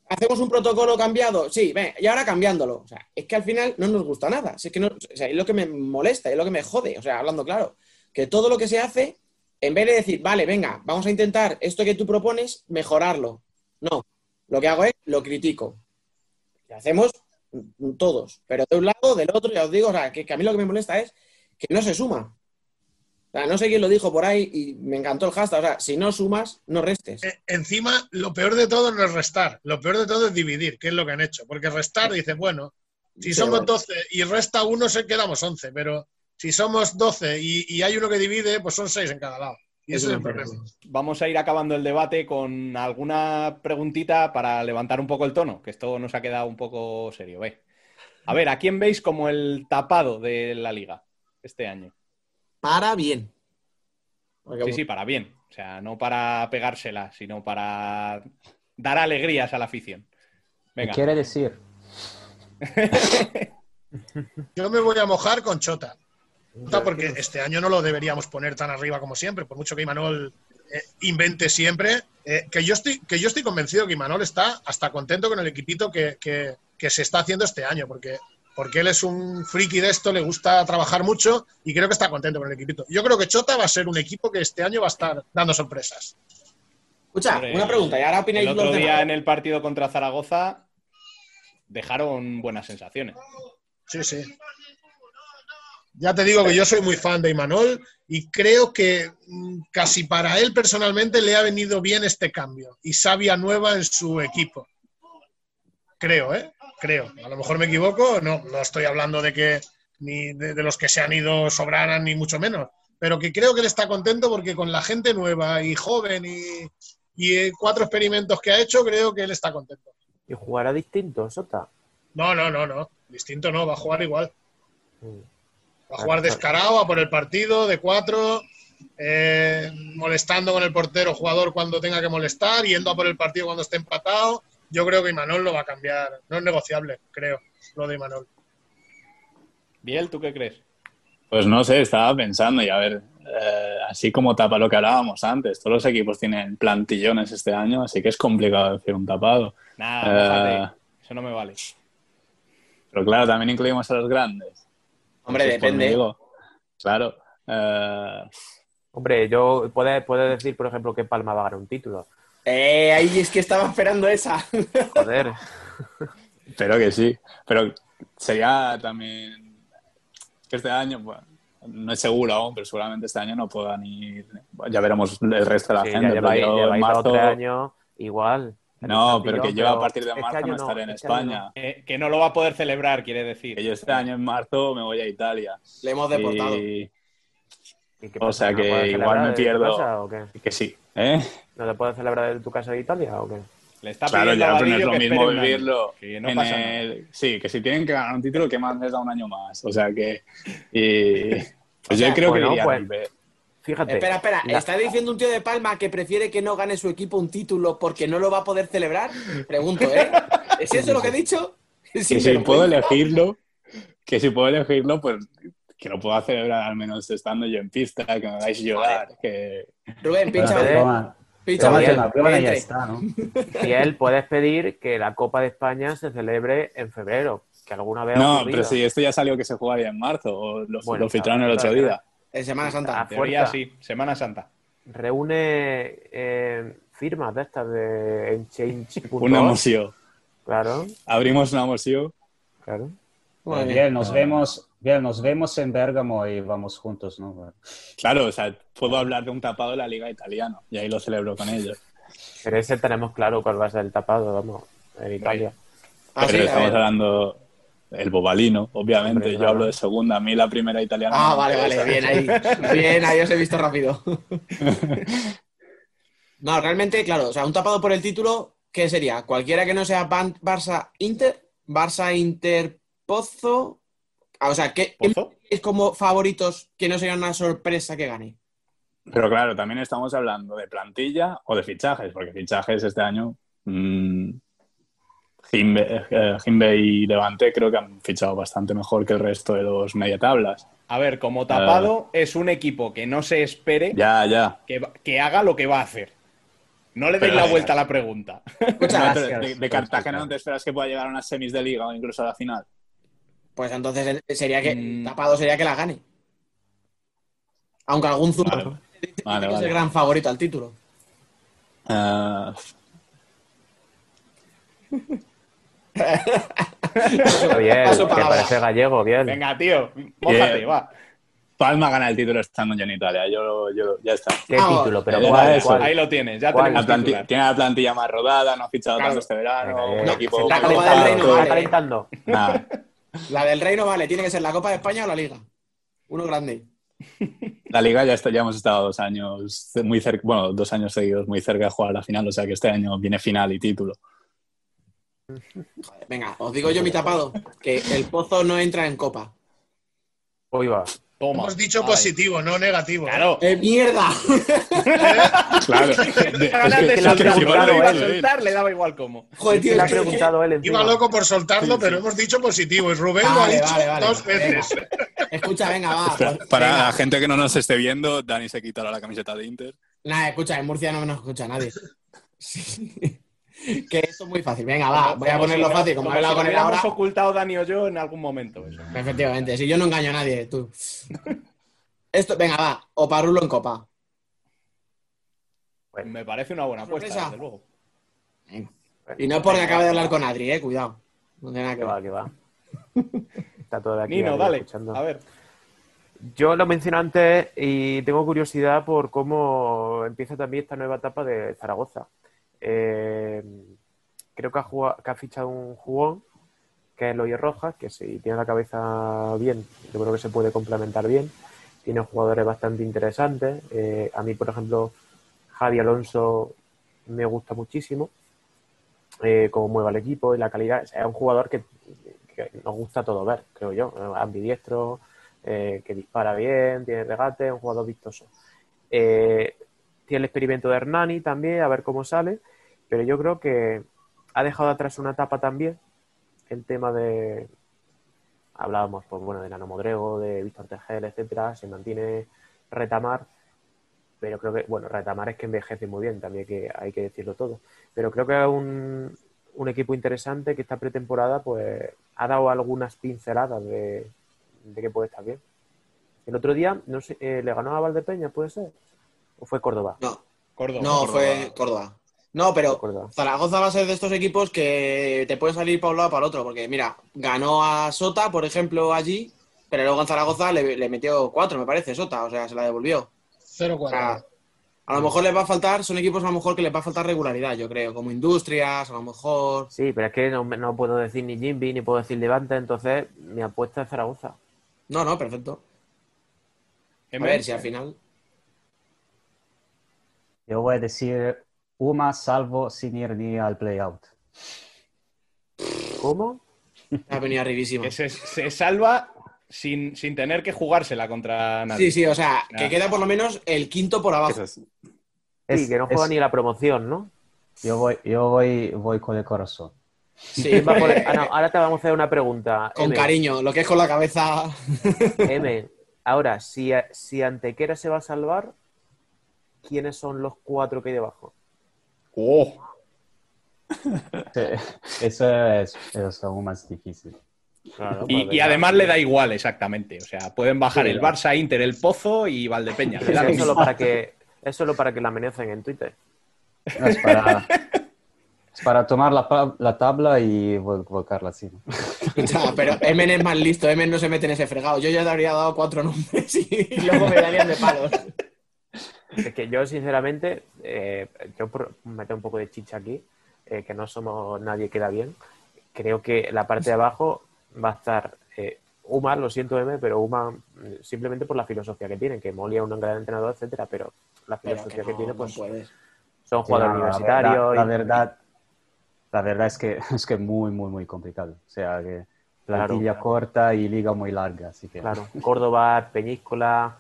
¿Hacemos un protocolo cambiado? Sí, ven, y ahora cambiándolo. O sea, es que al final no nos gusta nada. Es que no, o sea, es lo que me molesta, es lo que me jode. O sea, hablando claro, que todo lo que se hace, en vez de decir, vale, venga, vamos a intentar esto que tú propones, mejorarlo. No, lo que hago es lo critico. Y hacemos todos, pero de un lado, del otro, ya os digo, o sea, que, que a mí lo que me molesta es que no se suma. O sea, no sé quién lo dijo por ahí y me encantó el hashtag. O sea, si no sumas, no restes. Eh, Encima, lo peor de todo no es restar, lo peor de todo es dividir, que es lo que han hecho. Porque restar, dice, bueno, si Sí, somos bueno. 12 y resta uno, se quedamos 11, pero si somos 12 y, y hay uno que divide, pues son 6 en cada lado. Y Es ese es el problema. vamos a ir acabando el debate con alguna preguntita para levantar un poco el tono, que esto nos ha quedado un poco serio. Ve. A ver, ¿a quién veis como el tapado de la liga este año? Para bien. Porque Sí, sí, para bien. O sea, no para pegársela, sino para dar alegrías a la afición. ¿Qué Venga. quiere decir? Yo me voy a mojar con Chota. porque este año no lo deberíamos poner tan arriba como siempre, por mucho que Imanol eh, invente siempre. eh, que, yo estoy, que yo estoy convencido que Imanol está hasta contento con el equipito que, que- que se está haciendo este año, porque, porque él es un friki de esto, le gusta trabajar mucho y creo que está contento con el equipito. Yo creo que Chota va a ser un equipo que este año va a estar dando sorpresas. Escucha, una pregunta, y ahora opináis El otro día demás. en el partido contra Zaragoza dejaron buenas sensaciones. Sí, sí. Ya te digo que yo soy muy fan de Imanol y creo que mm, casi para él personalmente le ha venido bien este cambio y sabia nueva en su equipo. Creo, ¿eh? Creo. A lo mejor me equivoco, no, no estoy hablando de que ni de, de los que se han ido sobraran ni mucho menos, pero que creo que él está contento porque con la gente nueva y joven y, y eh, cuatro experimentos que ha hecho, creo que él está contento. ¿Y jugará distinto, Sota? No, no, no, no. Distinto no, va a jugar igual. Mm. Va a jugar descarado, a por el partido, de cuatro, eh, molestando con el portero jugador cuando tenga que molestar, yendo a por el partido cuando esté empatado. Yo creo que Imanol lo va a cambiar. No es negociable, creo, lo de Imanol. Biel, ¿tú qué crees? Pues no sé, estaba pensando y a ver, eh, así como tapa lo que hablábamos antes, todos los equipos tienen plantillones este año, así que es complicado decir un tapado. Nada, Eh. Eso no me vale. Pero claro, también incluimos a los grandes. Hombre, Entonces, depende. conmigo, claro. eh, Hombre, yo puedes puede decir, por ejemplo, que Palma va a ganar un título. Eh, ahí es que estaba esperando esa. Joder. Pero que sí. Pero sería también que este año, bueno, no es seguro aún, pero seguramente este año no puedan ir. Ya veremos el resto de la Sí, gente. ya pero en marzo- años igual. No, pero que yo a partir de este marzo año no estaré en este año no. España. Eh, que no lo va a poder celebrar, quiere decir. Que yo este año en marzo me voy a Italia. Le hemos deportado. Y, ¿Y qué O sea ¿no que igual me pierdo. casa o qué? y que sí. ¿eh? ¿No te puedes celebrar en tu casa de Italia o qué? Le está Claro, pidiendo ya, a pero no es lo mismo vivirlo. que no en pasa el- Sí, que si tienen que ganar un título, que más les da un año más. O sea que. y- pues sea, yo creo bueno, que iría pues-. Fíjate. Espera, espera, la- ¿está diciendo un tío de Palma que prefiere que no gane su equipo un título porque no lo va a poder celebrar? Pregunto, ¿eh? ¿Es eso lo que he dicho? Que si puedo elegirlo, que si puedo elegirlo, pues que lo pueda celebrar al menos estando yo en pista, que me hagáis llorar, que Rubén, pincha, Broma y ya está, ¿no? Y él puedes pedir que la Copa de España se celebre en febrero, que alguna vez No, ocurrido. pero si esto ya salió que se jugaría en marzo, o lo, Bueno, lo filtraron el otro día. En Semana Santa. Ah, En teoría fuerza. sí, Semana Santa. Reúne eh, firmas de estas de en change.org. Una emoción. Claro, Abrimos una emoción. claro. Muy bien. Bien, nos vemos, bien, nos vemos en Bérgamo y vamos juntos, ¿no? Claro, o sea, puedo hablar de un tapado de la Liga Italiana y ahí lo celebro con ellos. Pero ese tenemos claro cuál va a ser el tapado, vamos, en Italia. Ah, Pero sí, estamos ver. hablando el bobalino, obviamente. Hombre, Yo claro. hablo de segunda, a mí la primera italiana. Ah, no vale, vale, bien ahí. Bien, ahí os he visto rápido. No, realmente, claro, o sea, un tapado por el título, ¿qué sería? Cualquiera que no sea Ban- Barça O sea, ¿qué es como favoritos que no sería una sorpresa que gane? Pero claro, también estamos hablando de plantilla o de fichajes, porque fichajes este año. mm, Jimbe, eh, Jimbe y Levante creo que han fichado bastante mejor que el resto de los mediatablas. A ver, como tapado es un equipo que no se espere Ya, ya. que, haga lo que va a hacer. No le deis la vuelta a la pregunta. Gracias. de, de Cartagena no te esperas que pueda llegar a unas semis de liga o incluso a la final. Pues entonces eh, sería que Mm. tapado sería que la gane. Aunque algún Vale, vale, que es vale. el gran favorito al título. Ah, Está bien, que parece gallego, bien. Venga, tío, mójate, Bien. va. Palma gana el título estando yo en Italia. Yo, yo- ya está. ¿Qué Ah, título? ¿Pero cuál? eso. cuál? Ahí lo tienes, ya tiene la plantilla más rodada, no ha fichado Claro. tanto este verano. Venga, un ya. equipo Se está calentando, está calentando. Nada. La del Reino, vale, tiene que ser la Copa de España o la Liga. Uno grande. La liga ya, está, ya hemos estado dos años muy cerca, bueno, dos años seguidos muy cerca de jugar la final, o sea que este año viene final y título. Venga, os digo yo mi tapado, que el Pozo no entra en Copa. Hoy va. Toma. Hemos dicho Vale. positivo, no negativo. ¿eh? Claro. ¡Eh, mierda! Claro. Le soltar, daba igual cómo. Joder, tío, le ha preguntado él encima. Iba loco por soltarlo, pero hemos dicho positivo. Y Rubén lo ha Vale, dicho vale, vale. dos veces. Escucha, venga, va. Espera, para venga. la gente que no nos esté viendo, Dani se quitará la camiseta de Inter. Nada, escucha, en Murcia no nos escucha nadie. Sí. Que esto es muy fácil. Venga, va, voy a ponerlo fácil, como he hablado con él ahora. ocultado Dani o yo en algún momento. eso. Efectivamente, si yo no engaño a nadie, tú. Esto, venga, va, o Parulo en Copa. Me parece una buena apuesta, Sorpresa. desde luego. Y no es porque acabe de hablar con Adri, eh, cuidado. No tiene nada que Que va, que va. Está todo aquí. Nino, dale. escuchando. A ver. Yo lo mencioné antes y tengo curiosidad por cómo empieza también esta nueva etapa de Zaragoza. Eh, creo que ha, fichado un jugón, que es Loyer Rojas, que si tiene la cabeza bien, yo creo que se puede complementar bien. Tiene jugadores bastante interesantes. Eh, a mí, por ejemplo, Javi Alonso me gusta muchísimo. eh, cómo mueve el equipo y la calidad. Es un jugador que, nos gusta todo ver, creo yo. Ambidiestro, eh, que dispara bien, tiene regate, un jugador vistoso. Tiene el experimento de Hernani también, a ver cómo sale, pero yo creo que ha dejado atrás una etapa también, el tema de, hablábamos pues, bueno, de Nano Modrego, de Víctor Tejel, etcétera, se mantiene Retamar, pero creo que, bueno, Retamar es que envejece muy bien, también que hay que decirlo todo, pero creo que es un, un equipo interesante que esta pretemporada pues ha dado algunas pinceladas de, de que puede estar bien. El otro día, no sé, eh, ¿le ganó a Valdepeña, puede ser? ¿O fue Córdoba? No, Córdoba. no, Córdoba. fue Córdoba. No, pero Córdoba. Zaragoza va a ser de estos equipos que te pueden salir para un lado o para el otro, porque mira, ganó a Sota, por ejemplo, allí, pero luego en Zaragoza le, le metió cuatro, me parece, Sota, o sea, se la devolvió. 0-4. O sea, a lo mejor les va a faltar, son equipos a lo mejor que les va a faltar regularidad, yo creo, como Industrias, a lo mejor. Sí, pero es que no, no puedo decir ni Jimby ni puedo decir Levante, entonces mi apuesta es Zaragoza. No, no, perfecto. A ver si al final. Yo voy a decir Uma salvo sin ir ni al playout. ¿Cómo? Ha venido arribísima. Que se, se salva sin, sin tener que jugársela contra nadie. Sí, sí, o sea, que Ah. queda por lo menos el quinto por abajo. Es- Sí, que no juega es- ni la promoción, ¿no? Yo voy, yo voy, voy con el corazón. Sí, Va por- ah, no, ahora te vamos a hacer una pregunta. con M, cariño, lo que es con la cabeza. M, ahora, si, si Antequera se va a salvar, ¿quiénes son los cuatro que hay debajo? Oh, Sí, Eso es, eso es aún más difícil. Claro, y, además le da igual, exactamente. O sea, pueden bajar Sí, el. Barça, Inter, el Pozo y Valdepeña. Es solo para que, es solo para que la amenacen en Twitter. No, es, para, es para tomar la, la tabla y vol- volcarla así. ¿no? Escucha, pero Emen es más listo, Emen no se mete en ese fregado. Yo ya le habría dado cuatro nombres y luego me darían de palos. Es que yo, sinceramente, eh, yo por meter un poco de chicha aquí, eh, que no somos nadie queda bien, creo que la parte de abajo va a estar eh, Uma, lo siento M, pero Uma mm, simplemente por la filosofía que tiene, que Molia es un gran entrenador, etcétera, pero la Pero filosofía que que, no, tiene, no pues puedes. son jugadores Sí, no, la universitarios. verdad- La y- verdad, la verdad es que es que muy, muy, muy complicado. O sea, que plantilla claro. corta y liga muy larga. Así que Claro, Córdoba, Peñíscola.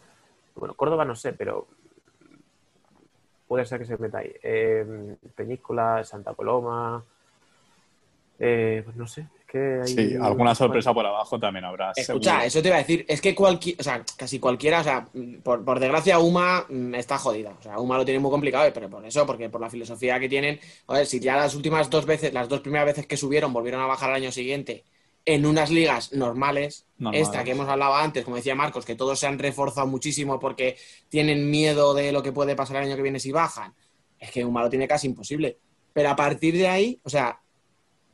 Bueno, Córdoba no sé, pero puede ser que se meta ahí. Eh, Peñíscola, Santa Coloma. eh, pues no sé, es que hay. Sí, alguna sorpresa por abajo también habrá. Escucha, seguro. eso te iba a decir. Es que cualquier, o sea, casi cualquiera, o sea, por, por desgracia, Uma mm, está jodida. O sea, Uma lo tiene muy complicado, pero por eso, porque por la filosofía que tienen. A ver, si ya las últimas dos veces, las dos primeras veces que subieron, volvieron a bajar al año siguiente en unas ligas normales, Normales. esta que hemos hablado antes, como decía Marcos, que todos se han reforzado muchísimo porque tienen miedo de lo que puede pasar el año que viene si bajan. Es que Uma lo tiene casi imposible. Pero a partir de ahí, o sea,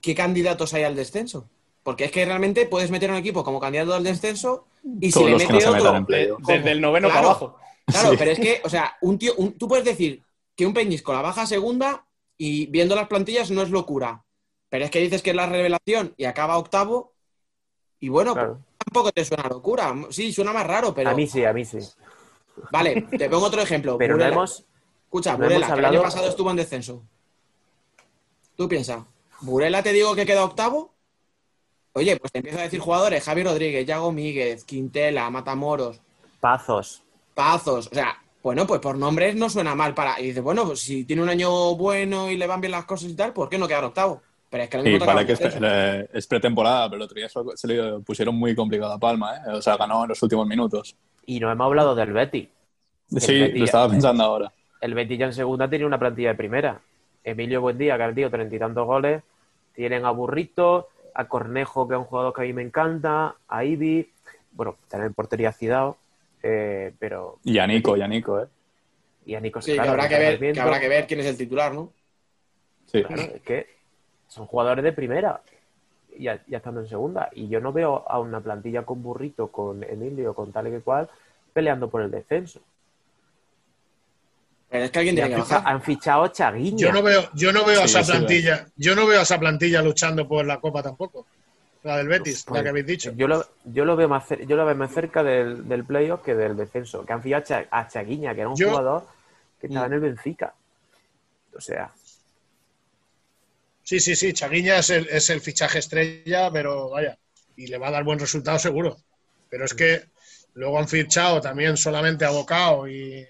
¿qué candidatos hay al descenso? Porque es que realmente puedes meter a un equipo como candidato al descenso y si Todos le los que no otro. Desde el noveno Claro, para abajo. Claro, Sí. pero es que, o sea, un tío, un- tú puedes decir que un Peñisco la baja segunda y viendo las plantillas no es locura. Pero es que dices que es la revelación y acaba octavo y bueno, Claro. pues, tampoco te suena locura. Sí, suena más raro, pero. A mí sí, a mí sí. Vale, te pongo otro ejemplo. Pero no Burela. hemos. Escucha, no Burela, hemos que el año pasado estuvo en descenso. Tú piensa, Burela te digo que queda octavo. Oye, pues te empiezo a decir jugadores: Javi Rodríguez, Yago Míguez, Quintela, Matamoros, Pazos. Pazos. O sea, bueno, pues por nombres no suena mal para. Y dices, bueno, pues si tiene un año bueno y le van bien las cosas y tal, ¿por qué no quedar octavo? Pero es que toca vale que es, eso. eh, es pretemporada, pero el otro día se lo pusieron muy complicado a Palma, ¿eh? O sea, ganó en los últimos minutos. Y no hemos hablado del Betis. Sí, Betis lo estaba pensando ahora. El Betis ya en segunda tiene una plantilla de primera. Emilio Buendía, que ha metido treinta y tantos goles. Tienen a Burrito, a Cornejo, que es un jugador que a mí me encanta, a Ibi. Bueno, también portería Cidao, eh, pero... Y a Nico, y a Nico, ¿eh? Y a Nico Sí, que claro, habrá que, ver, que habrá que ver quién es el titular, ¿no? Sí. Claro, es que son jugadores de primera, ya, ya estando en segunda. Y yo no veo a una plantilla con Burrito, con Emilio, con tal y que cual, peleando por el descenso. Pero es que alguien Y tiene han, que bajar. han fichado a Chaguiña. Yo no veo, yo no veo a esa sí, plantilla, yo no veo a esa plantilla luchando por la Copa tampoco. La del Betis, Pues, la que habéis dicho. Yo lo, yo lo veo más yo lo veo más cerca del, del playoff que del descenso. Que han fichado a, Cha- a Chaguiña, que era un Yo- jugador que estaba en el Benfica. O sea, Sí, sí, sí, Chaguiña es el, es el fichaje estrella, pero vaya, y le va a dar buen resultado seguro. Pero es que luego han fichado también solamente a Bocao y.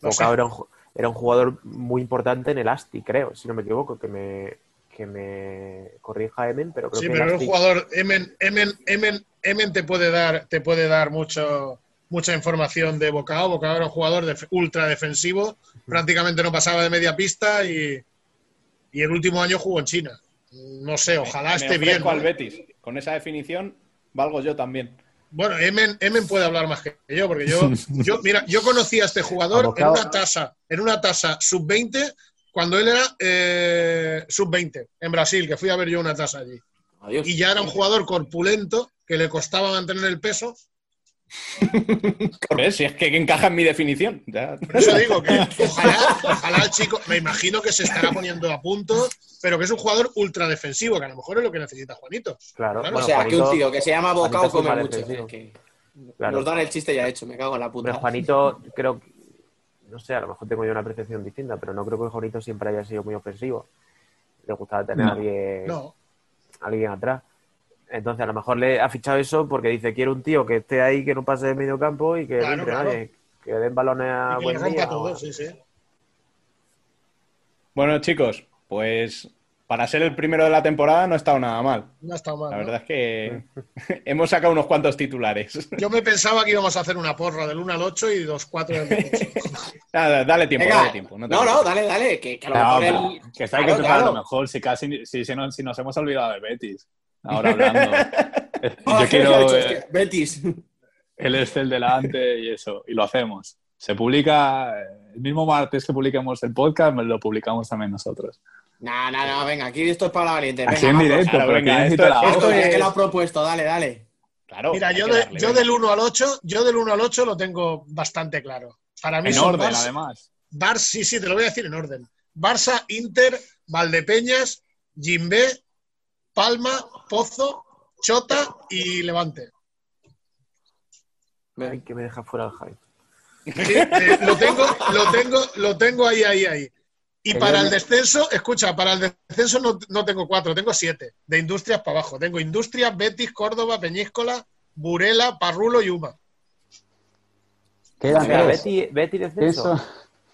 No. Bocao era, un, era un jugador muy importante en el Asti, creo, si no me equivoco, que me, que me corrija Emen, pero creo Sí, que pero el es un Asti- jugador. Emen, Emen, Emen, Emen te puede dar, te puede dar mucho, mucha información de Bocao. Bocao era un jugador ultra defensivo, prácticamente no pasaba de media pista y, y el último año jugó en China. No sé, ojalá Me esté ofrezco bien. Betis. Con esa definición valgo yo también. Bueno, Emen, Emen puede hablar más que yo, porque yo, yo, mira, yo conocí a este jugador en una tasa, en una tasa sub-20, cuando él era eh, sub-20 en Brasil, que fui a ver yo una tasa allí. Adiós. Y ya era un jugador corpulento, que le costaba mantener el peso. ¿Ves? Si es que encaja en mi definición. Ya. Por eso digo que ojalá, ojalá el chico, me imagino que se estará poniendo a punto, pero que es un jugador ultra defensivo, que a lo mejor es lo que necesita Juanito. Claro, Claro, O bueno, sea, que un tío que se llama Bocao come mucho. Es que Claro. Nos dan el chiste ya hecho, me cago en la puta. Juanito, creo que, no sé, a lo mejor tengo yo una percepción distinta, pero no creo que Juanito siempre haya sido muy ofensivo. Le gustaba tener No. a alguien, No, alguien atrás. Entonces, a lo mejor le ha fichado eso porque dice: Quiero un tío que esté ahí, que no pase de medio campo y que Claro, entre claro. nadie, que den balones a y que le buen día. todo, o- sí, sí. Bueno, chicos, pues para ser el primero de la temporada no ha estado nada mal. No ha estado mal. La ¿no? verdad es que hemos sacado unos cuantos titulares. Yo me pensaba que íbamos a hacer una porra del 1 al 8 y dos 4 del 8. Nada, dale tiempo, Venga, dale tiempo. No, no, dale, dale, que, que a lo No, mejor el- que está Claro, que empezar a claro. lo mejor, si casi si, si, no- si nos hemos olvidado de Betis. Ahora hablando. Ah, Yo ¿qué ha quiero eh, Betis. el Excel delante y eso, y lo hacemos. Se publica el mismo martes que publiquemos el podcast, lo publicamos también nosotros. No, no, no, venga, aquí esto es para la valiente. Así Venga, en vamos. directo, claro, pero venga, ¿quién esto- la esto es- que lo has propuesto, dale, dale. Claro. Mira, yo, de- yo del 1 al 8, yo del 1 al 8 lo tengo bastante claro. Para mí En son orden, Barça- además. Barça, sí, sí, te lo voy a decir en orden. Barça, Inter, Valdepeñas, Jimbe, Palma, Pozo, Chota y Levante. Ay, que me deja fuera el. Sí, eh, lo tengo, lo tengo, lo tengo ahí, ahí, ahí. Y para el descenso, escucha, para el descenso no, no tengo cuatro, tengo siete. De industrias para abajo. Tengo Industrias, Betis, Córdoba, Peñíscola, Burela, Parrulo y Uma. Quedan O sea, tres. Betty, Betty descenso. Eso,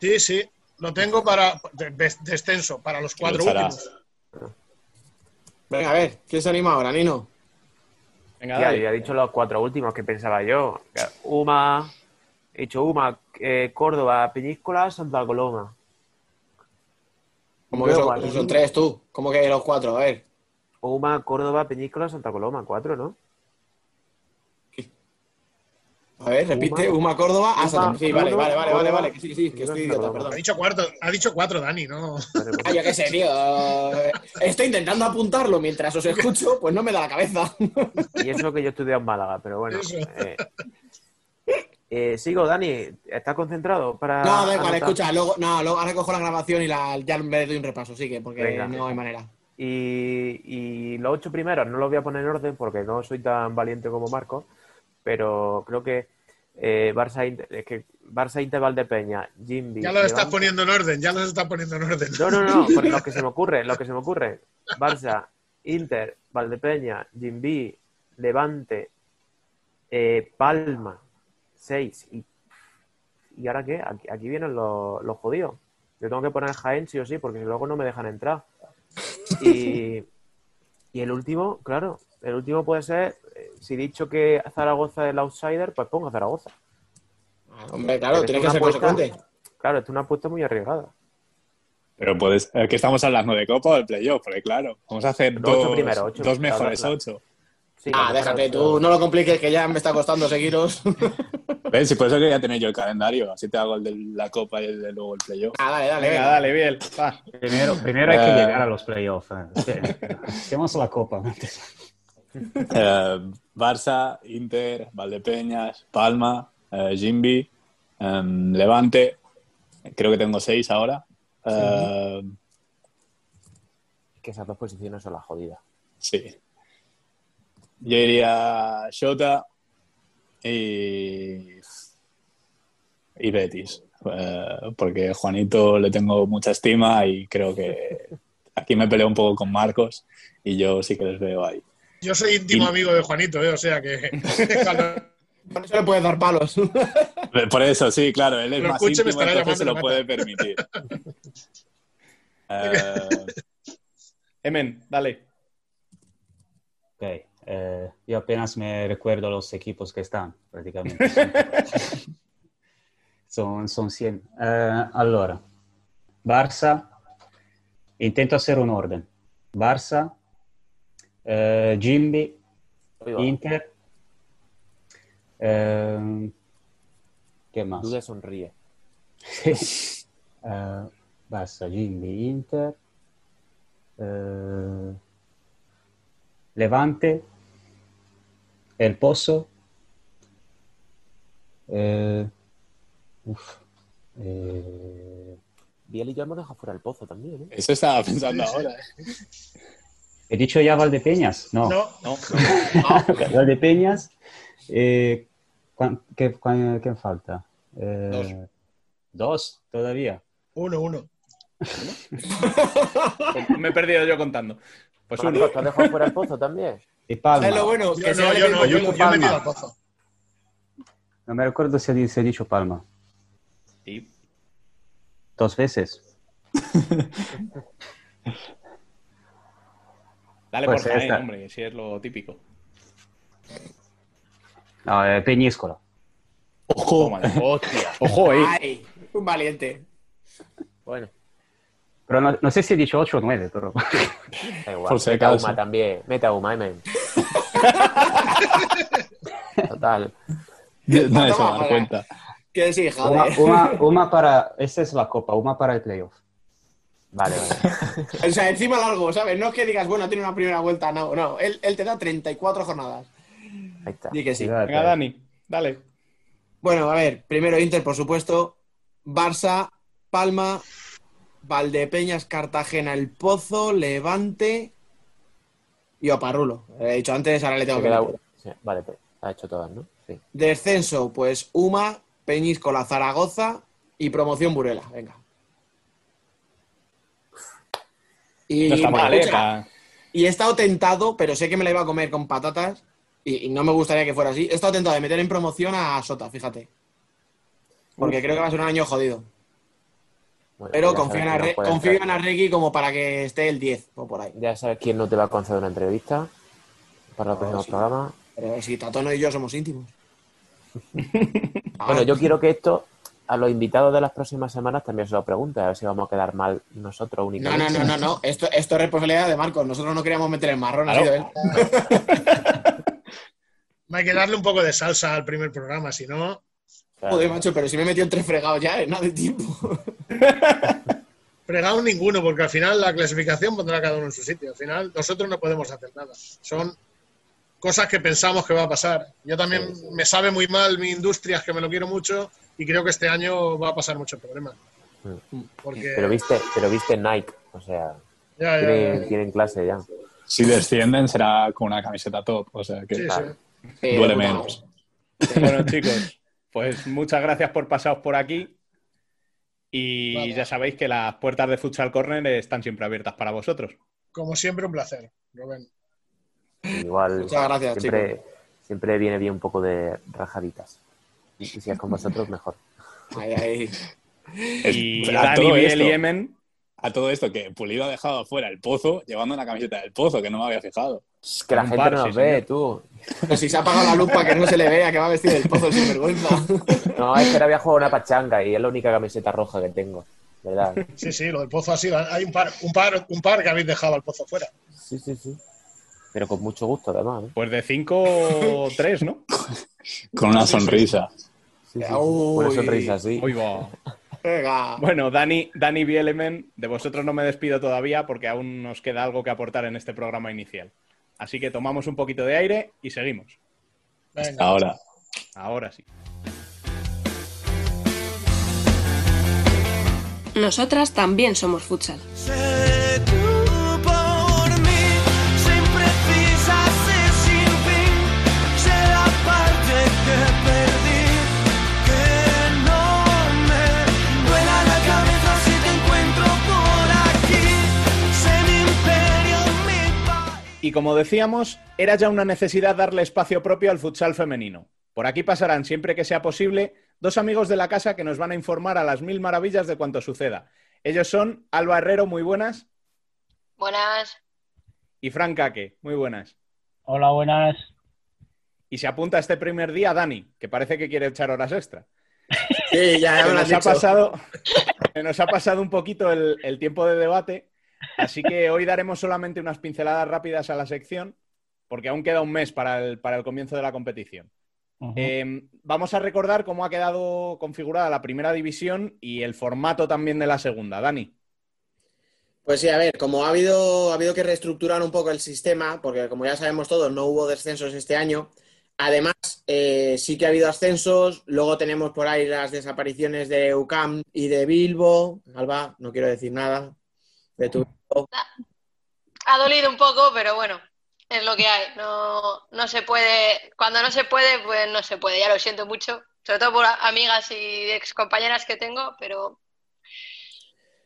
Sí, sí. Lo tengo para de- de- descenso, para los cuatro últimos. Venga, a ver, ¿quién se anima ahora, Nino? Venga, Ya, dale. ya he dicho los cuatro últimos que pensaba yo. Uma, he dicho Uma, eh, Córdoba, Peñíscola, Santa Coloma. Como que son tres tú. ¿Cómo que los cuatro? A ver. Uma, Córdoba, Peñíscola, Santa Coloma, cuatro, ¿no? A ver, repite. Uma- Uma, Córdoba. Ah, Sí, vale, vale, vale, vale, vale. Que sí, sí, que estoy idiota, Santa Ha perdón. dicho cuarto, ha dicho cuatro, Dani, ¿no? Pues- Ah, yo qué sé, tío. Estoy intentando apuntarlo mientras os escucho, pues no me da la cabeza. Y eso que yo he estudiado en Málaga, pero bueno. Eh, eh, sigo, Dani. ¿Estás concentrado para.? No, da igual, escucha. Luego, no, luego ahora cojo la grabación y la, ya me doy un repaso, sigue, porque Venga. no hay manera. Y, y los ocho primeros no los voy a poner en orden porque no soy tan valiente como Marco, pero creo que eh, Barça, Inter, es que Barça Inter Valdepeña, Jimby. Ya los estás Levante- poniendo en orden, ya los estás poniendo en orden. No, no, no, por lo que se me ocurre, lo que se me ocurre. Barça, Inter, Valdepeña, Jimby, Levante, eh, Palma, seis. Y, ¿Y ahora qué? Aquí, aquí vienen los, los jodidos. Yo tengo que poner Jaén sí o sí, porque luego no me dejan entrar. Y, y el último, claro, el último puede ser, si he dicho que Zaragoza es el outsider, pues pongo a Zaragoza. Hombre, claro, Pero tienes que es ser una apuesta- consecuente. Claro, es una apuesta muy arriesgada. Pero puedes, eh, que estamos hablando de Copa o del playoff, porque claro, vamos a hacer dos, ocho primero, ocho. dos Claro, mejores claro. ocho. Sí, Ah, déjate, tú no lo compliques, que ya me está costando seguiros. ¿Ves? Y por eso quería tener yo el calendario, así te hago el de la Copa y el de luego el playoff. Ah, dale, dale, Venga, dale, Biel. va. Primero, primero hay que Eh. llegar a los playoffs. eh. Hacemos la copa. Eh, Barça, Inter, Valdepeñas, Palma, eh, Jimby, em, Levante, creo que tengo seis ahora. Eh, Que esas dos posiciones son las jodidas. sí. Yo iría Shota y, y Betis, eh, porque Juanito le tengo mucha estima y creo que aquí me peleo un poco con Marcos y yo sí que les veo ahí. Yo soy íntimo Y- amigo de Juanito, ¿eh? o sea que. Por eso le puedes dar palos. Por eso, sí, claro, él es Lo más escuche, me íntimo, estará entonces se lo puede permitir. Eh, Emen, dale. Ok, eh, yo apenas me recuerdo los equipos que están, prácticamente. son, son 100. Eh, allora, Barça, intento hacer un orden. Barça, eh, va. Inter, eh, ¿qué más? Duda sonríe. Eh, Barça, Jimby, Inter, eh, Levante, El Pozo, eh, uf, eh, Biel y yo hemos dejado fuera el pozo también, ¿eh? eso estaba pensando ahora. ¿eh? ¿He dicho ya Valdepeñas? No. No, No. Valdepeñas, eh, ¿cuán- qué, cuán- qué falta? Eh, Dos. Dos, todavía. uno, uno. Me he perdido yo contando. Pues uno. Marcos, ¿te has dejado fuera el pozo también? Y Palma. ¿Sabes lo bueno? Yo Que no, sea yo no, yo, dicho yo me he al pozo. No me recuerdo si si he dicho Palma. Sí. Dos veces. Dale Pues por Jaén, hombre, si es lo típico. No, eh, Peñíscola. Ojo, hostia. Ojo, eh. Ay, un valiente. Bueno, Pero no, no sé si he dicho 8 o 9, pero... da igual. Por Meta. Uma también. Meta Uma, men. Total. nadie se va a dar cuenta. Una, joder. una, una para... Esta es la copa, una para el playoff. Vale, vale. O sea, encima largo, ¿sabes? No es que digas, bueno, tiene una primera vuelta, no, no. Él, él te da 34 jornadas. Ahí está. Di que sí. Venga, Dani, dale. Bueno, a ver, primero Inter, por supuesto. Barça, Palma, Valdepeñas, Cartagena, El Pozo, Levante y Oparrulo. He dicho antes, ahora le tengo Se que queda- meter. sí, Vale, pues, ha hecho todas, ¿no? Sí. Descenso, pues Uma, Peñíscola, Zaragoza y promoción Burela. Venga. Y, No está mal, eh. pa- y he estado tentado, pero sé que me la iba a comer con patatas y, y no me gustaría que fuera así. He estado tentado de meter en promoción a Sota, fíjate. Porque creo que va a ser un año jodido. Bueno, Pero confío, en, Arre- no confío en. Arregui como para que esté el 10 o por ahí. Ya sabes quién no te va a conceder una entrevista para el próximo sí. programa. Pero si Tatono y yo somos íntimos. Bueno, yo quiero que esto a los invitados de las próximas semanas también se lo pregunte, a ver si vamos a quedar mal nosotros No, únicamente. no, no, no, no. Esto, esto es responsabilidad de Marcos. Nosotros no queríamos meter el marrón, ha Claro. sido él. Hay que darle un poco de salsa al primer programa, si no. Claro. Joder, macho, pero si me he metido en tres fregados ya, en nada de tiempo. Fregado ninguno, porque al final la clasificación pondrá cada uno en su sitio. Al final nosotros no podemos hacer nada. Son cosas que pensamos que va a pasar. Yo también me sabe muy mal mi industria, que me lo quiero mucho, y creo que este año va a pasar muchos problemas. Porque Pero viste, pero viste Nike, o sea, ya, ya, tienen, ya. tienen clase ya. Si descienden será con una camiseta top, o sea que Sí, Claro. sí. Duele menos. Bueno, chicos, pues muchas gracias por pasaros por aquí. Y Vale. ya sabéis que las puertas de Futsal Corner están siempre abiertas para vosotros. Como siempre, un placer, Rubén. Igual Muchas gracias, siempre, siempre viene bien un poco de rajaditas. Y si es con vosotros, mejor. Ahí, ahí. Y a Dani, todo Biel esto. y Emen, A todo esto que Pulido ha dejado afuera el pozo llevando una camiseta del pozo, que no me había fijado. Es que la Un gente par, no sí, nos ve, señor. tú. Pero si se ha apagado la luz para que no se le vea que va vestido del pozo sin vergüenza. No, es que ahora había jugado una pachanga y es la única camiseta roja que tengo. ¿Verdad? Sí, sí, lo del pozo ha sido. Hay un par, un par, un par que habéis dejado al pozo fuera. Sí, sí, sí. Pero con mucho gusto, además. ¿eh? Pues de 5 3, ¿no? Con una sonrisa. Sí, sí. Uy. Una sonrisa así. Uy, va. Venga. Bueno, Dani, Dani Bielemen, de vosotros no me despido todavía porque aún nos queda algo que aportar en este programa inicial. Así que tomamos un poquito de aire y seguimos. Venga. Ahora. Ahora sí. Nosotras también somos futsal. Y como decíamos, era ya una necesidad darle espacio propio al futsal femenino. Por aquí pasarán, siempre que sea posible, dos amigos de la casa que nos van a informar a las mil maravillas de cuanto suceda. Ellos son Alba Herrero, muy buenas, Buenas. y Fran Caque, muy buenas. Hola, buenas. Y se apunta este primer día Dani, que parece que quiere echar horas extra. Sí, ya, ya Se me nos, ha pasado, se nos ha pasado un poquito el, el tiempo de debate, así que hoy daremos solamente unas pinceladas rápidas a la sección, porque aún queda un mes para el, para el comienzo de la competición. Eh, vamos a recordar cómo ha quedado configurada la primera división y el formato también de la segunda. Dani. Pues sí, a ver, como ha habido, ha habido que reestructurar un poco el sistema, porque como ya sabemos todos, no hubo descensos este año. Además, eh, sí que ha habido ascensos. Luego tenemos por ahí las desapariciones de UCAM y de Bilbo. Alba, no quiero decir nada de tu. Ha dolido un poco, pero bueno, es lo que hay. No, no se puede, cuando no se puede, pues no se puede. Ya lo siento mucho, sobre todo por amigas y ex compañeras que tengo, pero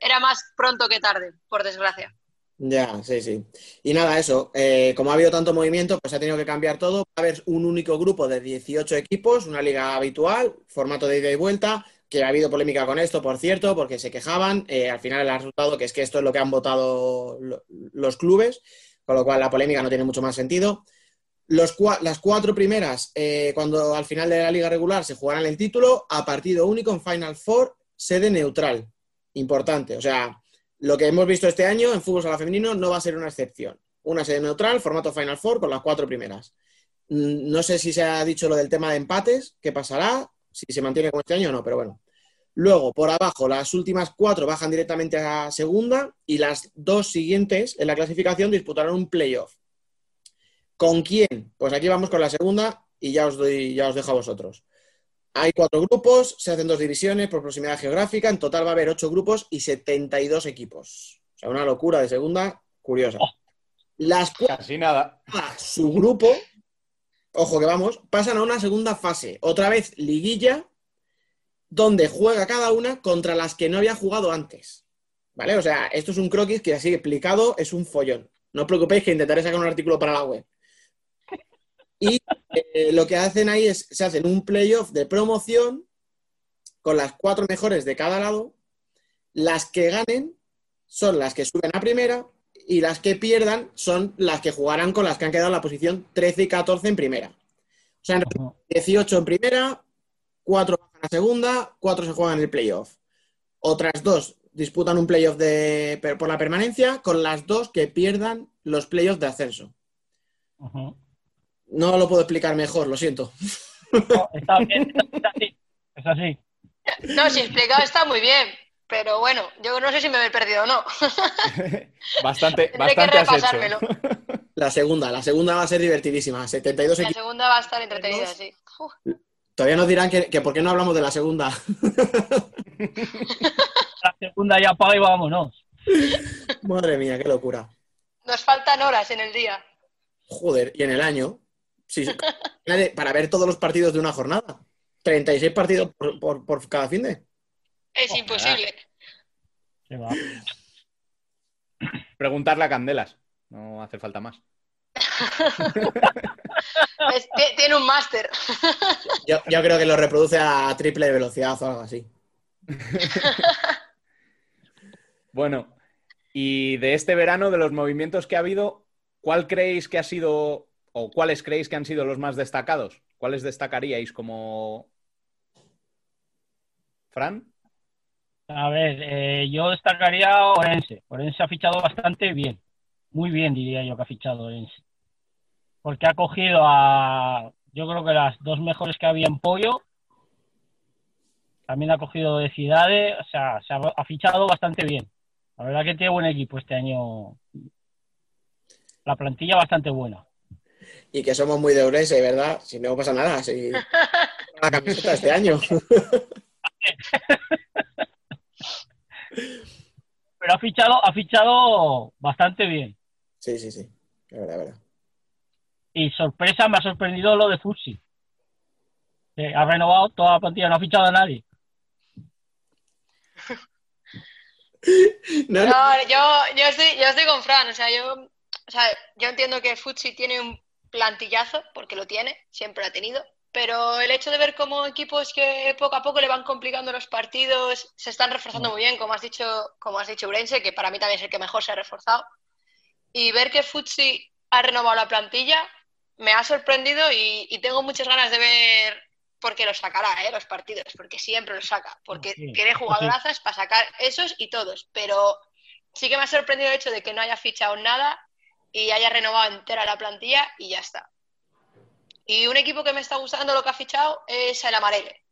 era más pronto que tarde, por desgracia. Ya, sí, sí. Y nada, eso. eh, como ha habido tanto movimiento, pues ha tenido que cambiar todo. Va a haber un único grupo de 18 equipos, una liga habitual, formato de ida y vuelta, que ha habido polémica con esto, por cierto, porque se quejaban. Eh, al final el resultado que es que esto es lo que han votado lo- los clubes, con lo cual la polémica no tiene mucho más sentido. Las cuatro primeras, eh, cuando al final de la liga regular se jugarán el título, a partido único en Final Four, sede neutral. Importante. O sea, lo que hemos visto este año en fútbol sala femenino no va a ser una excepción. Una sede neutral, formato Final Four, con las cuatro primeras. Mm, No sé si se ha dicho lo del tema de empates, qué pasará, si se mantiene como este año o no, pero bueno. Luego, por abajo, las últimas cuatro bajan directamente a segunda y las dos siguientes en la clasificación disputarán un playoff. ¿Con quién? Pues aquí vamos con la segunda y ya os doy, ya os dejo a vosotros. Hay cuatro grupos, se hacen dos divisiones por proximidad geográfica. En total va a haber ocho grupos y 72 equipos. O sea, una locura de segunda, curiosa. Las cuatro, Casi nada. su grupo, ojo que vamos, pasan a una segunda fase. Otra vez liguilla, donde juega cada una contra las que no había jugado antes. ¿Vale? O sea, esto es un croquis que así explicado es un follón. No os preocupéis que intentaré sacar un artículo para la web. Y eh, lo que hacen ahí es, se hacen un playoff de promoción con las cuatro mejores de cada lado. Las que ganen son las que suben a primera y las que pierdan son las que jugarán con las que han quedado en la posición 13 y 14 en primera. O sea, en Ujú. 18 en primera, 4 bajan a segunda, 4 se juegan el playoff. Otras dos disputan un playoff de, por la permanencia con las dos que pierdan los playoffs de ascenso. No lo puedo explicar mejor, lo siento. No, está bien, está así. Es así. No, si explicado está muy bien, pero bueno, yo no sé si me he perdido o no. Bastante, Tendré que bastante has hecho. La segunda, la segunda va a ser divertidísima. 72 La segunda va a estar entretenida, sí. Uf, Todavía nos dirán que, que por qué no hablamos de la segunda. La segunda ya paga y vámonos. Madre mía, qué locura. nos faltan horas en el día. Joder, y en el año, sí, sí, para ver todos los partidos de una jornada. 36 partidos por, por- por cada fin de. Es imposible. Va. Preguntarle a Candelas. No hace falta más. Es- tiene un máster. Yo, yo creo que lo reproduce a triple velocidad o algo así. Bueno, Y de este verano, de los movimientos que ha habido, ¿cuál creéis que ha sido o cuáles creéis que han sido los más destacados? ¿Cuáles destacaríais como... Fran? A ver, eh, yo destacaría a Orense. Orense ha fichado bastante bien. Muy bien, diría yo, que ha fichado Orense. Porque ha cogido a, yo creo que las dos mejores que había en Pollo. También ha cogido de Cidade. O sea, se ha, ha fichado bastante bien. La verdad que tiene buen equipo este año. La plantilla bastante buena. Y que somos muy de Ourense, ¿verdad? Si no pasa nada, si la camiseta este año. Pero ha fichado, ha fichado bastante bien. Sí, sí, sí. Verdad, verdad. Y sorpresa, me ha sorprendido lo de Futsi. Que ha renovado toda la plantilla, no ha fichado a nadie. No, No, yo, yo, estoy, yo estoy con Fran, o sea, yo, o sea, yo entiendo que Futsi tiene un plantillazo, porque lo tiene, siempre lo ha tenido, pero el hecho de ver cómo equipos que poco a poco le van complicando los partidos se están reforzando muy bien, como has dicho, como has dicho Urense, que para mí también es el que mejor se ha reforzado, y ver que Futsi ha renovado la plantilla me ha sorprendido y, y tengo muchas ganas de ver por qué los sacará, ¿eh? los partidos, porque siempre los saca, porque Sí, tiene eso sí. jugadorazas para sacar esos y todos, pero sí que me ha sorprendido el hecho de que no haya fichado nada y haya renovado entera la plantilla y ya está. Y un equipo que me está gustando lo que ha fichado es el Amarele,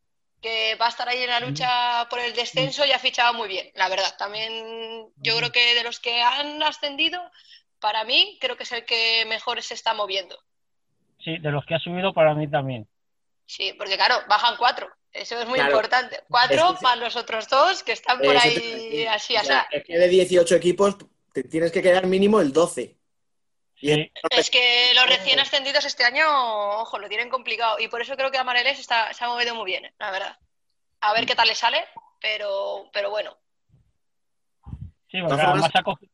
que va a estar ahí en la lucha por el descenso y ha fichado muy bien, la verdad. También yo creo que de los que han ascendido, para mí creo que es el que mejor se está moviendo. Sí, de los que ha subido para mí también. Sí, porque claro, bajan cuatro. Eso es muy Claro. importante. Cuatro Es que- más los otros dos que están por Eso te ahí decir. así, O así. sea, es que de 18 equipos te tienes que quedar mínimo el 12. Y Es que los recién ascendidos este año, ojo, lo tienen complicado. Y por eso creo que Amareles está, se ha movido muy bien, la verdad. A ver qué tal le sale, pero, pero bueno. sí, porque todas además ha cogido,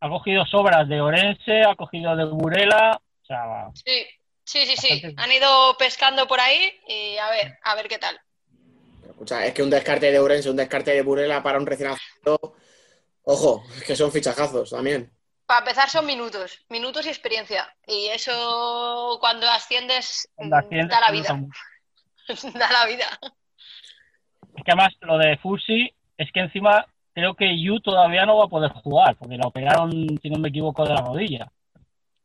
ha cogido sobras de Orense, ha cogido de Burela. O sea, Sí, sí, sí, sí. Bastante. Han ido pescando por ahí y a ver, a ver qué tal. Escucha, es que un descarte de Ourense, un descarte de Burela para un recién ascendido, ojo, es que son fichajazos también. Para empezar son minutos, minutos y experiencia. Y eso cuando asciendes cuando mm, asciendes, da la vida. da la vida. Es que además lo de Fusi es que encima creo que Yu todavía no va a poder jugar, porque la operaron, si no me equivoco, de la rodilla.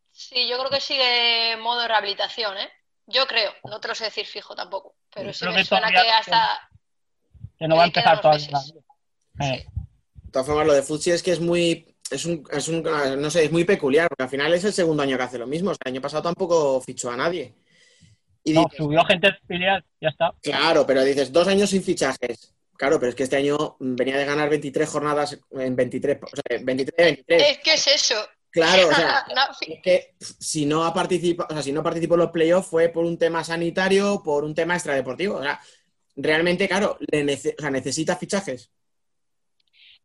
Sí, yo creo que sigue modo rehabilitación, ¿eh? Yo creo, no te lo sé decir fijo tampoco, pero sí me que suena que hasta... Que no va a empezar todavía. meses. Eh, De todas formas, lo de Futsi es que es muy, es un, es un, no sé, es muy peculiar, porque al final es el segundo año que hace lo mismo. O sea, el año pasado tampoco fichó a nadie. Y no, dices, subió gente filial, ya está. claro, pero dices, dos años sin fichajes. Claro, pero es que este año venía de ganar 23 jornadas en 23, o sea, 23, 23. Es que es eso. Claro, o sea, No, es que si no ha participado, o sea, si no participó en los playoffs fue por un tema sanitario, por un tema extradeportivo. O sea, realmente, claro, le nece- o sea, necesita fichajes.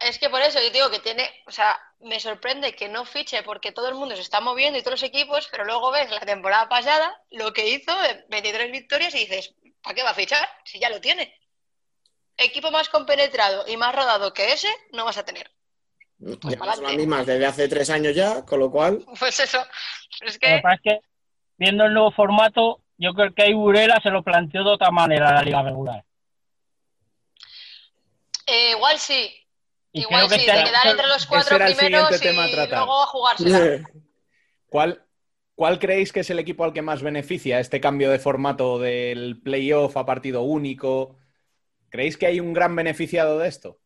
Es que por eso yo digo que tiene, o sea, me sorprende que no fiche porque todo el mundo se está moviendo y todos los equipos, pero luego ves la temporada pasada lo que hizo, eh, 23 victorias y dices, ¿para qué va a fichar? Si ya lo tiene. Equipo más compenetrado y más rodado que ese, no vas a tener. Ya Pues no son las mismas desde hace tres años ya, con lo cual, Pues eso, es Lo que... es que, viendo el nuevo formato, yo creo que ahí Burela se lo planteó de otra manera a la liga regular. Eh, igual sí, Y igual creo que sí, de quedar entre los cuatro primeros tema y luego a jugársela. ¿Cuál, ¿Cuál creéis que es el equipo al que más beneficia este cambio de formato del playoff a partido único? ¿Creéis que hay un gran beneficiado de esto?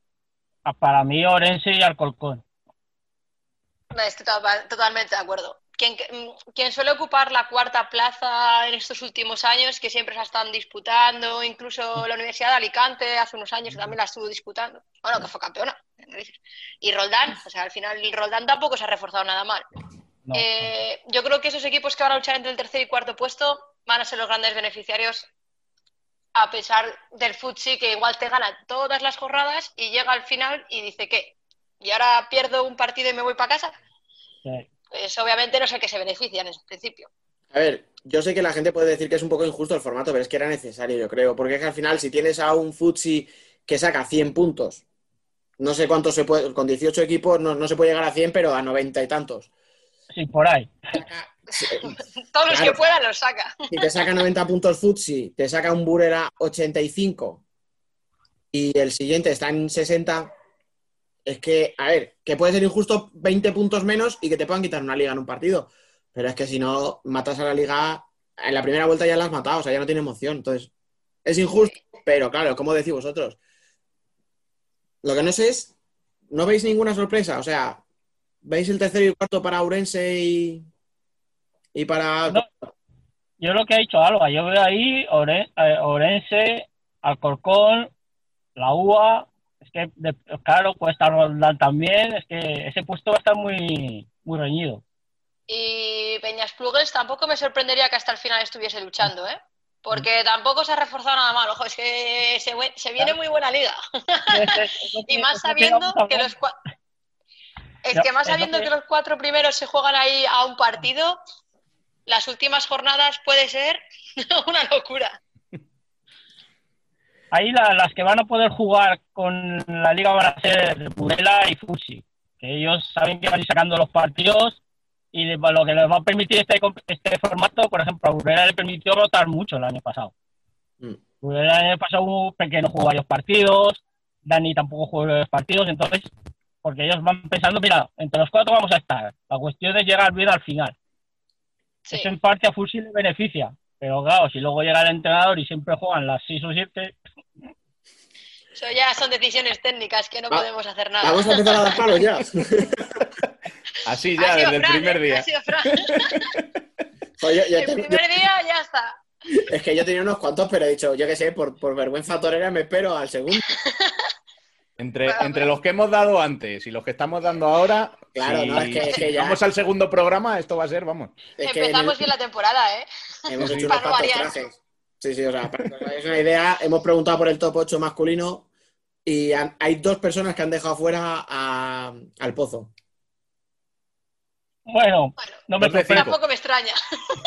Ah, Para mí, Orense y Alcorcón. No, Estoy to- totalmente de acuerdo. Quien, quien suele ocupar la cuarta plaza en estos últimos años, que siempre se están disputando, incluso la Universidad de Alicante hace unos años también la estuvo disputando, bueno, que fue campeona. Y Roldán, o sea, al final el Roldán tampoco se ha reforzado nada mal. No. Eh, yo creo que esos equipos que van a luchar entre el tercer y cuarto puesto van a ser los grandes beneficiarios, a pesar del Futsi que igual te gana todas las jornadas y llega al final y dice que, y ahora pierdo un partido y me voy para casa. Sí. Pues obviamente no es el que se beneficia en ese principio. a ver, yo sé que la gente puede decir que es un poco injusto el formato, pero es que era necesario, yo creo, porque es que al final si tienes a un Futsi que saca 100 puntos no sé cuánto se puede, con 18 equipos no, no se puede llegar a 100, pero a 90 y tantos. Sí, por ahí. Todos los Claro. que puedan los saca. Si te saca 90 puntos Futsi, te saca un Burera 85 y el siguiente está en 60, es que, a ver, que puede ser injusto 20 puntos menos y que te puedan quitar una liga en un partido. Pero es que si no matas a la liga, en la primera vuelta ya la has matado, o sea, ya no tiene emoción. Entonces, es injusto, pero claro, como decís vosotros. Lo que no sé es, ¿no veis ninguna sorpresa? O sea, ¿veis el tercero y el cuarto para Urense y, y para... No. Yo lo que ha dicho Alba, yo veo ahí Ore- eh, Orense, Alcorcón, la UA, es que de- claro, puede estar Roldán también, es que ese puesto va a estar muy, muy reñido. Y Peñas Plugues tampoco me sorprendería que hasta el final estuviese luchando, ¿eh? Porque tampoco se ha reforzado nada mal. Ojo, es que se, se viene muy buena liga. y más sabiendo que los es que más sabiendo que- los cuatro primeros se juegan ahí a un partido, las últimas jornadas puede ser una locura. Ahí la- las que van a poder jugar con la liga van a ser Burela y Fusi, que ellos saben que van a ir sacando los partidos y de- lo que les va a permitir este, este formato, por ejemplo, a Burela le permitió rotar mucho el año pasado. Mm. Burela el año pasado hubo pequeño jugó varios partidos, Dani tampoco jugó varios partidos, entonces, porque ellos van pensando, mira, entre los cuatro vamos a estar, la cuestión es llegar bien al final. Sí. Eso en parte a Fusi le beneficia, pero claro, si luego llega el entrenador y siempre juegan las seis o siete, Eso ya son decisiones técnicas que no Va- podemos hacer nada. Vamos a empezar a dar palos ya. Así ya, desde el Fran, primer ¿eh? día. Ha sido Fran. Joder, yo- yo El primer día ya está. es que yo tenía unos cuantos, pero he dicho, yo qué sé, por, por vergüenza torera me espero al segundo. Entre, entre los que hemos dado antes y los que estamos dando ahora, Claro, si, no, es que- es si que ya- vamos al segundo programa, esto va a ser, vamos. Es que en Empezamos el- bien la temporada, ¿eh? hemos hecho unos no cuantos trajes. Sí, sí, o sea, para que os hagáis una idea, hemos preguntado por el top 8 masculino y han- hay dos personas que han dejado fuera a- al pozo. bueno, Bueno, no me tampoco me extraña.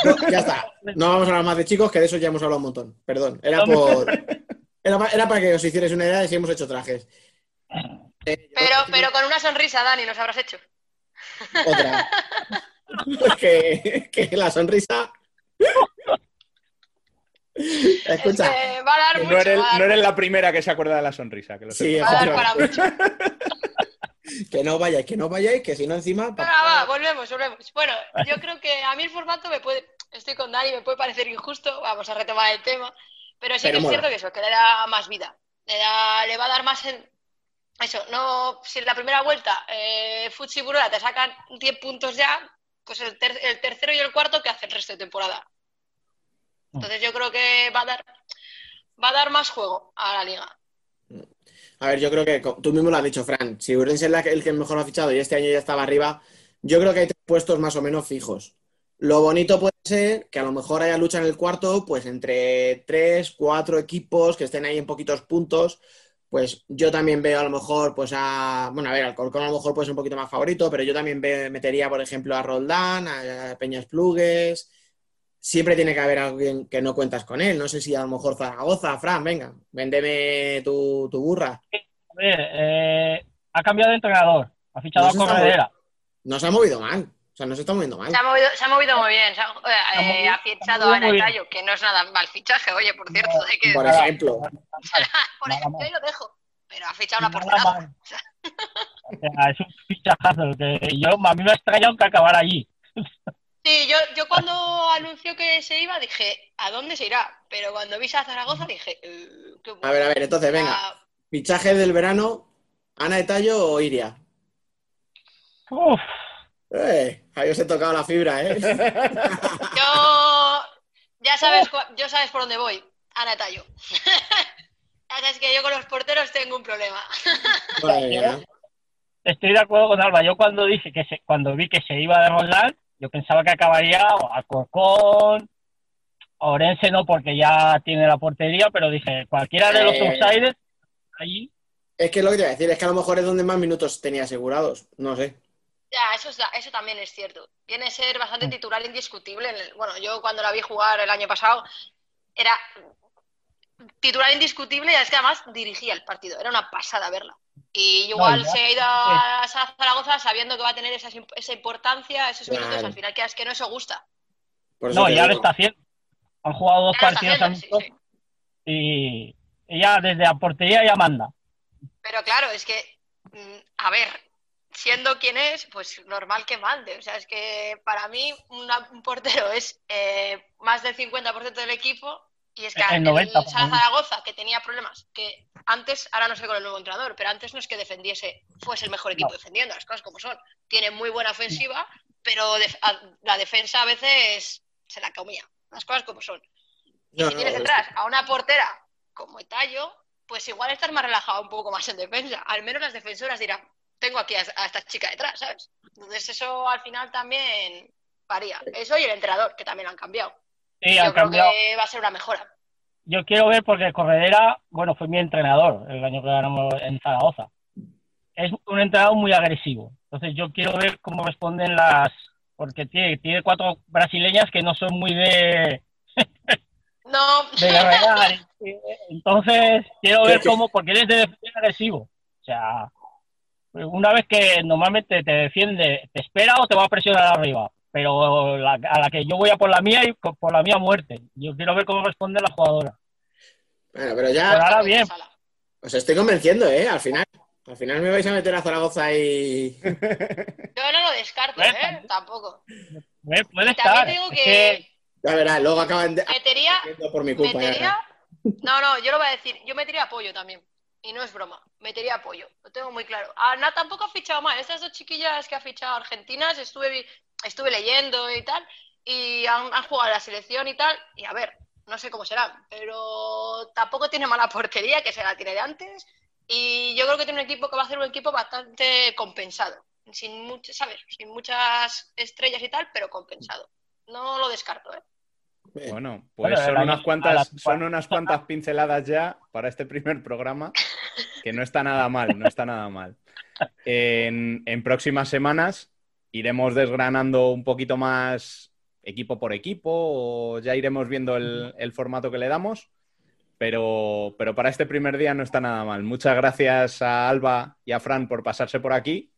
No, ya está. No vamos a hablar más de chicos, que de eso ya hemos hablado un montón. Perdón. Era por. Era, pa- era para que os hicierais una idea de si hemos hecho trajes. Eh, Pero, pero con una sonrisa, Dani, nos habrás hecho. Otra. que, que la sonrisa. Escucha. Es que va a dar Que mucho. no eres, va a dar no eres mucho. la primera que se acuerda de la sonrisa. Que lo Sí. Va a dar para mucho. Que no vayáis, que no vayáis, que si no encima. Va, volvemos, volvemos. Bueno, yo creo que a mí el formato me puede, estoy con Dani, me puede parecer injusto, vamos a retomar el tema, pero sí Pero que es mola. cierto que eso, que le da más vida, le, da, le va a dar más en... Eso, no, si en la primera vuelta eh, Futsi te sacan 10 puntos ya, pues el, ter- el tercero y el cuarto que hace el resto de temporada. Entonces yo creo que va a dar, va a dar más juego a la liga. A ver, yo creo que tú mismo lo has dicho, Fran. Si Urense es el que mejor ha fichado y este año ya estaba arriba, yo creo que hay tres puestos más o menos fijos. Lo bonito puede ser que a lo mejor haya lucha en el cuarto, pues entre tres, cuatro equipos que estén ahí en poquitos puntos. Pues yo también veo a lo mejor, pues a. Bueno, a ver, Alcorcón a lo mejor puede ser un poquito más favorito, pero yo también metería, por ejemplo, a Roldán, a, Peñas Plugues. Siempre tiene que haber alguien que no cuentas con él. No sé si a lo mejor Zaragoza, Fran, venga, véndeme tu, tu burra. A ver, eh, ha cambiado de entrenador, ha fichado No a Corredera. No se ha movido mal. O sea, no se está moviendo mal. Se ha movido, se ha movido muy bien, se ha, eh, movido- ha se ha fichado movido a. Tallo, que no es nada mal fichaje, oye, por cierto, hay que Por ejemplo. Por ejemplo, ahí lo dejo. Pero ha fichado una porcelana. O sea, es un fichajazo. Que yo, a mí me ha extrañado que acabara allí. Sí, yo, yo cuando anunció que se iba dije, ¿a dónde se irá? Pero cuando vi a Zaragoza dije, eh, qué bueno. A ver, a ver, entonces, venga. Fichaje del verano, Ana de Tallo o Iria. Uf, Eh, ahí os he tocado la fibra, ¿eh? Yo, ya sabes, yo sabes por dónde voy, Ana Tallo. Ya sabes que yo con los porteros tengo un problema. Estoy de acuerdo con Alba. Yo cuando dije que se, cuando vi que se iba de Roldán, yo pensaba que acabaría o Alcorcón, Orense no, porque ya tiene la portería, pero dije, cualquiera de los Eh. outsiders, allí, Es que lo que te voy a decir es que a lo mejor es donde más minutos tenía asegurados. No sé. Ya, eso, es- eso también es cierto. Viene a ser bastante Mm. titular indiscutible. en el- bueno, yo cuando la vi jugar el año pasado era titular indiscutible y es que además dirigía el partido. Era una pasada verla. Y igual No, ya. se ha ido a Sa- Zaragoza sabiendo que va a tener esa, esa importancia, esos minutos, al final que es que no se gusta. Por eso No, ya lo está haciendo. Han jugado dos Ya partidos haciendo, sí, amistosos y ella desde la portería ya manda. Pero claro, es que, mm, a ver, siendo quien es, pues normal que mande. O sea, es que para mí una- un portero es eh, más del 50% del equipo y es que El el, 90 para Sala mí. Zaragoza, que tenía problemas, que antes, ahora no sé con el nuevo entrenador, pero antes no es que defendiese, fuese el mejor equipo No. defendiendo, las cosas como son. Tiene muy buena ofensiva, pero a- la defensa a veces se la comía, las cosas como son. Y No, si no, tienes es- detrás a una portera como Etallo, pues igual estás más relajado un poco más en defensa. Al menos las defensoras dirán, tengo aquí a, a esta chica detrás, ¿sabes? Entonces eso al final también varía. Eso y el entrenador, que también lo han cambiado. Sí, Yo creo cambiado. que va a ser una mejora. Yo quiero ver porque Corredera, bueno, fue mi entrenador el año que ganamos en Zaragoza. Es un entrenador muy agresivo. Entonces yo quiero ver cómo responden las... Porque tiene, tiene cuatro brasileñas que no son muy de, No, de guerrear. Entonces quiero ver cómo, porque él es de defender agresivo. O sea, una vez que normalmente te defiende, te espera o te va a presionar arriba. Pero la- a la que yo voy a por la mía y por la mía muerte. Yo quiero ver cómo responde la jugadora. Bueno, pero ya ahora bien. os estoy convenciendo, ¿eh? Al final. Al final me vais a meter a Zaragoza y. yo no lo descarto, ¿eh? Tampoco. Puede, puede también estar. te digo que Ya verás, luego acaban de. metería, Haciendo por mi culpa. ya metería... No, no, yo lo voy a decir. Yo metería apoyo también. Y no es broma. Metería apoyo. Lo tengo muy claro. Ana tampoco ha fichado mal. Estas dos chiquillas que ha fichado argentinas, estuve, vi- estuve leyendo y tal. Y han, han jugado a la selección y tal. Y a ver, no sé cómo serán. Pero tampoco tiene mala portería, que se la tiene de antes. Y yo creo que tiene un equipo que va a ser un equipo bastante compensado. Sin muchas, ¿sabes? Sin muchas estrellas y tal, pero compensado. No lo descarto, ¿eh? Bueno, pues Bueno, son unas cuantas, la- son unas cuantas pinceladas ya para este primer programa, que no está nada mal, no está nada mal. En, en próximas semanas iremos desgranando un poquito más equipo por equipo, o ya iremos viendo el, el formato que le damos, pero, pero para este primer día no está nada mal. Muchas gracias a Alba y a Fran por pasarse por aquí.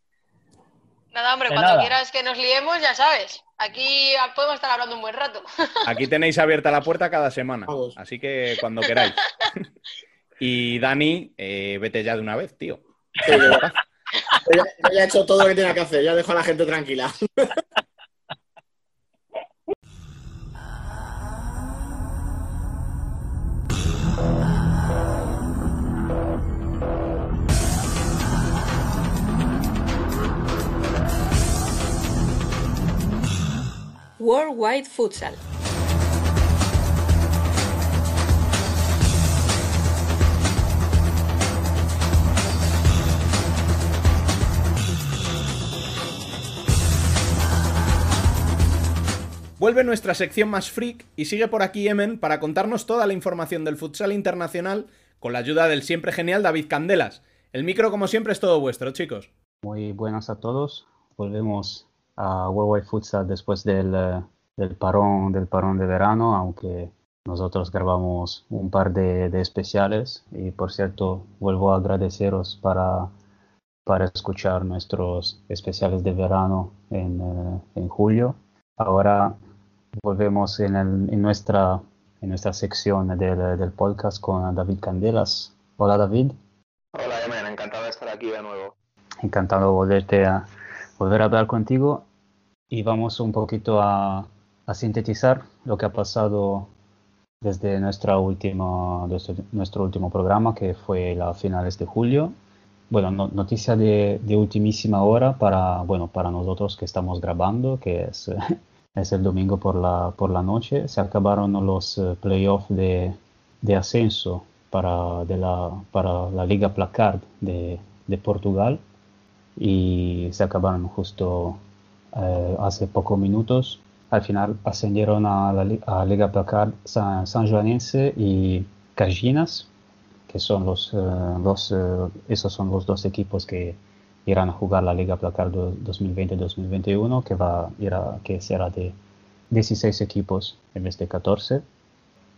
Nada, hombre, De cuando nada. quieras que nos liemos, ya sabes. Aquí podemos estar hablando un buen rato. Aquí tenéis abierta la puerta cada semana, Vamos. así que cuando queráis. Y Dani, eh, vete ya de una vez, tío. Ya he hecho todo lo que tenía que hacer, ya dejo a la gente tranquila. Worldwide Futsal. Vuelve nuestra sección más freak y sigue por aquí Emen para contarnos toda la información del futsal internacional con la ayuda del siempre genial David Candelas. El micro, como siempre, es todo vuestro, chicos. Muy buenas a todos. Volvemos a Worldwide Futsal después del, eh, del parón, del parón de verano, aunque nosotros grabamos un par de, de especiales. Y por cierto, vuelvo a agradeceros para, para escuchar nuestros especiales de verano en, eh, en julio. Ahora volvemos en, el- en nuestra, en nuestra sección del, del podcast con David Candelas. Hola David. Hola, Emen, encantado de estar aquí de nuevo. Encantado de volverte a volver a hablar contigo y vamos un poquito a, a sintetizar lo que ha pasado desde nuestra última, desde nuestro último programa que fue la finales de julio. Bueno, no- noticia de, de ultimísima hora para, bueno, para nosotros que estamos grabando, que es, es el domingo por la, por la noche. Se acabaron los eh, playoffs de, de ascenso para, de la, para la Liga Placard de, de Portugal y se acabaron justo eh, hace pocos minutos. Al final ascendieron a la Liga Placard San, Sanjoanense y Cajinas, que son los, los, eh, esos son los dos equipos que irán a jugar la Liga Placard do- 2020-2021, que, va, que será de 16 equipos en vez de 14.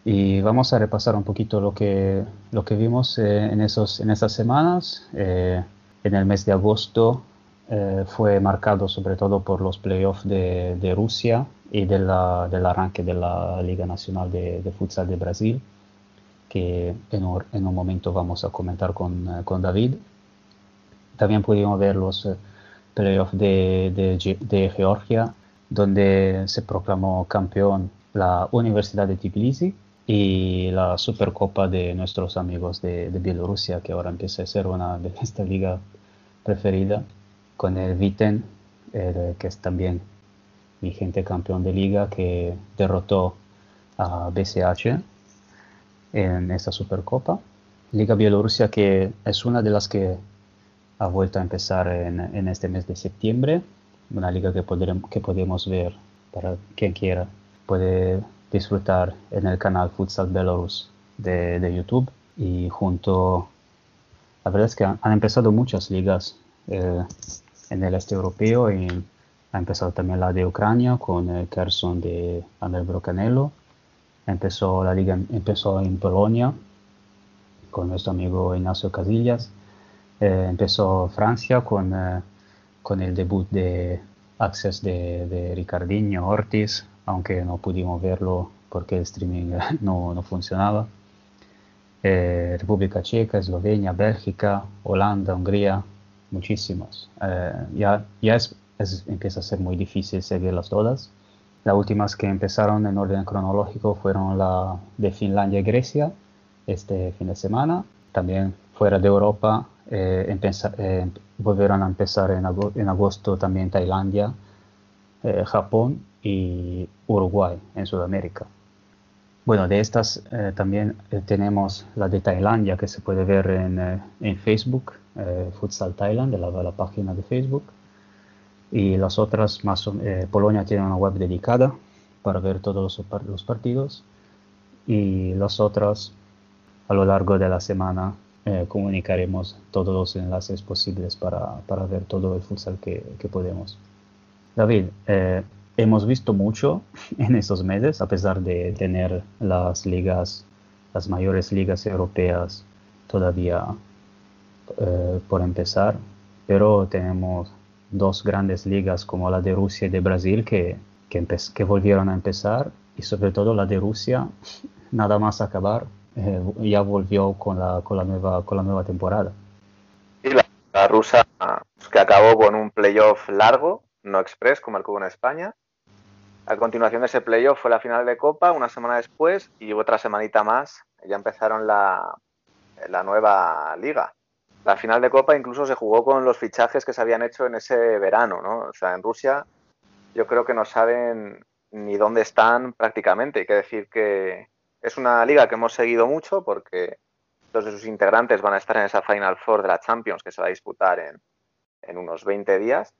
Y vamos a repasar un poquito lo que, lo que vimos eh, en, esos, en esas semanas. Eh, en el mes de agosto eh, fue marcado sobre todo por los playoffs de, de Rusia y de la- del arranque de la Liga Nacional de, de Futsal de Brasil, que en un, en un momento vamos a comentar con, eh, con David. También pudimos ver los eh, playoffs de, de de Georgia, donde se proclamó campeón la Universidad de Tbilisi y la Supercopa de nuestros amigos de, de Bielorrusia, que ahora empieza a ser una de nuestra liga preferida, con el Viten, el, que es también vigente campeón de liga, que derrotó a BCH en esta Supercopa. Liga Bielorrusia que es una de las que ha vuelto a empezar en, en este mes de septiembre, una liga que, podrem- que podemos ver para quien quiera, puede disfrutar en el canal Futsal Belarus de, de YouTube y junto, la verdad es que han, han empezado muchas ligas eh, en el este europeo y ha empezado también la de Ucrania con el Kherson de Andrei Brocanello, empezó la liga empezó en Polonia con nuestro amigo Ignacio Casillas. Eh, empezó Francia con, eh, con el debut de Access de, de Ricardinho Ortiz, aunque no pudimos verlo porque el streaming no, no funcionaba. Eh, República Checa, Eslovenia, Bélgica, Holanda, Hungría, muchísimos. Eh, ya ya es, es- empieza a ser muy difícil seguirlas todas. Las últimas que empezaron en orden cronológico fueron la de Finlandia y Grecia este fin de semana. También fuera de Europa eh, eh, volvieron a empezar en, ago- en agosto también Tailandia, eh, Japón y Uruguay en Sudamérica. Bueno, de estas eh, también eh, tenemos la de Tailandia que se puede ver en, eh, en Facebook, Futsal Thailand, la, la página de Facebook. Y las otras, más Polonia tiene una web dedicada para ver todos los, los partidos. Y las otras, a lo largo de la semana, eh, comunicaremos todos los enlaces posibles para, para ver todo el futsal que, que podemos. David, eh, hemos visto mucho en estos meses, a pesar de tener las ligas, las mayores ligas europeas todavía eh, por empezar, pero tenemos dos grandes ligas como la de Rusia y de Brasil que, que, que volvieron a empezar y sobre todo la de Rusia, nada más acabar, eh, ya volvió con la, con la, nueva, con la nueva temporada. Y la, la rusa que acabó con un playoff largo, no express como el que hubo en España. A continuación de ese playoff fue la final de Copa, una semana después y otra semanita más ya empezaron la, la nueva liga. La final de Copa incluso se jugó con los fichajes que se habían hecho en ese verano, ¿no? O sea, en Rusia yo creo que no saben ni dónde están prácticamente. Hay que decir que es una liga que hemos seguido mucho porque dos de sus integrantes van a estar en esa Final Four de la Champions que se va a disputar en, en unos 20 días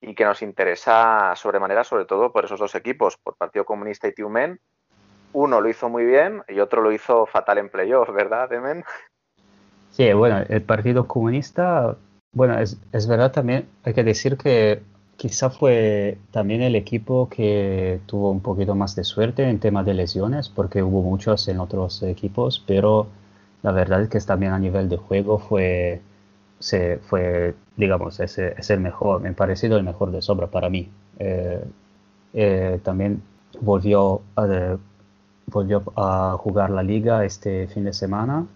y que nos interesa sobremanera, sobre todo por esos dos equipos, por Partido Comunista y Tiumen. Uno lo hizo muy bien y otro lo hizo fatal en playoff, ¿verdad, Demen? Sí, bueno, el Partido Comunista, bueno, es, es verdad también, hay que decir que quizá fue también el equipo que tuvo un poquito más de suerte en tema de lesiones, porque hubo muchos en otros equipos, pero la verdad es que también a nivel de juego fue, se, fue digamos, es, es el mejor, me ha parecido el mejor de sobra para mí. Eh, eh, también volvió a, volvió a jugar la liga este fin de semana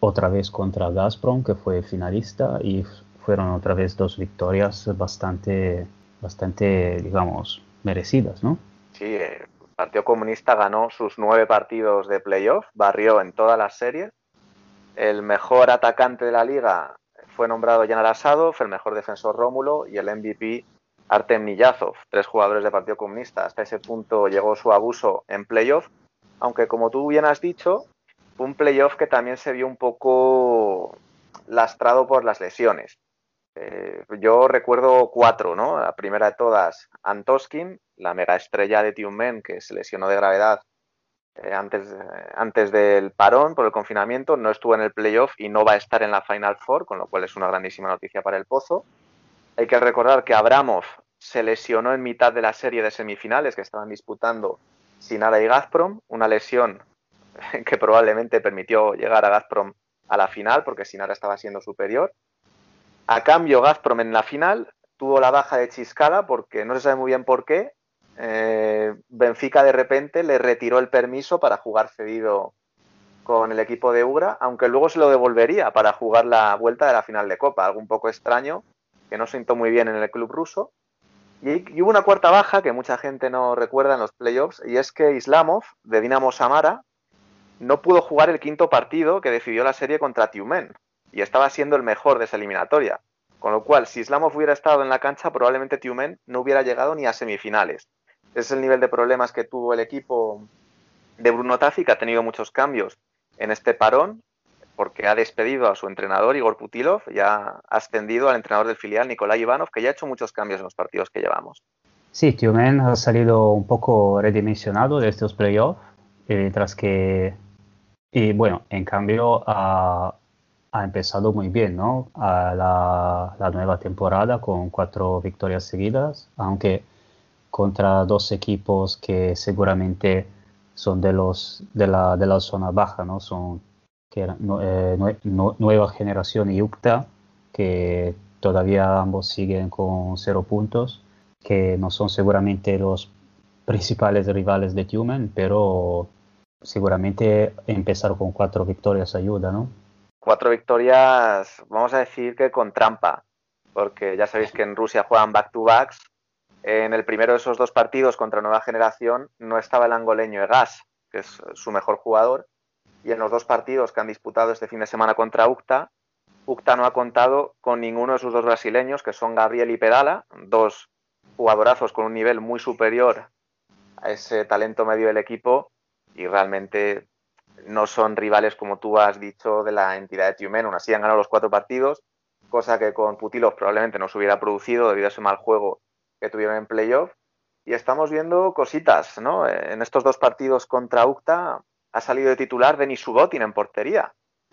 otra vez contra Gazprom, que fue finalista, y fueron otra vez dos victorias bastante, bastante digamos, merecidas, ¿no? Sí, el Partido Comunista ganó sus nueve partidos de playoff, barrió en todas las series. El mejor atacante de la liga fue nombrado Jan Arasadov, el mejor defensor Rómulo y el MVP Artem Niyazov, tres jugadores del Partido Comunista. Hasta ese punto llegó su abuso en playoff, aunque como tú bien has dicho, fue un playoff que también se vio un poco lastrado por las lesiones. Eh, yo recuerdo cuatro, ¿no? La primera de todas, Antoskin, la mega estrella de Tiumen, que se lesionó de gravedad eh, antes, eh, antes del parón por el confinamiento, no estuvo en el playoff y no va a estar en la Final Four, con lo cual es una grandísima noticia para el Pozo. Hay que recordar que Abramov se lesionó en mitad de la serie de semifinales que estaban disputando Sinara y Gazprom, una lesión que probablemente permitió llegar a Gazprom a la final porque Sinara estaba siendo superior. A cambio, Gazprom en la final tuvo la baja de Chiscala porque no se sabe muy bien por qué. Eh, Benfica de repente le retiró el permiso para jugar cedido con el equipo de Ugra, aunque luego se lo devolvería para jugar la vuelta de la final de Copa, algo un poco extraño, que no sentó muy bien en el club ruso. Y, y hubo una cuarta baja que mucha gente no recuerda en los playoffs, y es que Islamov, de Dinamo Samara, no pudo jugar el quinto partido que decidió la serie contra Tiumen, y estaba siendo el mejor de esa eliminatoria. Con lo cual, si Islamov hubiera estado en la cancha, probablemente Tiumen no hubiera llegado ni a semifinales. Ese es el nivel de problemas que tuvo el equipo de Bruno Tafi, que ha tenido muchos cambios en este parón, porque ha despedido a su entrenador Igor Putilov y ha ascendido al entrenador del filial Nikolai Ivanov, que ya ha hecho muchos cambios en los partidos que llevamos. Sí, Tiumen ha salido un poco redimensionado de estos playoffs, eh, mientras que, y bueno, en cambio ha, ha empezado muy bien, ¿no? A la, nueva temporada con cuatro victorias seguidas, aunque contra dos equipos que seguramente son de los de la, de la zona baja, ¿no? Son que eh, nueva generación y UCTA, que todavía ambos siguen con cero puntos, que no son seguramente los principales rivales de Tumen, pero seguramente empezar con cuatro victorias ayuda, ¿no? Cuatro victorias, vamos a decir que con trampa, porque ya sabéis que en Rusia juegan back-to-backs. En el primero de esos dos partidos contra Nueva Generación no estaba el angoleño Egas, que es su mejor jugador, y en los dos partidos que han disputado este fin de semana contra UCTA, UCTA no ha contado con ninguno de sus dos brasileños, que son Gabriel y Pedala, dos jugadorazos con un nivel muy superior a ese talento medio del equipo, y realmente no son rivales, como tú has dicho, de la entidad de Tiumen. Aún así han ganado los cuatro partidos, cosa que con Putilov probablemente no se hubiera producido debido a ese mal juego que tuvieron en playoff. Y estamos viendo cositas, ¿no? En estos dos partidos contra UCTA ha salido de titular Denis Subotin en portería,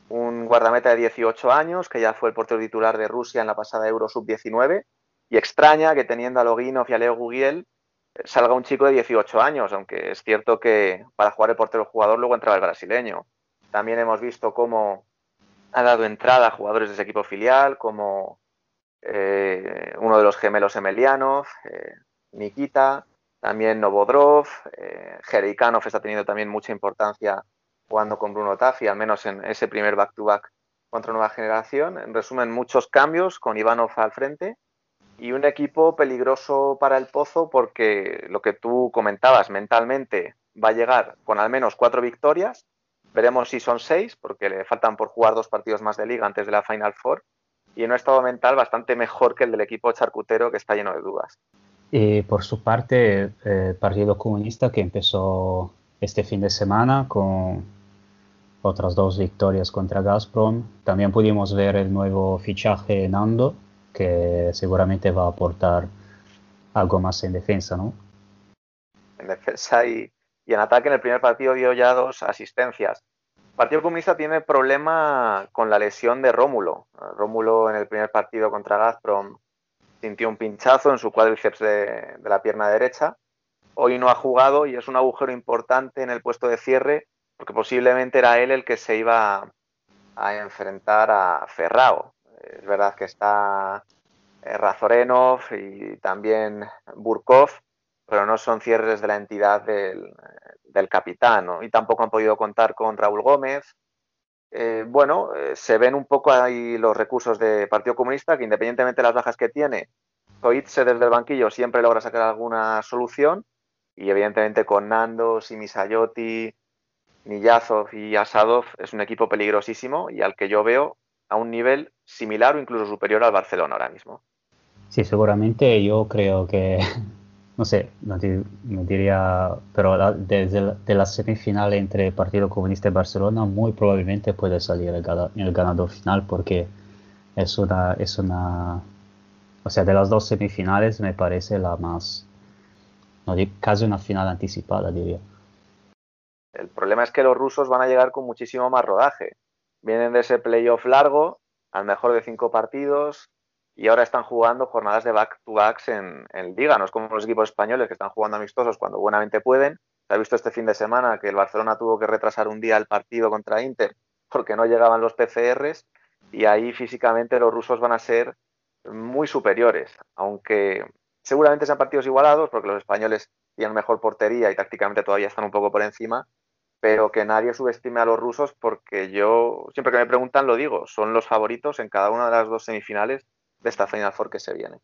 un guardameta de 18 años que ya fue el portero titular de Rusia en la pasada Euro Sub-19 y extraña que teniendo a Loginov y a Leo Gugiel salga un chico de 18 años, aunque es cierto que para jugar el portero jugador luego entraba el brasileño. También hemos visto cómo ha dado entrada a jugadores de ese equipo filial, como eh, uno de los gemelos Emelianov, eh, Nikita, también Novodrov, eh, Jerikanov está teniendo también mucha importancia jugando con Bruno Tafi, al menos en ese primer back-to-back contra Nueva Generación. En resumen, muchos cambios con Ivanov al frente y un equipo peligroso para el Pozo porque lo que tú comentabas mentalmente va a llegar con al menos cuatro victorias. Veremos si son seis, porque le faltan por jugar dos partidos más de liga antes de la Final Four. Y en un estado mental bastante mejor que el del equipo charcutero que está lleno de dudas. Y por su parte, eh, el Partido Comunista que empezó este fin de semana con otras dos victorias contra Gazprom. También pudimos ver el nuevo fichaje Nando, que seguramente va a aportar algo más en defensa, ¿no? En defensa y, en ataque en el primer partido dio ya dos asistencias. El Partido Comunista tiene problema con la lesión de Rómulo. Rómulo en el primer partido contra Gazprom sintió un pinchazo en su cuádriceps de la pierna derecha. Hoy no ha jugado y es un agujero importante en el puesto de cierre porque posiblemente era él el que se iba a enfrentar a Ferrao. Es verdad que está eh, Razorenov y también Burkov, pero no son cierres de la entidad del, del capitán. Y tampoco han podido contar con Raúl Gómez. Eh, bueno, eh, se ven un poco ahí los recursos de Partido Comunista, que independientemente de las bajas que tiene, Zoitse desde el banquillo siempre logra sacar alguna solución, y evidentemente con Nando, Simisayoti, Niyazov y Asadov es un equipo peligrosísimo y al que yo veo a un nivel similar o incluso superior al Barcelona ahora mismo. Sí, seguramente yo creo que, no sé, no, di- no diría, pero la- desde la, de la semifinal entre Partido Comunista y Barcelona muy probablemente puede salir el, el ganador final porque es una, es una, o sea, de las dos semifinales me parece la más, no, casi una final anticipada diría. El problema es que los rusos van a llegar con muchísimo más rodaje. Vienen de ese playoff largo, al mejor de cinco partidos, y ahora están jugando jornadas de back-to-backs en, en Liga. No es como los equipos españoles que están jugando amistosos cuando buenamente pueden. Se ha visto este fin de semana que el Barcelona tuvo que retrasar un día el partido contra Inter porque no llegaban los PCRs, y ahí físicamente los rusos van a ser muy superiores, aunque seguramente sean partidos igualados porque los españoles tienen mejor portería y tácticamente todavía están un poco por encima, pero que nadie subestime a los rusos porque yo, siempre que me preguntan lo digo, son los favoritos en cada una de las dos semifinales de esta Final Four que se viene.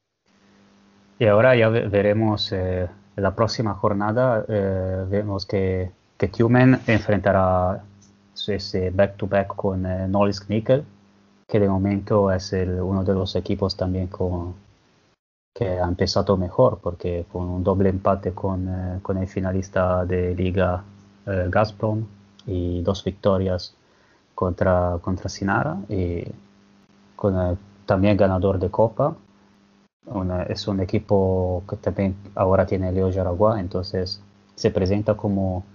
Y ahora ya ve- veremos eh, la próxima jornada, eh, vemos que, que Tumen enfrentará ese back-to-back con eh, Norilsk Nickel, que de momento es el- uno de los equipos también con, que ha empezado mejor, porque con un doble empate con, eh, con el finalista de Liga eh, Gazprom y dos victorias contra, contra Sinara y el también ganador de Copa. Es un equipo que también ahora tiene Leo Jaraguá, entonces se presenta como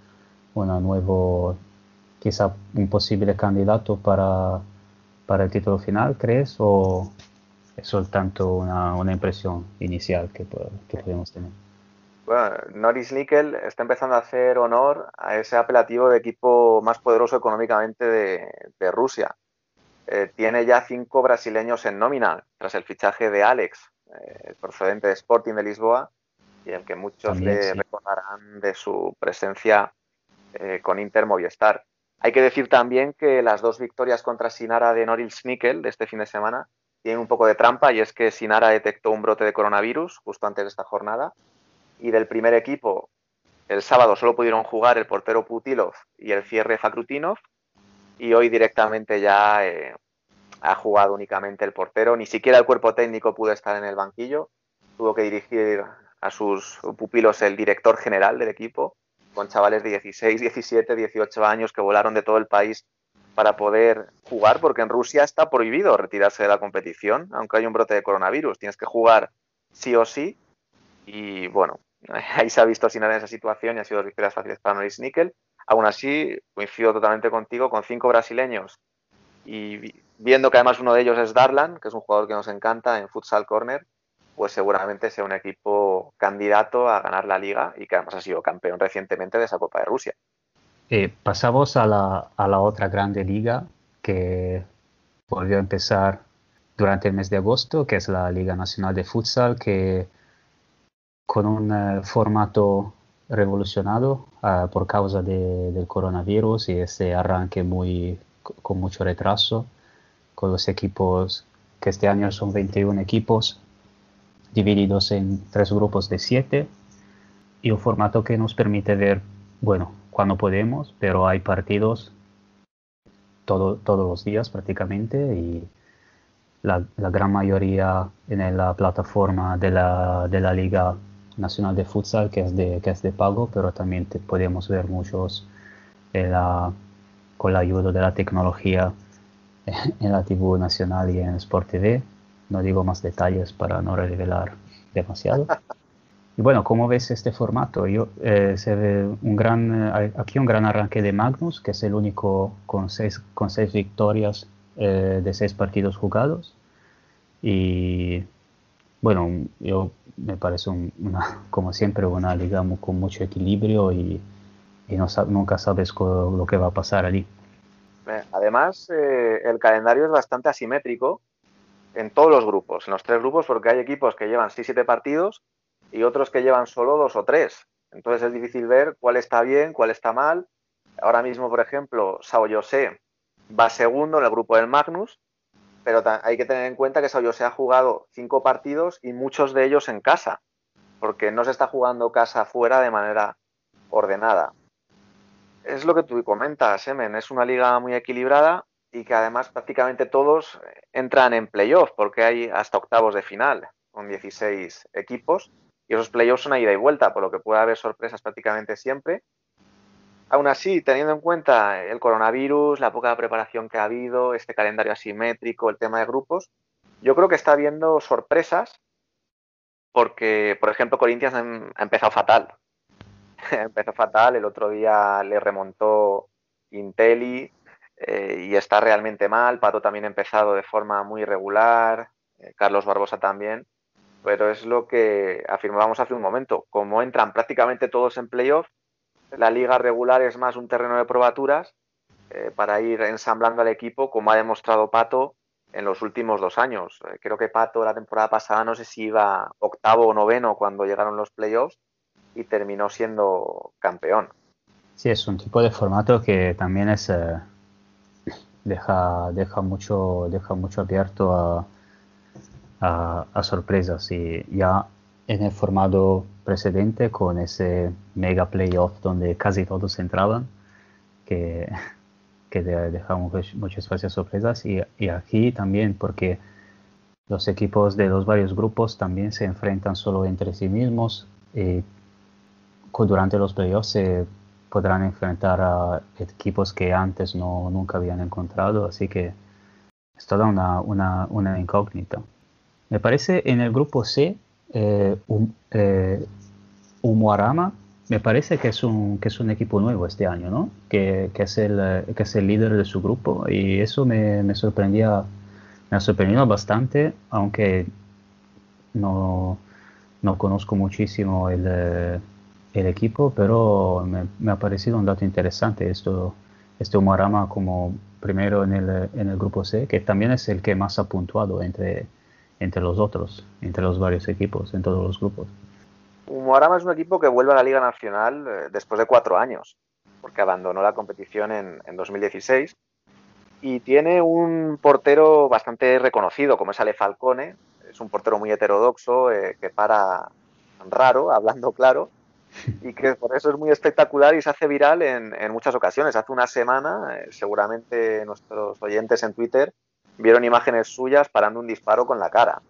una nuevo, quizá un posible candidato para, para el título final, ¿crees? ¿O es soltanto una, una impresión inicial que, que podemos tener? Bueno, Norris Nickel está empezando a hacer honor a ese apelativo de equipo más poderoso económicamente de, de Rusia. Eh, tiene ya cinco brasileños en nómina tras el fichaje de Alex, eh, procedente de Sporting de Lisboa, y el que muchos También, le sí. recordarán de su presencia eh, con Inter Movistar. Hay que decir también que las dos victorias contra Sinara de Norils Nickel de este fin de semana tienen un poco de trampa y es que Sinara detectó un brote de coronavirus justo antes de esta jornada y del primer equipo el sábado solo pudieron jugar el portero Putilov y el cierre Fakrutinov y hoy directamente ya eh, ha jugado únicamente el portero, ni siquiera el cuerpo técnico pudo estar en el banquillo, tuvo que dirigir a sus pupilos el director general del equipo, con chavales de 16, 17, 18 años que volaron de todo el país para poder jugar, porque en Rusia está prohibido retirarse de la competición, aunque hay un brote de coronavirus, tienes que jugar sí o sí, y bueno, ahí se ha visto sin en esa situación y ha sido dos victorias fáciles para Norris Nickel. Aún así, coincido totalmente contigo, con cinco brasileños y vi- viendo que además uno de ellos es Darlan, que es un jugador que nos encanta en Futsal Corner, pues seguramente sea un equipo candidato a ganar la liga y que además ha sido campeón recientemente de esa Copa de Rusia. Eh, pasamos a la, a la otra grande liga que volvió a empezar durante el mes de agosto, que es la Liga Nacional de Futsal, que con un eh, formato revolucionado ah, por causa de- del coronavirus y ese arranque muy, con mucho retraso, con los equipos que este año son 21 equipos divididos en tres grupos de 7 y un formato que nos permite ver, bueno, cuando podemos, pero hay partidos todo- todos los días prácticamente y la, la gran mayoría en la plataforma de la, de la Liga Nacional de Futsal que es de, que es de pago, pero también te- podemos ver muchos en la- con la ayuda de la tecnología en la TV nacional y en Sport TV. No digo más detalles para no revelar demasiado. Y bueno, ¿cómo ves este formato? Yo, eh, se ve un gran, eh, aquí un gran arranque de Magnus, que es el único con seis, con seis victorias eh, de seis partidos jugados. Y bueno, yo me parece un- una, como siempre una liga con mucho equilibrio y, no nunca sabes lo que va a pasar allí. Eh, Además, eh, el calendario es bastante asimétrico en todos los grupos, en los tres grupos, porque hay equipos que llevan 6-7 partidos y otros que llevan solo dos o tres. Entonces es difícil ver cuál está bien, cuál está mal. Ahora mismo, por ejemplo, Sao José va segundo en el grupo del Magnus, pero hay que tener en cuenta que Sao José ha jugado cinco partidos y muchos de ellos en casa, porque no se está jugando casa fuera de manera ordenada. Es lo que tú comentas, Emen, es una liga muy equilibrada y que además prácticamente todos entran en playoff, porque hay hasta octavos de final, con 16 equipos, y esos playoffs son a ida y vuelta, por lo que puede haber sorpresas prácticamente siempre. Aún así, teniendo en cuenta el coronavirus, la poca preparación que ha habido, este calendario asimétrico, el tema de grupos, yo creo que está habiendo sorpresas porque, por ejemplo, Corinthians ha ha empezado fatal. empezó fatal, el otro día le remontó Inteli eh, y está realmente mal. Pato también ha empezado de forma muy irregular, eh, Carlos Barbosa también, pero es lo que afirmábamos hace un momento. Como entran prácticamente todos en playoff, la liga regular es más un terreno de probaturas eh, para ir ensamblando al equipo, como ha demostrado Pato en los últimos dos años. Eh, Creo que Pato la temporada pasada no sé si iba octavo o noveno cuando llegaron los playoffs y terminó siendo campeón. Sí, es un tipo de formato que también es eh, deja, deja mucho, deja mucho abierto a, a, a sorpresas y ya en el formato precedente con ese mega playoff donde casi todos entraban, que, que de- deja muchas, veces sorpresas y, y aquí también porque los equipos de los varios grupos también se enfrentan solo entre sí mismos y durante los playoffs se podrán enfrentar a equipos que antes no, nunca habían encontrado, así que es toda una, una, una incógnita. Me parece en el grupo C, eh, un, eh, me parece que es, un, que es un equipo nuevo este año, ¿no? Que, que es, el, eh, que es el líder de su grupo y eso me, me sorprendía, me ha bastante, aunque no, no conozco muchísimo el, eh, el equipo, pero me, me ha parecido un dato interesante esto, este Umuarama como primero en el, en el grupo C, que también es el que más ha puntuado entre, entre los otros, entre los varios equipos, en todos los grupos. Umuarama es un equipo que vuelve a la Liga Nacional eh, después de cuatro años, porque abandonó la competición en, en 2016 y tiene un portero bastante reconocido, como es Ale Falcone. Es un portero muy heterodoxo, eh, que para raro, hablando claro, y que por eso es muy espectacular y se hace viral en, en muchas ocasiones. Hace una semana, eh, seguramente nuestros oyentes en Twitter vieron imágenes suyas parando un disparo con la cara.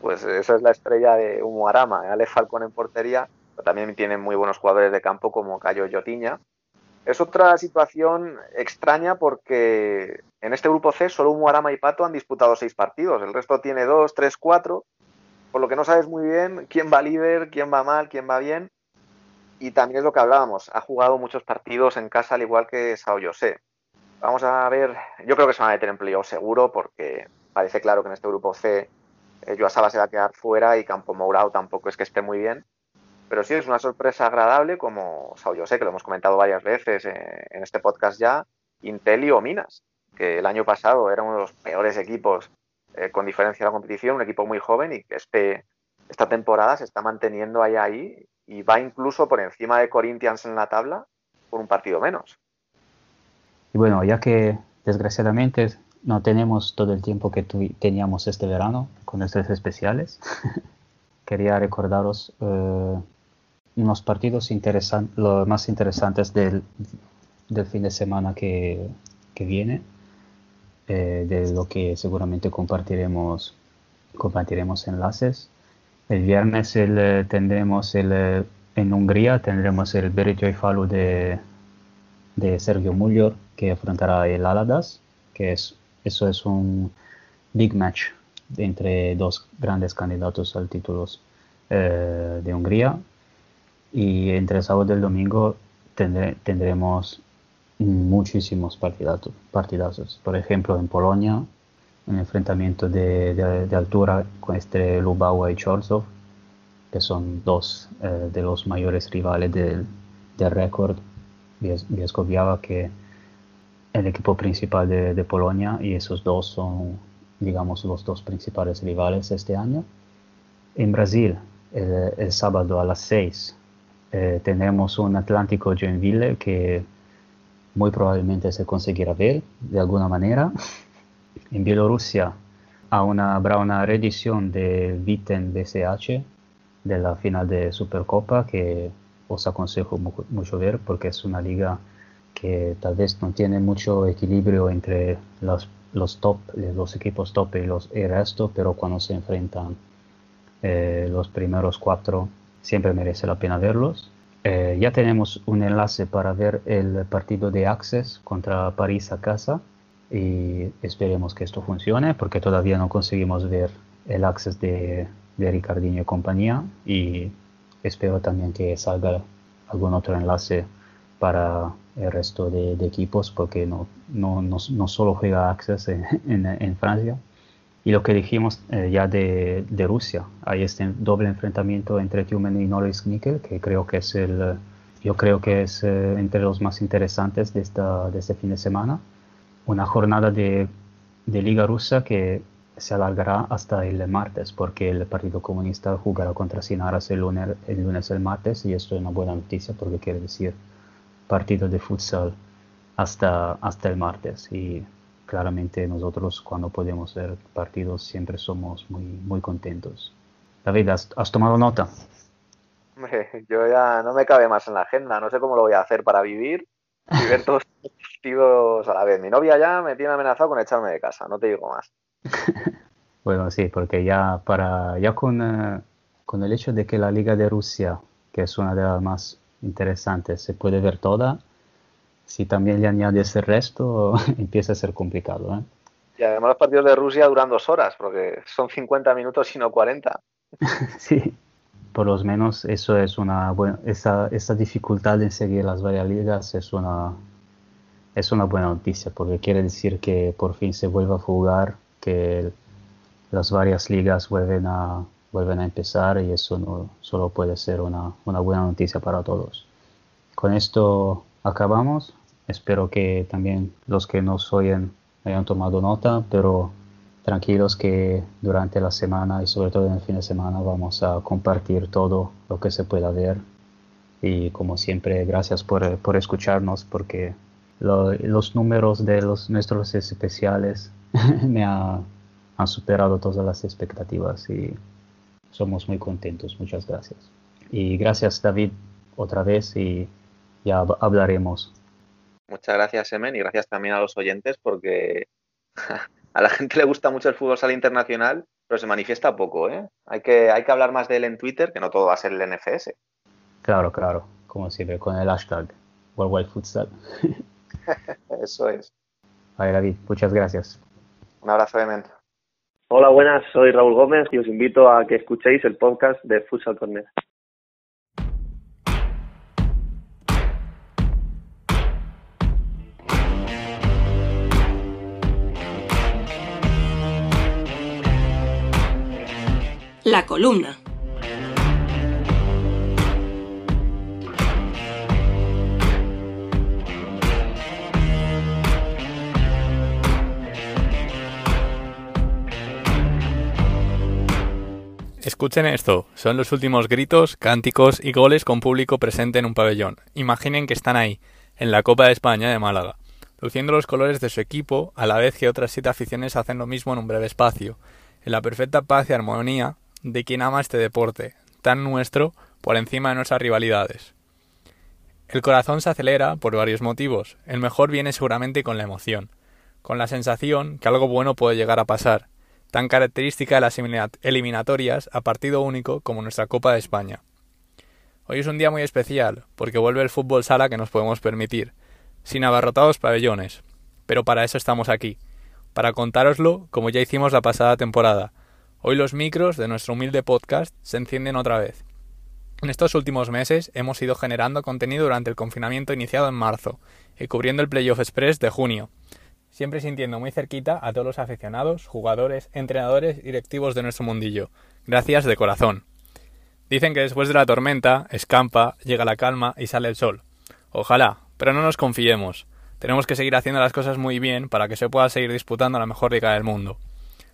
Pues esa es la estrella de Umuarama, ¿eh? Ale Falcón en portería, pero también tienen muy buenos jugadores de campo como Cayo Yotiña. Es otra situación extraña porque en este grupo C solo Umuarama y Pato han disputado seis partidos, el resto tiene dos, tres, cuatro, por lo que no sabes muy bien quién va líder, quién va mal, quién va bien. Y también es lo que hablábamos, ha jugado muchos partidos en casa al igual que Sao José. Vamos a ver, yo creo que se van a meter en playoff seguro porque parece claro que en este grupo C eh, Joao Saba se va a quedar fuera y Campo Mourao tampoco es que esté muy bien. Pero sí es una sorpresa agradable como Sao José, que lo hemos comentado varias veces eh, en este podcast ya, Intel o Minas, que el año pasado era uno de los peores equipos eh, con diferencia en la competición, un equipo muy joven y que este, esta temporada se está manteniendo ahí ahí y va incluso por encima de Corinthians en la tabla por un partido menos. Y bueno, ya que desgraciadamente no tenemos todo el tiempo que teníamos este verano con estos especiales, quería recordaros eh, unos partidos interesan- los más interesantes del, fin de semana que, viene, eh, de lo que seguramente compartiremos, compartiremos enlaces. El viernes el, eh, tendremos eh, en Hungría tendremos el Beritoy Falu de, de Sergio Muller que afrontará el Aladas, que es, eso es un big match entre dos grandes candidatos al título eh, de Hungría. Y entre el sábado y el domingo tendré- tendremos muchísimos partidazos, partidazos. Por ejemplo, en Polonia, un enfrentamiento de, de- de altura con este Lubau y Chorzów, que son dos eh, de los mayores rivales del, del récord Bies- Biescoviava, que el equipo principal de, de Polonia, y esos dos son, digamos, los dos principales rivales este año. En Brasil, el, sábado a las 6, eh, tenemos un Atlántico Joinville que muy probablemente se conseguirá ver de alguna manera. En Bielorrusia a una, habrá una reedición de Viten BCH de la final de Supercopa que os aconsejo mu- mucho ver porque es una liga que tal vez no tiene mucho equilibrio entre los, los top, eh, los equipos top y los y resto, pero cuando se enfrentan eh, los primeros cuatro siempre merece la pena verlos. Eh, ya tenemos un enlace para ver el partido de Access contra París a casa y esperemos que esto funcione porque todavía no conseguimos ver el Access de, de Ricardinho y compañía y espero también que salga algún otro enlace para el resto de, de equipos porque no, no, no, no solo juega Access en, en, en Francia. Y lo que dijimos eh, ya de, de Rusia, hay este doble enfrentamiento entre Tumen y Norris Nickel, que creo que es el, yo creo que es eh, entre los más interesantes de, esta, de este fin de semana. Una jornada de de Liga Rusa que se alargará hasta el martes, porque el Partido Comunista jugará contra Sinaras el lunes, el lunes el martes, y esto es una buena noticia porque quiere decir partido de futsal hasta, hasta el martes. Y claramente nosotros cuando podemos ver partidos siempre somos muy, muy contentos. David, ¿has, has tomado nota? Yo ya no me cabe más en la agenda, no sé cómo lo voy a hacer para vivir y ver todos los partidos a la vez. Mi novia ya me tiene amenazado con echarme de casa, no te digo más. Bueno, sí, porque ya, para, ya con, eh, con el hecho de que la Liga de Rusia, que es una de las más interesantes, se puede ver toda, si también le añades el resto, empieza a ser complicado. ¿eh? Y además los partidos de Rusia duran dos horas, porque son 50 minutos y no 40. Sí, por lo menos eso es una buena, esa, esa dificultad en seguir las varias ligas es una, es una buena noticia, porque quiere decir que por fin se vuelve a jugar, que las varias ligas vuelven a, vuelven a empezar y eso no, solo puede ser una, una buena noticia para todos. Con esto acabamos. Espero que también los que nos oyen hayan tomado nota, pero tranquilos que durante la semana y sobre todo en el fin de semana vamos a compartir todo lo que se pueda ver. Y como siempre, gracias por, por escucharnos porque lo- los números de los, nuestros especiales me ha- han superado todas las expectativas y somos muy contentos. Muchas gracias. Y gracias David otra vez y ya hab- hablaremos. Muchas gracias, Semen, y gracias también a los oyentes, porque a la gente le gusta mucho el fútbol sala internacional, pero se manifiesta poco, ¿eh? Hay que, hay que hablar más de él en Twitter, que no todo va a ser el NFS. Claro, claro, como siempre, con el hashtag World Wide Futsal. Eso es. Vale, David, muchas gracias. Un abrazo de mente. Hola, buenas, soy Raúl Gómez y os invito a que escuchéis el podcast de Futsal Corner. La columna. Escuchen esto, son los últimos gritos, cánticos y goles con público presente en un pabellón. Imaginen que están ahí, en la Copa de España de Málaga, luciendo los colores de su equipo, a la vez que otras siete aficiones hacen lo mismo en un breve espacio, en la perfecta paz y armonía de quien ama este deporte, tan nuestro por encima de nuestras rivalidades. El corazón se acelera por varios motivos. El mejor viene seguramente con la emoción, con la sensación que algo bueno puede llegar a pasar, tan característica de las elimina- eliminatorias a partido único como nuestra Copa de España. Hoy es un día muy especial, porque vuelve el fútbol sala que nos podemos permitir, sin abarrotados pabellones. Pero para eso estamos aquí, para contároslo como ya hicimos la pasada temporada. Hoy los micros de nuestro humilde podcast se encienden otra vez. En estos últimos meses hemos ido generando contenido durante el confinamiento iniciado en marzo y cubriendo el Playoff Express de junio, siempre sintiendo muy cerquita a todos los aficionados, jugadores, entrenadores directivos de nuestro mundillo. Gracias de corazón. Dicen que después de la tormenta, escampa, llega la calma y sale el sol. Ojalá, pero no nos confiemos. Tenemos que seguir haciendo las cosas muy bien para que se pueda seguir disputando la mejor liga del mundo.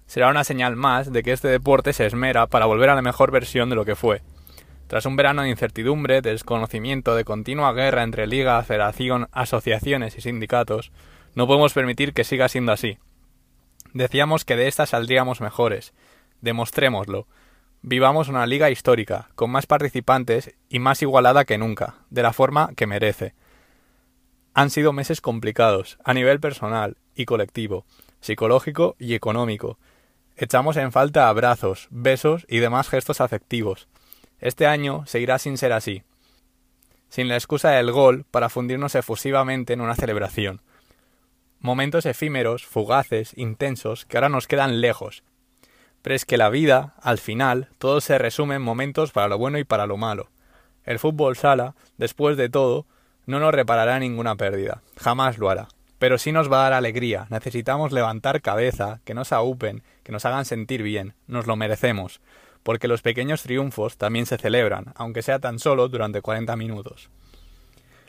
Será una señal más de que este deporte se esmera para volver a la mejor versión de lo que fue. Tras un verano de incertidumbre, de desconocimiento, de continua guerra entre liga, federación, asociaciones y sindicatos, no podemos permitir que siga siendo así. Decíamos que de esta saldríamos mejores. Demostrémoslo. Vivamos una liga histórica, con más participantes y más igualada que nunca, de la forma que merece. Han sido meses complicados, a nivel personal y colectivo, psicológico y económico. Echamos en falta abrazos, besos y demás gestos afectivos. Este año seguirá sin ser así, sin la excusa del gol para fundirnos efusivamente en una celebración. Momentos efímeros, fugaces, intensos, que ahora nos quedan lejos. Pero es que la vida, al final, todo se resume en momentos para lo bueno y para lo malo. El fútbol sala, después de todo, no nos reparará ninguna pérdida, jamás lo hará. Pero sí nos va a dar alegría, necesitamos levantar cabeza, que nos aúpen, que nos hagan sentir bien, nos lo merecemos, porque los pequeños triunfos también se celebran, aunque sea tan solo durante 40 minutos.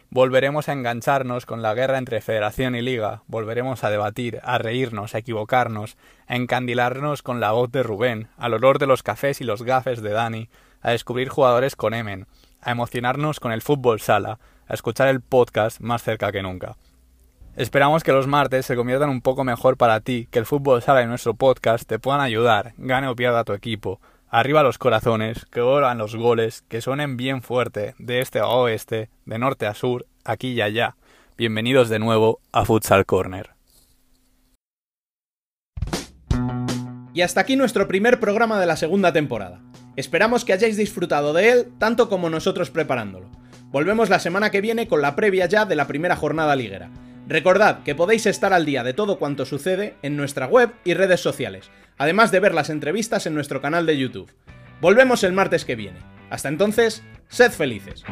Volveremos a engancharnos con la guerra entre federación y liga, volveremos a debatir, a reírnos, a equivocarnos, a encandilarnos con la voz de Rubén, al olor de los cafés y los gafes de Dani, a descubrir jugadores con Emen, a emocionarnos con el fútbol sala, a escuchar el podcast más cerca que nunca. Esperamos que los martes se conviertan un poco mejor para ti, que el fútbol sala y nuestro podcast te puedan ayudar, gane o pierda tu equipo. Arriba los corazones, que oran los goles, que suenen bien fuerte, de este a oeste, de norte a sur, aquí y allá. Bienvenidos de nuevo a Futsal Corner. Y hasta aquí nuestro primer programa de la segunda temporada. Esperamos que hayáis disfrutado de él tanto como nosotros preparándolo. Volvemos la semana que viene con la previa ya de la primera jornada liguera. Recordad que podéis estar al día de todo cuanto sucede en nuestra web y redes sociales, además de ver las entrevistas en nuestro canal de YouTube. Volvemos el martes que viene. Hasta entonces, sed felices.